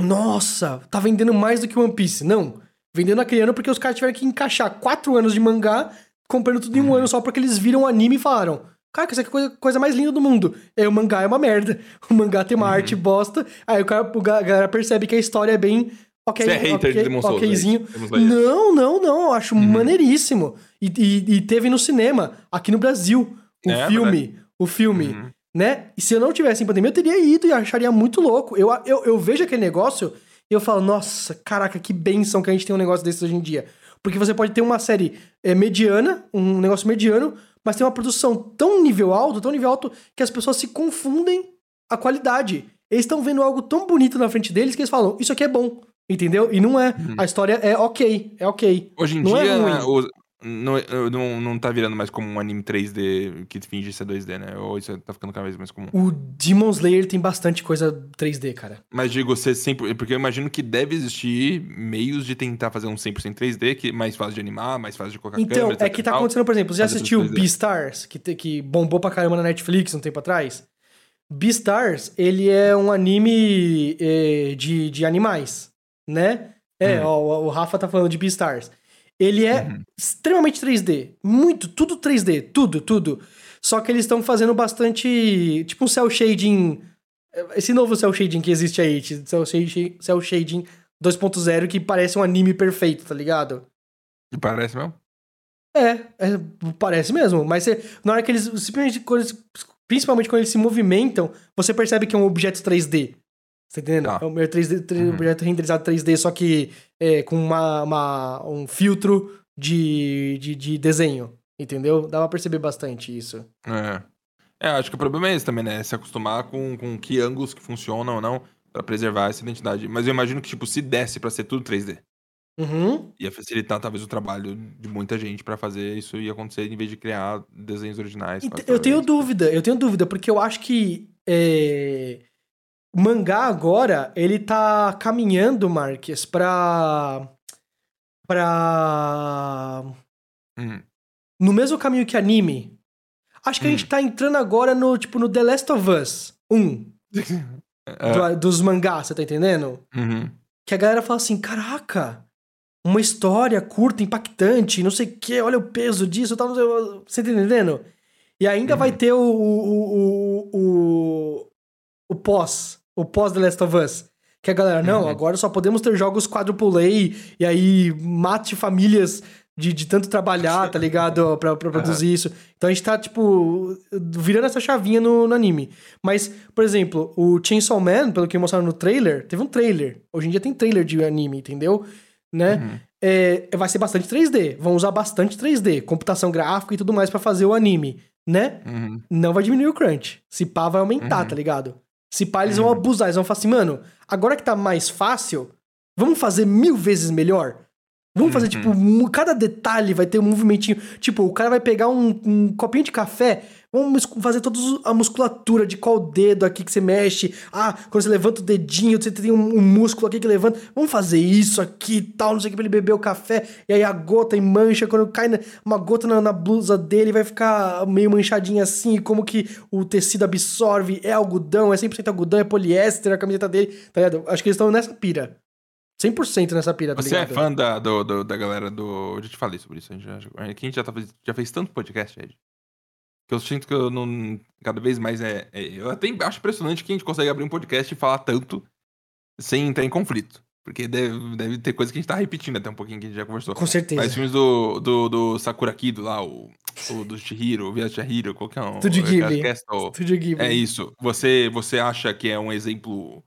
nossa, tá vendendo mais do que One Piece. Não, vendendo naquele ano porque os caras tiveram que encaixar quatro anos de mangá, comprando tudo em um Uhum. ano só porque eles viram o anime e falaram, cara, isso aqui é a coisa, coisa mais linda do mundo. Aí o mangá é uma merda, [LAUGHS] o mangá tem uma Uhum. arte bosta, aí o cara, o a galera percebe que a história é bem... Ok, Você é hater ok, de Demon Souls, okzinho. é Slayer. Não, não, não, eu acho Uhum. maneiríssimo. E, e- e teve no cinema, aqui no Brasil, o É, filme, o filme Uhum. Né? E se eu não tivesse em pandemia, eu teria ido e acharia muito louco. Eu, eu, eu vejo aquele negócio e eu falo, nossa, caraca, que benção que a gente tem um negócio desse hoje em dia. Porque você pode ter uma série é, mediana, um negócio mediano, mas tem uma produção tão nível alto, tão nível alto, que as pessoas se confundem a qualidade. Eles estão vendo algo tão bonito na frente deles que eles falam, isso aqui é bom, entendeu? E não é. A história é ok, é ok. Hoje em Não é dia, ruim. Não, não, não tá virando mais como um anime 3D que finge ser 2D, né? Ou isso tá ficando cada vez mais comum. O Demon Slayer tem bastante coisa 3D, cara. Mas digo, você sempre. Porque eu imagino que deve existir meios de tentar fazer um 100% 3D, que é mais fácil de animar, mais fácil de colocar Então, câmera, é que tá tal. acontecendo, por exemplo, você já assistiu tudo 3D. Beastars, que, te- que bombou pra caramba na Netflix um tempo atrás? Beastars, ele é um anime eh, de, de animais, né? É, Hum. ó, o, o Rafa tá falando de Beastars. Ele é Uhum. extremamente 3D. Muito, tudo 3D, tudo, tudo. Só que eles estão fazendo bastante. Tipo um cel shading. Esse novo cel shading que existe aí, cel shading, cel shading 2.0, que parece um anime perfeito, tá ligado? Que parece mesmo? É, é, parece mesmo, mas você- na hora que eles, simplesmente quando eles- principalmente quando eles se movimentam, você percebe que é um objeto 3D. Você tá entendendo? Tá. É um 3D, tre- Uhum. objeto renderizado 3D, só que é, com uma, uma- um filtro de, de, de desenho, entendeu? Dá pra perceber bastante isso. É. É, acho que o problema é esse também, né? Se acostumar com, com que ângulos que funcionam ou não, pra preservar essa identidade. Mas eu imagino que, tipo, se desse pra ser tudo 3D, Uhum. ia facilitar talvez o trabalho de muita gente pra fazer isso ia acontecer em vez de criar desenhos originais. Quase Eu tenho dúvida, eu tenho dúvida, porque eu acho que é, o mangá agora, ele tá caminhando, Marques, pra. pra. Hum. No mesmo caminho que anime. Acho que a Hum. gente tá entrando agora no, tipo, no The Last of Us 1, É. [LAUGHS] do- dos mangás, você tá entendendo? Uhum. Que a galera fala assim, caraca, uma história curta, impactante, não sei o que, olha o peso disso, sei, você tá entendendo? E ainda vai ter o, o, o, o, o pós, o pós The Last of Us. Que a galera, não, Uhum. agora só podemos ter jogos quadruple A, e aí mate famílias de, de tanto trabalhar, tá ligado? [LAUGHS] Pra, pra produzir isso. Então a gente tá, tipo, virando essa chavinha no, no anime. Mas, por exemplo, o Chainsaw Man, pelo que mostraram no trailer, teve um trailer. Hoje em dia tem trailer de anime, entendeu? Né? Uhum. É, vai ser bastante 3D. Vão usar bastante 3D, computação gráfica e tudo mais pra fazer o anime, né? Uhum. Não vai diminuir o crunch. Se pá, vai aumentar, Uhum. tá ligado? Se pá, eles vão Uhum. abusar. Eles vão falar assim, mano, agora que tá mais fácil, vamos fazer mil vezes melhor? Vamos fazer, Uhum. tipo, cada detalhe vai ter um movimentinho. Tipo, o cara vai pegar um, um copinho de café, vamos fazer toda a musculatura de qual dedo aqui que você mexe. Ah, quando você levanta o dedinho, você tem um, um músculo aqui que levanta. Vamos fazer isso aqui e tal, não sei o que, pra ele beber o café. E aí a gota e mancha, quando cai na- uma gota na, na blusa dele, vai ficar meio manchadinha assim. Como que o tecido absorve? É algodão, é 100% algodão, é poliéster, a camiseta dele, tá ligado? Acho que eles estão nessa pira. 100% nessa pira, tá Você é ligado? fã da, do, do- da galera do. Eu já te falei sobre isso. A gente já, a gente já, tá, já fez tanto podcast, Ed. Que eu sinto que eu não. Cada vez mais é. é- eu até acho impressionante que a gente consegue abrir um podcast e falar tanto sem entrar em conflito. Porque deve, deve ter coisa que a gente tá repetindo até um pouquinho que a gente já conversou. Com certeza. Mas filmes do, do, do Sakura Kido lá, o, o do Chihiro, o Via Chihiro, qualquer um. Estúdio Ghibli. Castle. Estúdio Ghibli. É isso. Você, você acha que é um exemplo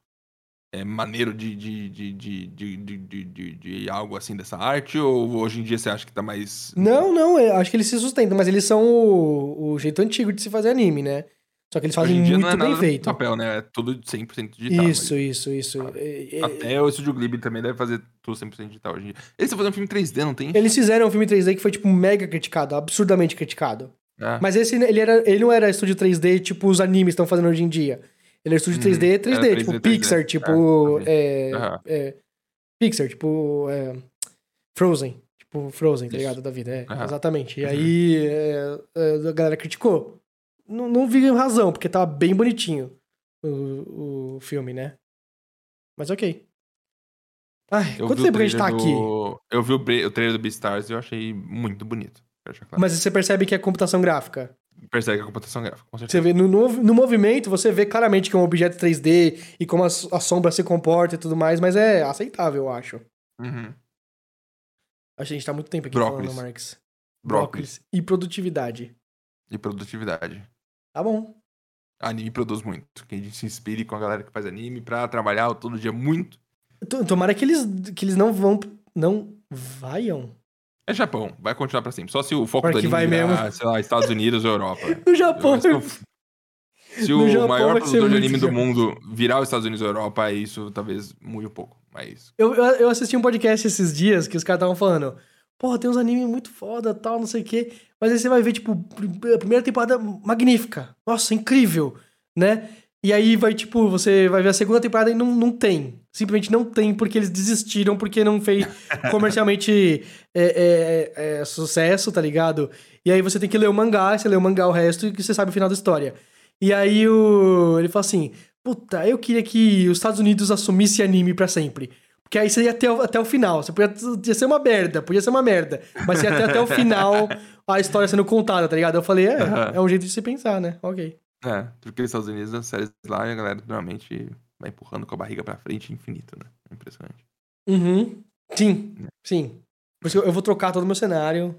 é, maneiro de, de, de, de, de, de, de, de- algo assim dessa arte? Ou hoje em dia você acha que tá mais. Não, não, eu acho que eles se sustentam, mas eles são o, o jeito antigo de se fazer anime, né? Só que eles fazem muito não é bem feito. papel, né? É tudo 100% digital. Isso, isso, isso. É, é, mas Até o Estúdio Ghibli também deve fazer tudo 100% digital hoje em dia. Eles estão fazendo filme 3D, não tem? Eles fizeram um filme 3D que foi, tipo, mega criticado, absurdamente criticado. É. Mas esse, ele, era, ele não era estúdio 3D, tipo, os animes estão fazendo hoje em dia. Ele era estúdio Uhum, 3D, 3D, era tipo, 3D, Pixar, 3D. tipo. É, É, Aham. é, Pixar, tipo. é, Frozen. Tipo, Frozen, tá ligado? Da vida. É, Aham. exatamente. E Uhum. aí é, é, a galera criticou. Não, não vi razão, porque tava bem bonitinho o, o filme, né? Mas ok. Ai, Eu quanto tempo que a gente tá trailer aqui? do- Eu vi o, o trailer do Beastars e eu achei muito bonito. Claro. Mas você percebe que é computação gráfica. Persegue a computação gráfica, com certeza. Você vê no, no, no movimento, você vê claramente que é um objeto 3D e como a, a sombra se comporta e tudo mais, mas é aceitável, eu acho. Uhum. A gente tá muito tempo aqui Brócolis. falando, Marx. Brócolis. E produtividade. E produtividade. Tá bom. Anime produz muito. Que a gente se inspire com a galera que faz anime pra trabalhar todo dia muito. Tomara que eles, que eles não vão. Não vaiam. É Japão, vai continuar pra sempre. Só se o foco do anime vai virar, mesmo. sei lá, Estados Unidos ou Europa. [LAUGHS] No Japão. Se o, se No o Japão maior produtor de anime do mundo virar os Estados Unidos ou Europa, isso talvez mude um pouco. Mas. Eu, eu eu assisti um podcast esses dias que os caras estavam falando. Porra, tem uns animes muito foda, tal, não sei o quê. Mas aí você vai ver, tipo, a primeira temporada magnífica. Nossa, incrível, né? E aí vai, tipo, você vai ver a segunda temporada e não, não tem. Simplesmente não tem, porque eles desistiram, porque não fez [LAUGHS] comercialmente é, é, é, sucesso, tá ligado? E aí você tem que ler o mangá, você lê o mangá o resto e você sabe o final da história. E aí o... ele fala assim, puta, eu queria que os Estados Unidos assumisse anime pra sempre. Porque aí você ia até o, até o final. Você podia, ia ser uma merda, podia ser uma merda. Mas você ia até, até o [LAUGHS] final a história sendo contada, tá ligado? Eu falei, é, é um jeito de se pensar, né? Ok. É, porque os Estados Unidos, as séries lá, a galera normalmente vai empurrando com a barriga pra frente infinito, né? É impressionante. Uhum. Sim, sim. Por isso eu, vou trocar todo o meu cenário.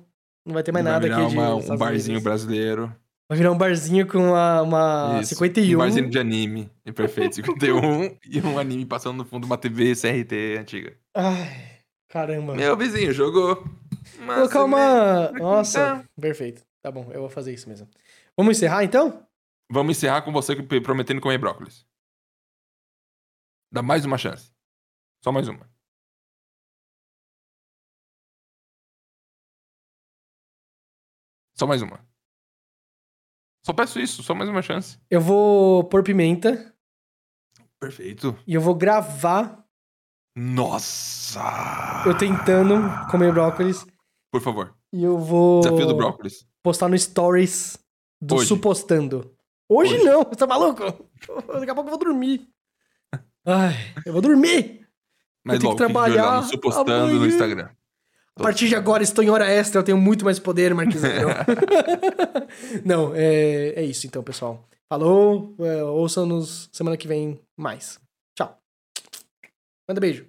Não vai ter mais Vai nada virar aqui de uma- um barzinho Unidos. brasileiro. Vai virar um barzinho com uma, uma Isso, 51. Um barzinho de anime. É perfeito. 51 [LAUGHS] e um anime passando no fundo de uma TV CRT antiga. Ai, caramba. Meu vizinho jogou. Colocar uma... semente. Nossa, perfeito. Tá bom, eu vou fazer isso mesmo. Vamos encerrar, então? Vamos encerrar com você prometendo comer brócolis. Dá mais uma chance. Só mais uma. Só mais uma. Só peço isso, só mais uma chance. Eu vou pôr pimenta Perfeito. e eu vou gravar Nossa! eu tentando comer brócolis. Por favor. E eu vou Desafio do brócolis. postar no Stories do Hoje. Supostando. Hoje, Hoje. não, você tá maluco? Daqui a pouco eu vou dormir. Ai, eu vou dormir. Mas tenho logo, que trabalhar no supostando no. Instagram. A partir de agora estou em hora extra, eu tenho muito mais poder, Marquinhos. [LAUGHS] Não, é, é isso então, pessoal. Falou, é, ouçam-nos semana que vem mais. Tchau. Manda beijo.